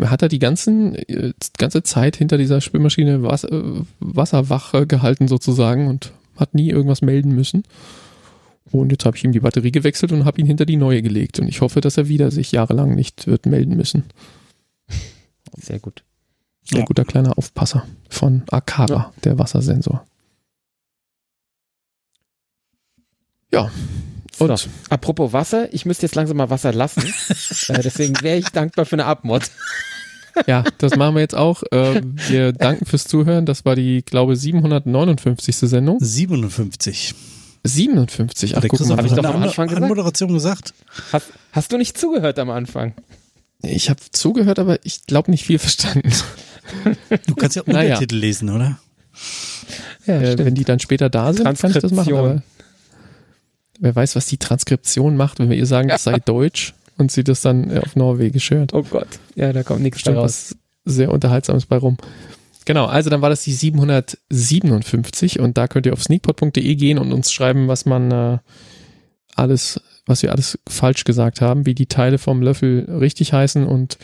hat er die ganzen, äh, ganze Zeit hinter dieser Spülmaschine Wasser, äh, Wasserwach gehalten sozusagen und hat nie irgendwas melden müssen. Und jetzt habe ich ihm die Batterie gewechselt und habe ihn hinter die neue gelegt. Und ich hoffe, dass er wieder sich jahrelang nicht wird melden müssen. Sehr gut. Ein ja. guter kleiner Aufpasser von Akara, ja. der Wassersensor. Ja, und so. apropos Wasser, ich müsste jetzt langsam mal Wasser lassen. [LAUGHS] äh, deswegen wäre ich dankbar für eine Abmod. ja, das machen wir jetzt auch. Äh, wir [LAUGHS] danken fürs Zuhören. Das war die, glaube 759. Sendung. 57. 57. Ach, guck mal, habe ich doch am Anfang gesagt? Moderation gesagt. Hast, hast du nicht zugehört am Anfang? Ich habe zugehört, aber ich glaube nicht viel verstanden. Du kannst ja [LAUGHS] Untertitel naja. lesen, oder? Ja, äh, wenn die dann später da sind, kann ich das machen. Aber Wer weiß, was die Transkription macht, wenn wir ihr sagen, das sei Deutsch und sie das dann auf Norwegisch hört. Oh Gott, ja, da kommt nichts daraus. Sehr unterhaltsames bei rum. Genau, also dann war das die 757 und da könnt ihr auf sneakpot.de gehen und uns schreiben, was man äh, alles, was wir alles falsch gesagt haben, wie die Teile vom Löffel richtig heißen und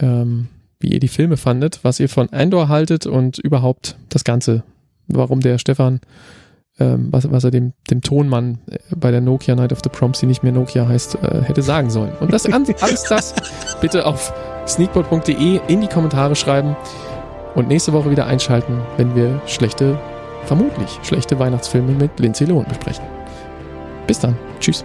ähm, wie ihr die Filme fandet, was ihr von Andor haltet und überhaupt das Ganze, warum der Stefan ähm, was, was er dem, dem Tonmann äh, bei der Nokia Night of the Proms, die nicht mehr Nokia heißt, äh, hätte sagen sollen. Und das alles das bitte auf sneakboard.de in die Kommentare schreiben und nächste Woche wieder einschalten, wenn wir schlechte, vermutlich schlechte Weihnachtsfilme mit Lindsay Lohan besprechen. Bis dann. Tschüss.